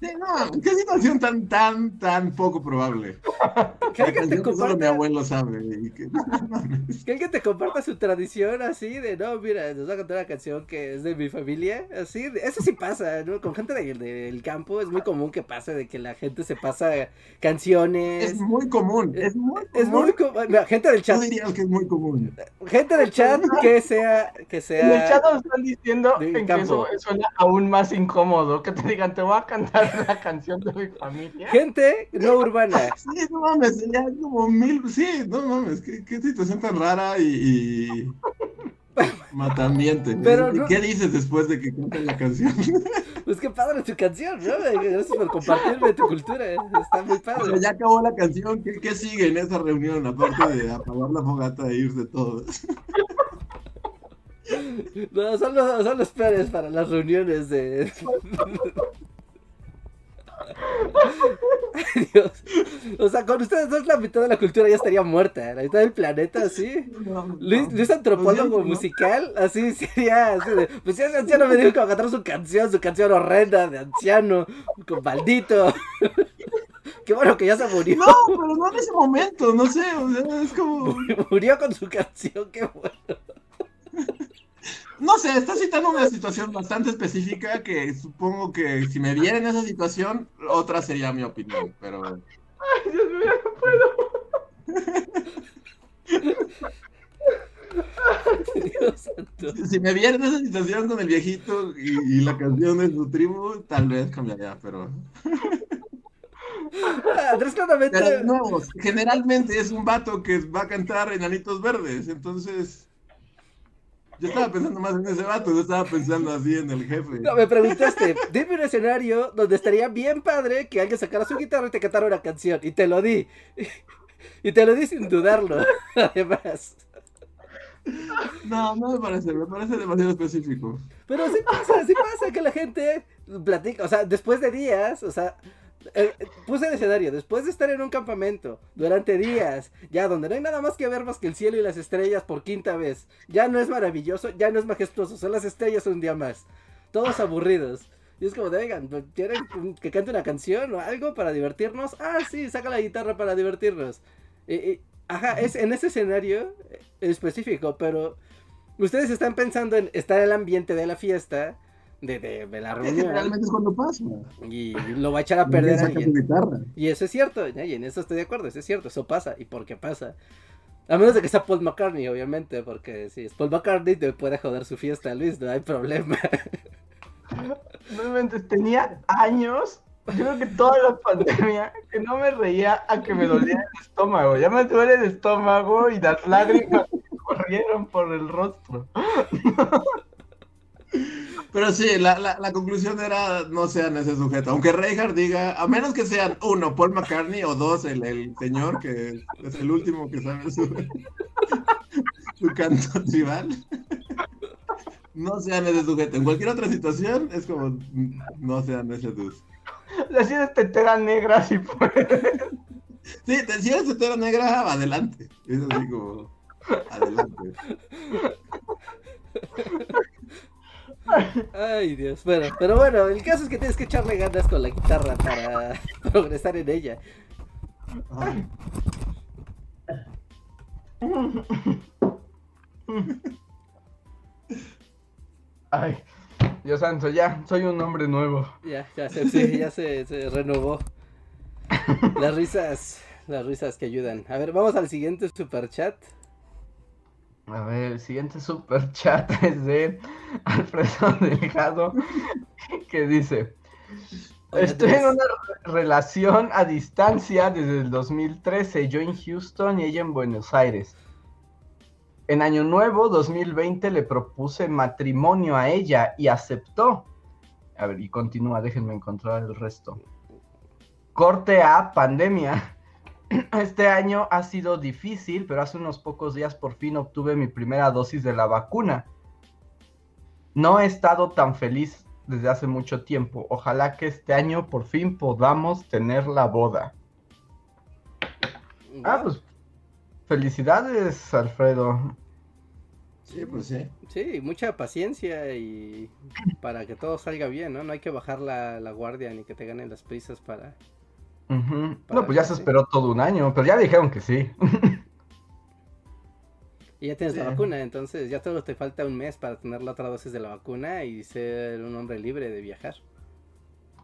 viejos. no, qué situación tan, tan, tan poco probable. Que alguien te comparta... Solo mi abuelo sabe. que... que alguien te comparta su tradición así de, no, mira, nos va a contar una canción que es de mi familia. Así, eso sí pasa, ¿no? Con gente del, del campo es muy común que pase de que la gente se pasa canciones. Es muy común, es muy común. Es muy común. gente del chat. Yo diría que es muy común. Gente del chat que sea, que sea. En el chat nos están diciendo en que eso suena aún más incómodo. Que te digan, te voy a cantar una canción de mi familia. Gente no urbana. Sí, no mames, ya como mil. Sí, no mames, qué, qué situación tan rara y. y... Matambiente. Pero ¿Qué dices después de que canten la canción? Pues qué padre tu canción, ¿no? Gracias por compartirme tu cultura. Está muy padre. Pero ya acabó la canción. ¿Qué, ¿Qué, sigue en esa reunión? Aparte de apagar la fogata e irse todos. No, son los, son los peores para las reuniones de. Dios. O sea, con ustedes dos la mitad de la cultura ya estaría muerta. La mitad del planeta, así. Luis, antropólogo pues musical, así sería. Así de, pues ese anciano me dijo que va a cantar su canción, su canción horrenda de anciano, con maldito. Qué bueno que ya se murió. No, pero no en ese momento, no sé. O sea, es como. Murió con su canción, qué bueno. No sé, está citando una situación bastante específica que supongo que si me viera en esa situación, otra sería mi opinión, pero... Ay, Dios mío, no puedo. Si me viera en esa situación con el viejito y, la canción de su tribu, tal vez cambiaría, pero... Andrés claramente... Pero no, generalmente es un vato que va a cantar Enanitos Verdes, entonces... Yo estaba pensando más en ese vato, yo estaba pensando así en el jefe. No, me preguntaste, dime un escenario donde estaría bien padre que alguien sacara su guitarra y te cantara una canción. Y te lo di. Y te lo di sin dudarlo, además. No, no me parece, me parece demasiado específico. Pero sí pasa, sí pasa que la gente platica, o sea, después de días, o sea, eh, eh, puse el escenario, después de estar en un campamento durante días, ya donde no hay nada más que ver más que el cielo y las estrellas por quinta vez, ya no es maravilloso, ya no es majestuoso, son las estrellas un día más, todos aburridos. Y es como de, oigan, ¿quieren que cante una canción o algo para divertirnos? Ah, sí, saca la guitarra para divertirnos. ajá, es en ese escenario específico, pero ustedes están pensando en estar en el ambiente de la fiesta de, de, la reunión. realmente es cuando pasa. Y lo va a echar a perder. Y eso es cierto, y en eso estoy de acuerdo, eso es cierto, eso pasa. ¿Y por qué pasa? A menos de que sea Paul McCartney, obviamente, porque si es Paul McCartney te puede joder su fiesta, Luis, no hay problema. Realmente tenía años, yo creo que toda la pandemia, que no me reía a que me dolía el estómago. Ya me duele el estómago y las lágrimas corrieron por el rostro. Pero sí, la, la, conclusión era no sean ese sujeto. Aunque Reinhardt diga, a menos que sean uno, Paul McCartney, o dos, el, el señor, que es el último que sabe su, su canto tribal. No sean ese sujeto. En cualquier otra situación es como, no sean ese dus. Si eres tetera negra, si puedes. Sí, si eres tetera negra, adelante. Es así como, adelante. Ay, Dios. Bueno, pero bueno, el caso es que tienes que echarle ganas con la guitarra para progresar en ella. Ay. Dios santo, ya, soy un hombre nuevo. Ya, ya se, sí, ya se, se renovó. Las risas, las risas que ayudan. A ver, vamos al siguiente super chat. A ver, el siguiente super chat es de Alfredo Delgado que dice: Estoy en una relación a distancia desde el 2013, yo en Houston y ella en Buenos Aires. En Año Nuevo 2020 le propuse matrimonio a ella y aceptó. A ver, y continúa, déjenme encontrar el resto. Corte a pandemia. Este año ha sido difícil, pero hace unos pocos días por fin obtuve mi primera dosis de la vacuna. No he estado tan feliz desde hace mucho tiempo. Ojalá que este año por fin podamos tener la boda. Ah, pues felicidades, Alfredo. Sí, pues sí. Sí, mucha paciencia y para que todo salga bien, ¿no? No hay que bajar la, la guardia ni que te ganen las prisas para, no, pues ya se esperó todo un año, pero ya dijeron que sí. y ya tienes la vacuna, entonces ya solo te falta un mes para tener la otra dosis de la vacuna y ser un hombre libre de viajar.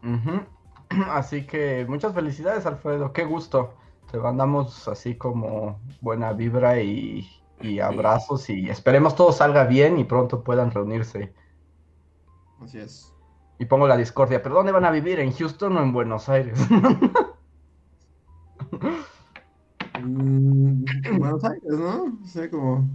Así que muchas felicidades, Alfredo. Qué gusto. Te mandamos así como buena vibra y, y abrazos y esperemos todo salga bien y pronto puedan reunirse. Así es. Y pongo la discordia, pero ¿dónde van a vivir? ¿En Houston o en Buenos Aires? Mm, Buenos Aires, ¿no? sé, como...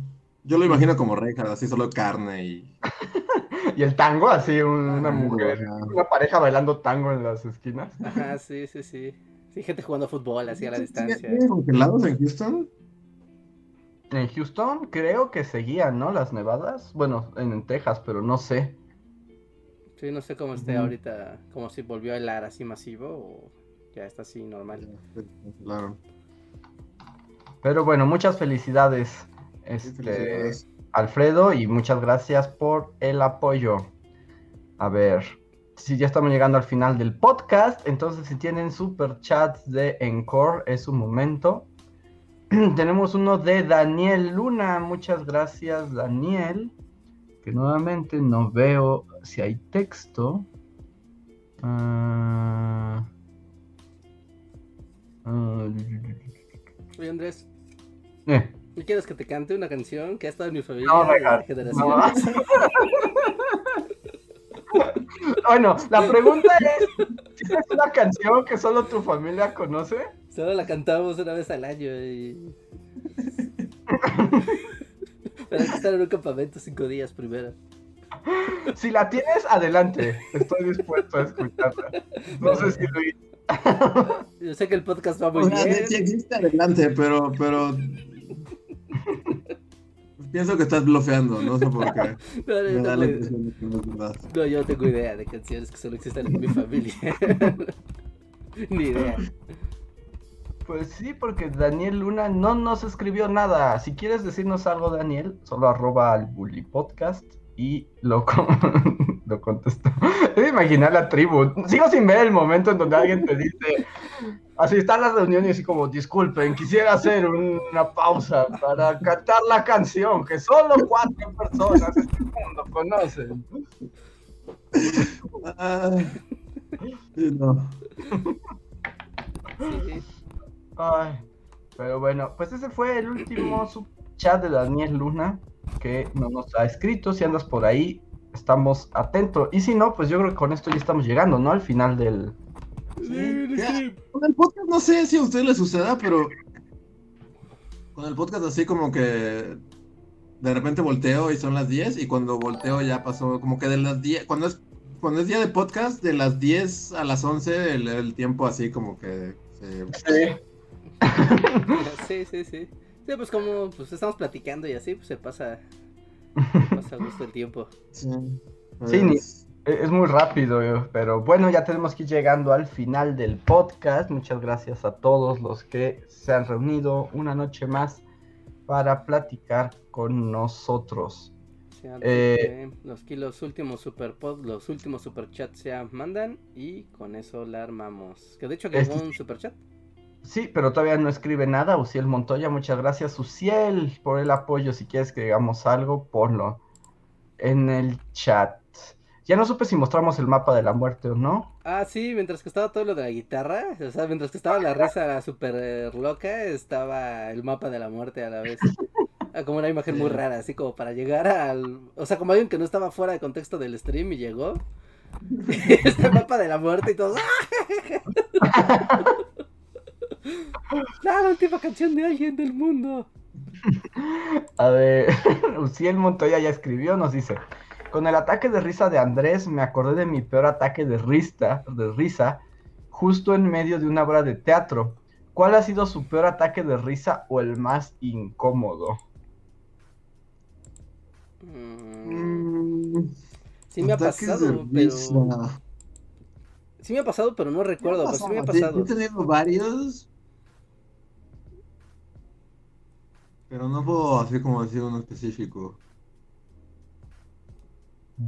Yo lo imagino como Reinhardt, así solo carne y... y el tango, así una mujer, una pareja bailando tango en las esquinas. Ajá, sí, sí, sí. Sí, gente jugando fútbol así a la distancia. ¿Tienen congelados en Houston? En Houston creo que seguían, ¿no? Las nevadas. Bueno, en, Texas, pero no sé. Sí, no sé cómo esté ahorita, como si volvió a helar así masivo o ya está así normal. Claro. Pero bueno, muchas felicidades, este, Alfredo, y muchas gracias por el apoyo. A ver, si ya estamos llegando al final del podcast, entonces si tienen super chats de Encore, es un momento. Tenemos uno de Daniel Luna, muchas gracias Daniel, que nuevamente no veo si hay texto. Uh... Oye, Andrés. Eh. ¿Quieres que te cante una canción que ha estado en mi familia no, de generaciones? bueno, la pregunta es: ¿tienes una canción que solo tu familia conoce? Solo la cantamos una vez al año y. Pero hay que estar en un campamento cinco días primero. Si la tienes, adelante. Estoy dispuesto a escucharla. No sé si Luis. Yo sé que el podcast va muy bien. Sí existe adelante, pero, pero. pienso que estás bloqueando, no sé por qué. No, yo no tengo idea de canciones que solo existen en mi familia. Ni idea. Pues sí, porque Daniel Luna no nos escribió nada. Si quieres decirnos algo, Daniel, solo arroba al Bully Podcast y lo, lo contestó. Es imaginar la tribu. Sigo sin ver el momento en donde alguien te dice, así está la reunión y así como, disculpen, quisiera hacer una pausa para cantar la canción que solo cuatro personas en este mundo conocen. no. Ay, pero bueno, pues ese fue el último chat de Daniel Luna que no nos ha escrito. Si andas por ahí, estamos atentos. Y si no, pues yo creo que con esto ya estamos llegando, ¿no? Al final del. Con el podcast no sé si a usted le suceda, pero con el podcast así como que de repente volteo y son las 10 y cuando volteo ya pasó como que de las 10, cuando es, cuando es día de podcast, de las 10 a las 11 el, tiempo así como que se... Sí, sí, sí. Sí, pues como pues estamos platicando y así, pues se pasa, pasa gusto el tiempo. Sí, es muy rápido, pero bueno, ya tenemos que ir llegando al final del podcast. Muchas gracias a todos los que se han reunido una noche más para platicar con nosotros. Eh, los, los últimos super los últimos super chats se mandan y con eso la armamos. Que de hecho que un super chat. Sí, pero todavía no escribe nada. Uciel Montoya, muchas gracias, Uciel, por el apoyo. Si quieres que digamos algo, ponlo en el chat. Ya no supe si mostramos el mapa de la muerte o no. Ah, sí, mientras que estaba todo lo de la guitarra, o sea, mientras que estaba la risa súper loca, estaba el mapa de la muerte a la vez. Ah, como una imagen muy rara, así como para llegar al... O sea, como alguien que no estaba fuera de contexto del stream y llegó. este mapa de la muerte y todo. la última canción de alguien del mundo. A ver, Uciel Montoya ya escribió, nos dice, con el ataque de risa de Andrés me acordé de mi peor ataque de risa, de risa justo en medio de una obra de teatro. ¿Cuál ha sido su peor ataque de risa o el más incómodo? Mm, sí me ha pasado, pero... Sí me ha pasado, pero no recuerdo. Pues sí me ha pasado. He tenido varios, Pero no puedo así como decir uno específico.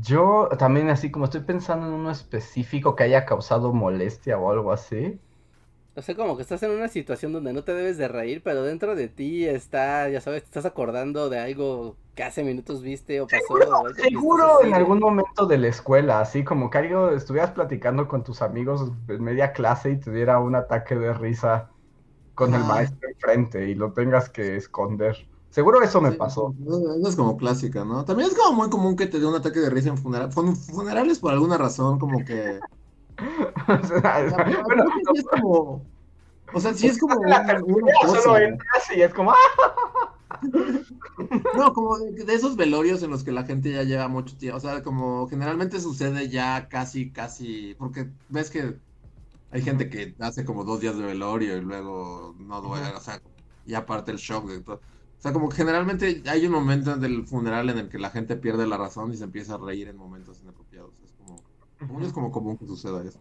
Yo también así como estoy pensando en uno específico que haya causado molestia o algo así. O sea, como que estás en una situación donde no te debes de reír, pero dentro de ti está, ya sabes, te estás acordando de algo que hace minutos viste o pasó. Seguro, en algún momento de la escuela, así como que algo estuvieras platicando con tus amigos en media clase y te diera un ataque de risa con el maestro enfrente y lo tengas que esconder. Seguro eso me pasó. Eso es como clásica, ¿no? También es como muy común que te dé un ataque de risa en funeral. funerales por alguna razón, como que. o sea, bueno, es como. O sea, sí es como. La solo entras y es como. no, como de, de, esos velorios en los que la gente ya lleva mucho tiempo. O sea, como generalmente sucede ya casi, casi. Porque ves que hay gente que hace como dos días de velorio y luego no duele, o sea, y aparte el shock de todo. O sea, como que generalmente hay un momento del funeral en el que la gente pierde la razón y se empieza a reír en momentos inapropiados. Es como, es como común que suceda eso.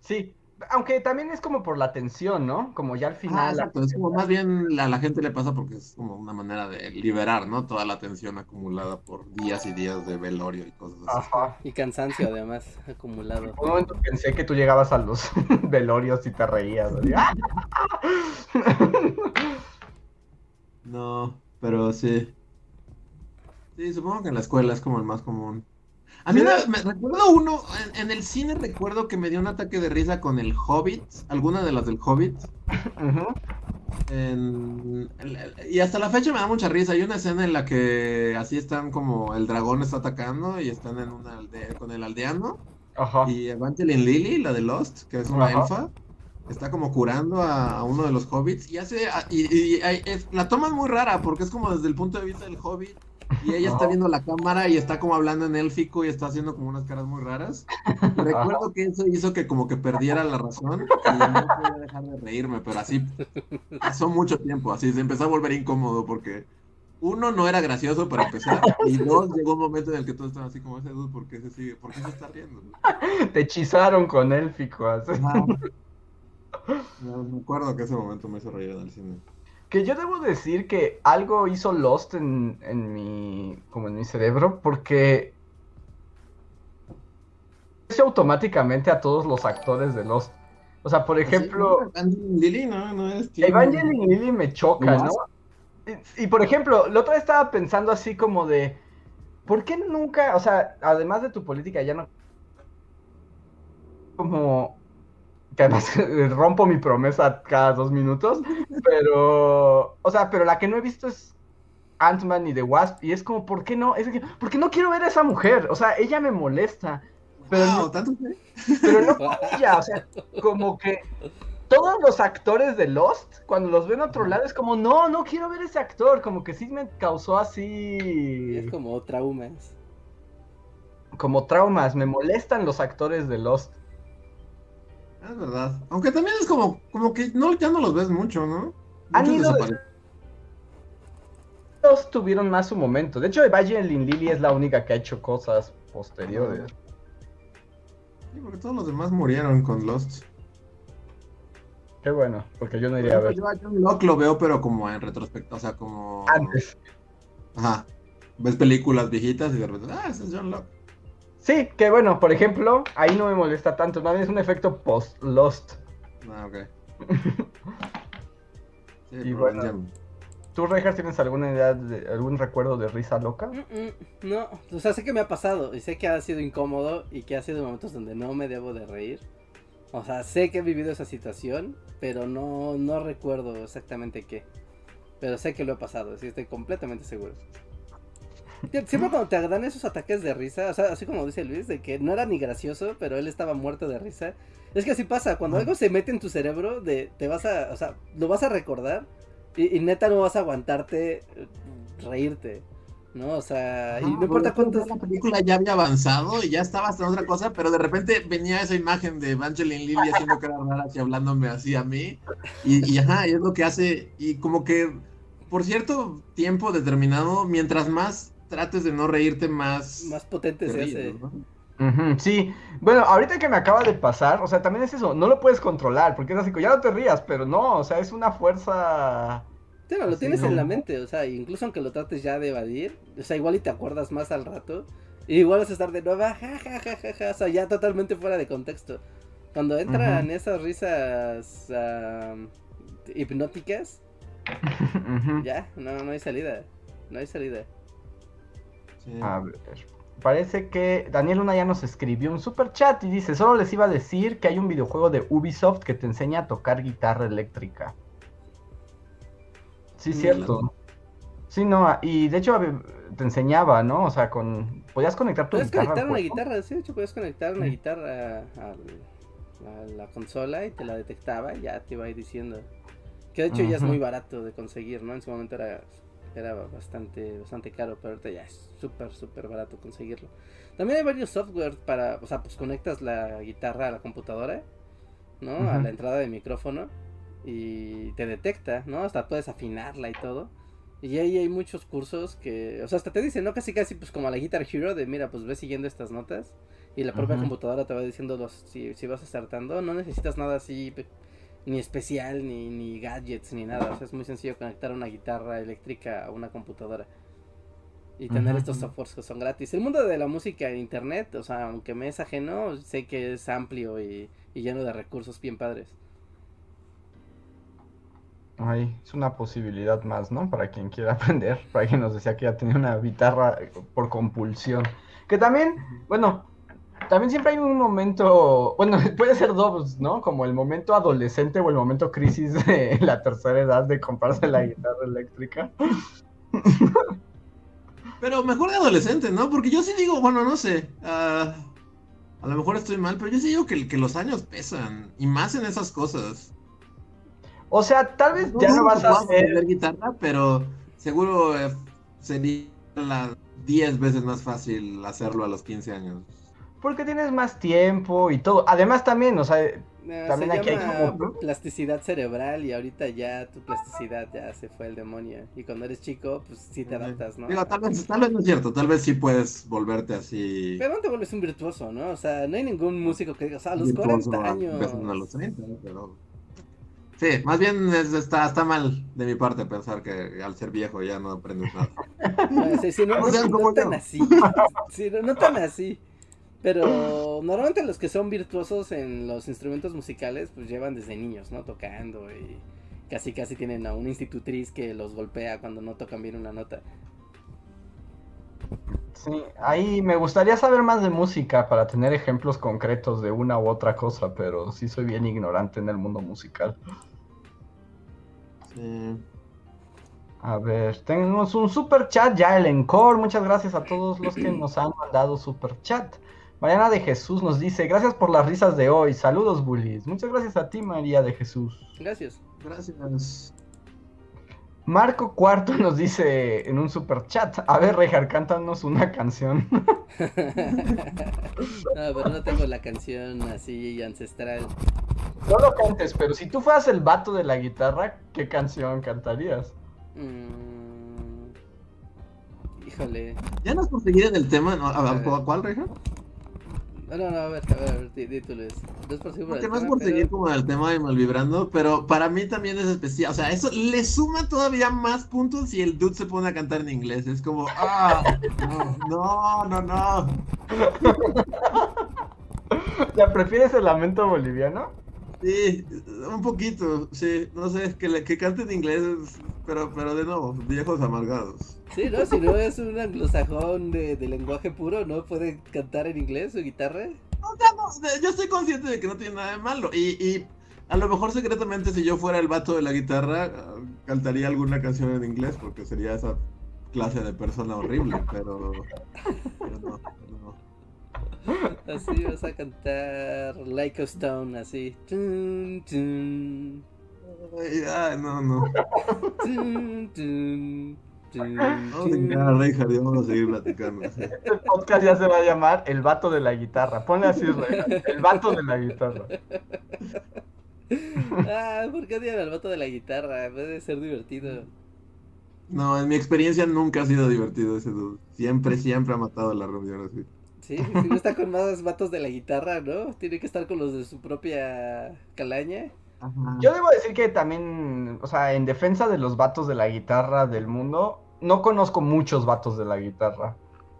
Sí, aunque también es como por la tensión, ¿no? Como ya al final. Ah, es como más bien a la gente le pasa porque es como una manera de liberar, ¿no? Toda la tensión acumulada por días y días de velorio y cosas así. Ajá. Y cansancio además acumulado. En un momento pensé que tú llegabas a los velorios y te reías. no, pero sí. Sí, supongo que en la escuela es como el más común. A mí me recuerdo uno, en, el cine recuerdo que me dio un ataque de risa con el Hobbit, alguna de las del Hobbit. y hasta la fecha me da mucha risa. Hay una escena en la que así están como el dragón está atacando y están en una aldea con el aldeano. Ajá. Y Evangeline Lily, la de Lost, que es una elfa, está como curando a, uno de los hobbits y hace y, la toma es muy rara porque es como desde el punto de vista del hobbit y ella está viendo la cámara y está como hablando en élfico y está haciendo como unas caras muy raras. Recuerdo que eso hizo que como que perdiera la razón y no podía dejar de reírme, pero así pasó mucho tiempo, así se empezó a volver incómodo porque uno, no era gracioso para empezar. Y dos, llegó un momento en el que todos estaban así como ese dude, ¿por qué se sigue? ¿Por qué se está riendo? Te hechizaron con élfico. Así. me acuerdo que ese momento me hizo reír en el cine. Que yo debo decir que algo hizo Lost en, en mi. como en mi cerebro, porque automáticamente a todos los actores de Lost. O sea, por ejemplo. Evangeline Lily, no, no es. Evangeline Lily me choca, ¿no? Y, por ejemplo, la otra vez estaba pensando así como de. ¿Por qué nunca, o sea, además de tu política, ya no. Como. Que además rompo mi promesa cada dos minutos. Pero. O sea, pero la que no he visto es Ant-Man y The Wasp. Y es como, ¿por qué no? Es que, porque no quiero ver a esa mujer. O sea, ella me molesta. Pero no, ¿tanto? pero no ella, o sea, como que todos los actores de Lost, cuando los ven a otro lado, es como, no, no quiero ver ese actor, como que sí me causó así... Es como traumas. Como traumas, me molestan los actores de Lost. Es verdad. Aunque también es como, como que no, ya no los ves mucho, ¿no? Han ido tuvieron más su momento. De hecho, Evangeline Lily es la única que ha hecho cosas posteriores. Sí, porque todos los demás murieron con Lost. Qué bueno, porque yo no iría a ver. Yo a John Locke lo veo, pero como en retrospecto, o sea, como. Antes. Ajá. Ves películas viejitas y de repente, ah, ese es John Locke. Sí, que bueno, por ejemplo, ahí no me molesta tanto, más bien es un efecto post-Lost. Ah, ok. sí, y bueno. ¿Tú, Rejas, tienes alguna idea de algún recuerdo de risa loca? Mm, mm, no, o sea, sé que me ha pasado y sé que ha sido incómodo y que ha sido momentos donde no me debo de reír. O sea, sé que he vivido esa situación, pero no, no recuerdo exactamente qué. Pero sé que lo he pasado, sí, estoy completamente seguro. Siempre cuando te dan esos ataques de risa, o sea, así como dice Luis, de que no era ni gracioso, pero él estaba muerto de risa. Es que así pasa, cuando algo se mete en tu cerebro, de, te vas a, o sea, lo vas a recordar y, neta no vas a aguantarte eh, reírte. ¿no? O sea, y no importa cuánto. La película ya había avanzado y ya estaba hasta otra cosa, pero de repente venía esa imagen de Evangeline Lilly haciendo cara rara y hablándome así a mí. Y, y ajá, es lo que hace. Y como que por cierto tiempo determinado, mientras más trates de no reírte, más. Más potente se hace. sí, bueno, ahorita que me acaba de pasar, o sea, también es eso, no lo puedes controlar, porque es así, ya no te rías, pero no, o sea, es una fuerza Sí, lo tienes en la mente, o sea, incluso aunque lo trates ya de evadir, o sea, igual y te acuerdas más al rato, y igual vas a estar de nuevo, ja, ja, ja, ja, ja, o sea, ya totalmente fuera de contexto. Cuando entran esas risas hipnóticas, ya, no, no hay salida, no hay salida. A ver, parece que Daniel Una ya nos escribió un super chat y dice, solo les iba a decir que hay un videojuego de Ubisoft que te enseña a tocar guitarra eléctrica. Sí, cierto. Sí, no, y de hecho te enseñaba, ¿no? O sea, con podías conectar tu puedes conectar una guitarra, sí, de hecho puedes conectar una guitarra a, la consola y te la detectaba y ya te iba a ir diciendo. Que de hecho ya es muy barato de conseguir, ¿no? En su momento era, era bastante, bastante caro, pero ahorita ya es súper, súper barato conseguirlo. También hay varios software para, o sea, pues conectas la guitarra a la computadora, ¿no? A la entrada de micrófono y te detecta, ¿no? Hasta puedes afinarla y todo. Y ahí hay muchos cursos que, o sea, hasta te dicen, ¿no? Casi casi pues como la Guitar Hero de, mira, pues ves siguiendo estas notas y la propia computadora te va diciendo los, si, si vas acertando, no necesitas nada así ni especial, ni, ni gadgets, ni nada. O sea, es muy sencillo conectar una guitarra eléctrica a una computadora. Y tener estos softwares que son gratis. El mundo de la música en internet, o sea, aunque me es ajeno, sé que es amplio y, y lleno de recursos bien padres. Ay, es una posibilidad más, ¿no? Para quien quiera aprender. Para quien nos decía que ya tenía una guitarra por compulsión. Que también, bueno, también siempre hay un momento, bueno, puede ser dos, ¿no? Como el momento adolescente o el momento crisis de la tercera edad de comprarse la guitarra eléctrica. Pero mejor de adolescente, ¿no? Porque yo sí digo, bueno, no sé. Ah, a lo mejor estoy mal, pero yo sí digo que, que los años pesan. Y más en esas cosas. O sea, tal vez ya no, vas a hacer guitarra, pero seguro eh, sería la 10 veces más fácil hacerlo a los 15 años. Porque tienes más tiempo y todo. Además también, o sea, También aquí hay como... plasticidad cerebral y ahorita ya tu plasticidad ya se fue el demonio. Y cuando eres chico, pues sí te adaptas, ¿no? Digo, tal vez, tal vez no es cierto, tal vez sí puedes volverte así. Pero no te vuelves un virtuoso, ¿no? O sea, no hay ningún músico que diga, o sea, a los 40 años. A los 30, pero... Sí, más bien está, está mal de mi parte pensar que al ser viejo ya no aprendes nada. No, sí, sí, no, no, no, tan así. Sí, no, no tan así. Pero normalmente los que son virtuosos en los instrumentos musicales, pues llevan desde niños, ¿no? Tocando y casi casi tienen a una institutriz que los golpea cuando no tocan bien una nota. Sí, ahí me gustaría saber más de música para tener ejemplos concretos de una u otra cosa, pero sí soy bien ignorante en el mundo musical. Sí. A ver, tenemos un super chat ya, el encore. Muchas gracias a todos los que nos han mandado super chat. Mariana de Jesús nos dice, gracias por las risas de hoy. Saludos, bullies. Muchas gracias a ti, María de Jesús. Gracias. Gracias. Marco Cuarto nos dice en un super chat, a ver, Rejar, cántanos una canción. no, pero no tengo la canción así ancestral. No lo cantes, pero si tú fueras el vato de la guitarra, ¿qué canción cantarías? Mm, híjole. ¿Ya nos conseguido en el tema? ¿A, cuál, Rejar? No, no, a ver, a ver, título es. No es por, no es por seguir como el tema de Malvibrando, pero para mí también es especial. O sea, eso le suma todavía más puntos si el dude se pone a cantar en inglés. Es como, ah, no, no, no. ¿Ya prefieres el lamento boliviano? Sí, un poquito, sí. No sé, que, que cante en inglés, pero, pero de nuevo, viejos amargados. Sí, no, si no es un anglosajón de, lenguaje puro, ¿no? ¿Puede cantar en inglés o guitarra? No, yo estoy consciente de que no tiene nada de malo. Y, y a lo mejor secretamente si yo fuera el vato de la guitarra, cantaría alguna canción en inglés porque sería esa clase de persona horrible, pero, no, Así vas a cantar Like a Stone, así. Ay, no, no. Vamos a seguir platicando. Este podcast ya se va a llamar El vato de la guitarra. Ponle así, El vato de la guitarra. Ah, ¿por qué odian al vato de la guitarra? Puede ser divertido. No, en mi experiencia nunca ha sido divertido ese dude. Siempre, siempre ha matado la reunión así. Sí, si no está con más vatos de la guitarra, ¿no? Tiene que estar con los de su propia calaña. Yo debo decir que también, o sea, en defensa de los vatos de la guitarra del mundo, no conozco muchos vatos de la guitarra.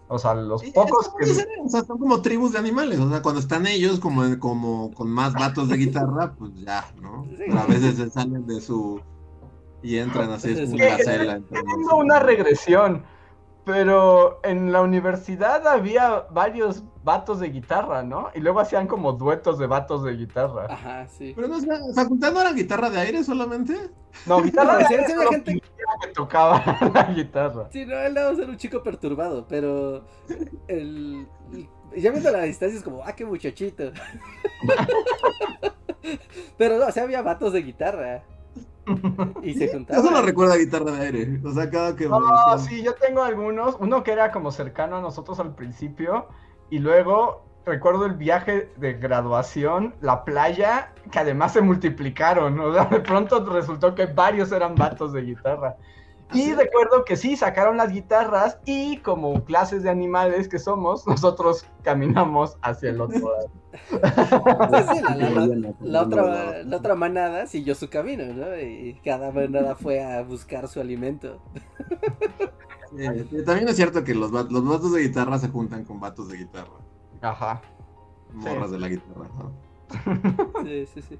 O sea, los pocos que... o sea, son como tribus de animales. O sea, cuando están ellos como, como con más vatos de guitarra, pues ya, ¿no? Pero a veces se salen de su... Y entran así, es como una celda. Tengo una regresión. Pero en la universidad había varios vatos de guitarra, ¿no? Y luego hacían como duetos de vatos de guitarra. Ajá, sí. Pero no, ¿facultad no era guitarra de aire solamente? No, guitarra de aire era gente que tocaba la guitarra. Sí, no, él debe ser un chico perturbado, pero el, ya viendo la distancia es como, ah, qué muchachito. pero no, o sea, había vatos de guitarra. Y se. Eso lo recuerda a guitarra de aire. O sea, cada que. No, sí, yo tengo algunos. Uno que era como cercano a nosotros al principio. Y luego recuerdo el viaje de graduación, la playa, que además se multiplicaron. O sea, de pronto resultó que varios eran vatos de guitarra. Y recuerdo que sí, sacaron las guitarras y como clases de animales que somos, nosotros caminamos hacia el otro lado. la, otra, la otra manada siguió su camino, ¿no? Y cada manada fue a buscar su alimento. también es cierto que los, los vatos de guitarra se juntan con vatos de guitarra. Ajá. Morras de la guitarra, Sí, sí, sí.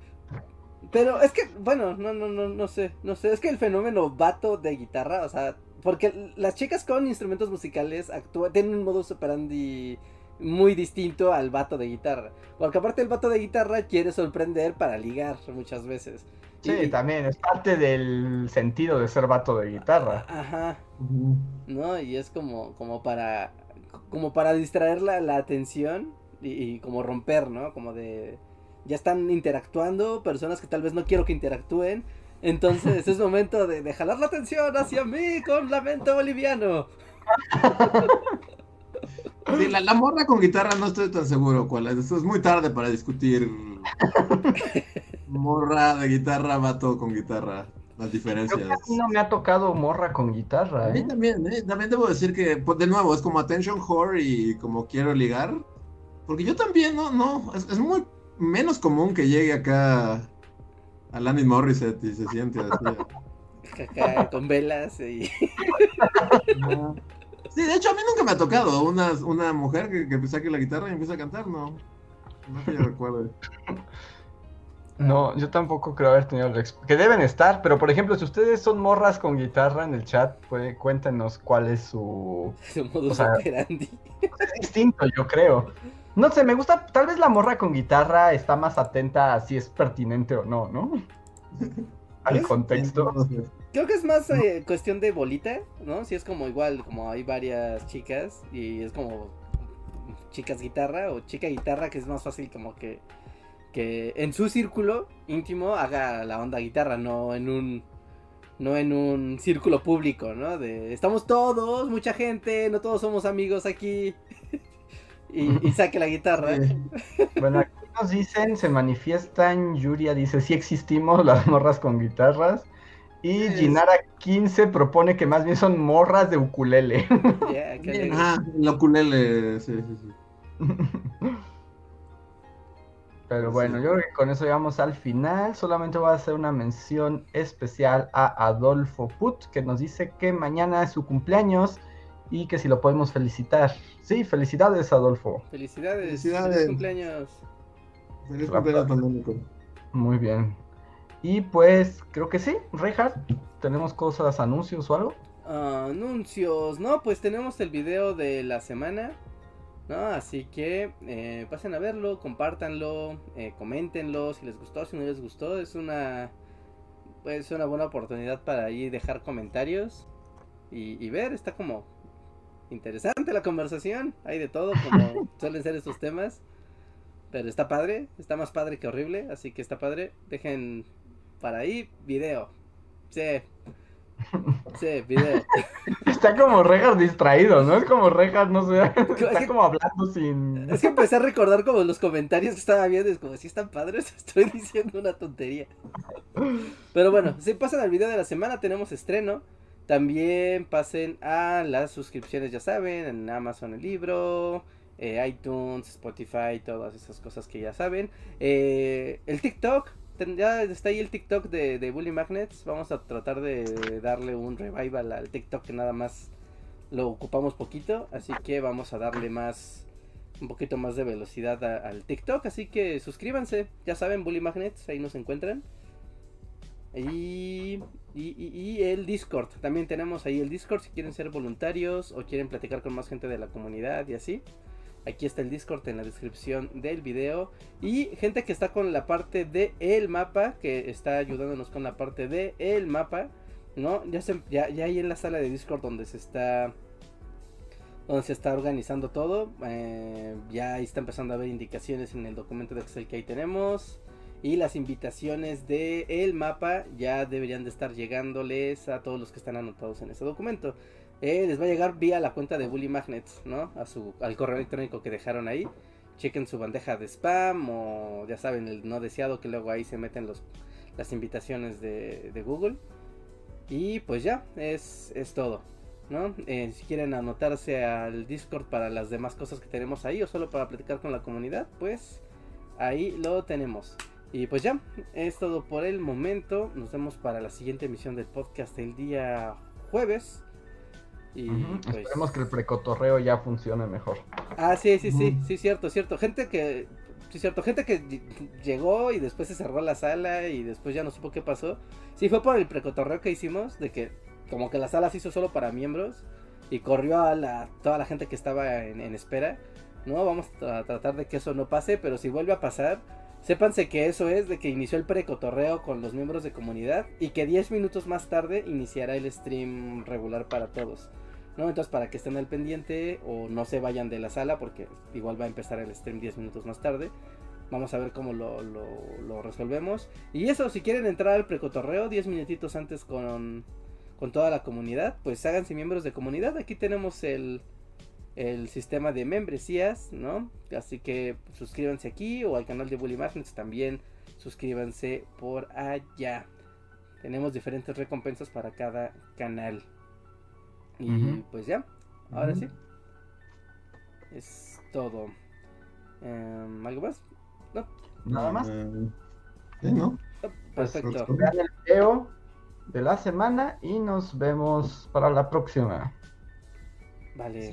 Pero es que, bueno, no, no, no, no sé, no sé, es que el fenómeno vato de guitarra, o sea, porque las chicas con instrumentos musicales actúan, tienen un modus operandi muy distinto al vato de guitarra. Porque aparte el vato de guitarra quiere sorprender para ligar muchas veces. Sí, también, es parte del sentido de ser vato de guitarra. Ajá. ¿No? Y es como, como para. como para distraer la, la atención y, y, como romper, ¿no? Como de ya están interactuando, personas que tal vez no quiero que interactúen. Entonces es momento de, jalar la atención hacia mí con lamento boliviano. Sí, la, morra con guitarra no estoy tan seguro cuál es. Esto es muy tarde para discutir morra de guitarra, vato con guitarra. Las diferencias. Creo que a mí no me ha tocado morra con guitarra. A mí ¿eh? también, ¿eh? También debo decir que, pues, de nuevo, es como attention whore y como quiero ligar. Porque yo también, no, no, es, es muy menos común que llegue acá a Lanny Morissette y se siente así. Acá, con velas y... No. Sí, de hecho a mí nunca me ha tocado una, una mujer que, que saque la guitarra y empiece a cantar, no. No que yo recuerde. No, yo tampoco creo haber tenido la que deben estar, pero por ejemplo, si ustedes son morras con guitarra en el chat, pues cuéntenos cuál es su Su modus O sea- operandi. es distinto, yo creo. No sé, me gusta, tal vez la morra con guitarra está más atenta a si es pertinente o no, ¿no? Al contexto. Creo que es más eh, cuestión de bolita, ¿no? Si es como igual, como hay varias chicas y es como chicas guitarra o chica guitarra, que es más fácil como que, que en su círculo íntimo haga la onda guitarra, no en un no en un círculo público, ¿no? De estamos todos, mucha gente, no todos somos amigos aquí. Y, y saque la guitarra. Sí. Bueno, aquí nos dicen, se manifiestan, Yuria dice, sí existimos las morras con guitarras. Y Sí. Ginara 15 propone que más bien son morras de ukulele. Que le- Ah, el ukulele, sí, sí, sí. Pero Sí. bueno, yo creo que con eso llegamos al final. Solamente voy a hacer una mención especial a Adolfo Put, que nos dice que mañana es su cumpleaños y que si lo podemos felicitar. Sí, felicidades, Adolfo. Felicidades, Felicidades. feliz cumpleaños. Feliz cumpleaños pandémico. Muy bien. Y pues creo que sí, Reinhardt, ¿tenemos cosas, anuncios o algo? Anuncios, no, pues tenemos el video de la semana, ¿no? Así que eh, pasen a verlo, compártanlo, eh, coméntenlo si les gustó, si no les gustó, es una, pues una buena oportunidad para ahí dejar comentarios y, y ver, está como interesante la conversación, hay de todo como suelen ser estos temas, pero está padre, está más padre que horrible, así que está padre, dejen para ahí video, sí. Sí, video. Está como Reinhardt distraído, ¿no? Es como Reinhardt, no sé, Es está que- como hablando sin... Es que empecé a recordar como los comentarios que estaba viendo, es como si están padres, estoy diciendo una tontería. Pero bueno, si pasan al video de la semana, tenemos estreno. También pasen a las suscripciones, ya saben, en Amazon el libro, eh, iTunes, Spotify, todas esas cosas que ya saben. Eh, el TikTok, ya está ahí el TikTok de, de Bully Magnets. Vamos a tratar de darle un revival al TikTok que nada más lo ocupamos poquito. Así que vamos a darle más un poquito más de velocidad al TikTok. Así que suscríbanse, ya saben, Bully Magnets, ahí nos encuentran. Y, y, y- y el Discord, también tenemos ahí el Discord si quieren ser voluntarios o quieren platicar con más gente de la comunidad y así. Aquí está el Discord en la descripción del video. Y gente que está con la parte de el mapa, que está ayudándonos con la parte de el mapa, ¿no? Ya, se, ya, ya ahí en la sala de Discord donde se está donde se está organizando todo. eh, ya ahí está empezando a haber indicaciones en el documento de Excel que ahí tenemos. Y las invitaciones de el mapa ya deberían de estar llegándoles a todos los que están anotados en ese documento. Eh, les va a llegar vía la cuenta de Bully Magnets, ¿no? A su, al correo electrónico que dejaron ahí. Chequen su bandeja de spam o ya saben, el no deseado que luego ahí se meten los, las invitaciones de, de Google. Y pues ya, es, es todo. ¿no? Eh, si quieren anotarse al Discord para las demás cosas que tenemos ahí o solo para platicar con la comunidad, pues ahí lo tenemos. Y pues ya, es todo por el momento. Nos vemos para la siguiente emisión del podcast el día jueves. Y pues... Esperemos que el precotorreo ya funcione mejor. Ah, sí, sí, sí, sí, cierto, cierto. Gente que, sí, cierto, gente que ll- llegó y después se cerró la sala y después ya no supo qué pasó. Sí, fue por el precotorreo que hicimos, de que como que la sala se hizo solo para miembros y corrió a la, toda la gente que estaba en, en espera. No, vamos a tratar de que eso no pase, pero si vuelve a pasar, sépanse que eso es de que inició el precotorreo con los miembros de comunidad y que 10 minutos más tarde iniciará el stream regular para todos. ¿no? Entonces para que estén al pendiente o no se vayan de la sala porque igual va a empezar el stream 10 minutos más tarde. Vamos a ver cómo lo, lo- resolvemos. Y eso, si quieren entrar al precotorreo 10 minutitos antes con, con toda la comunidad, pues háganse miembros de comunidad. Aquí tenemos el, el sistema de membresías, ¿no? Así que suscríbanse aquí o al canal de Bully Magnets también suscríbanse por allá. Tenemos diferentes recompensas para cada canal. Y pues ya, ahora sí. Es todo. Em, ¿Algo más? No. Nada más. Eh, ¿no? Pues, Perfecto. Vean el video de la semana y nos vemos para la próxima. Vale.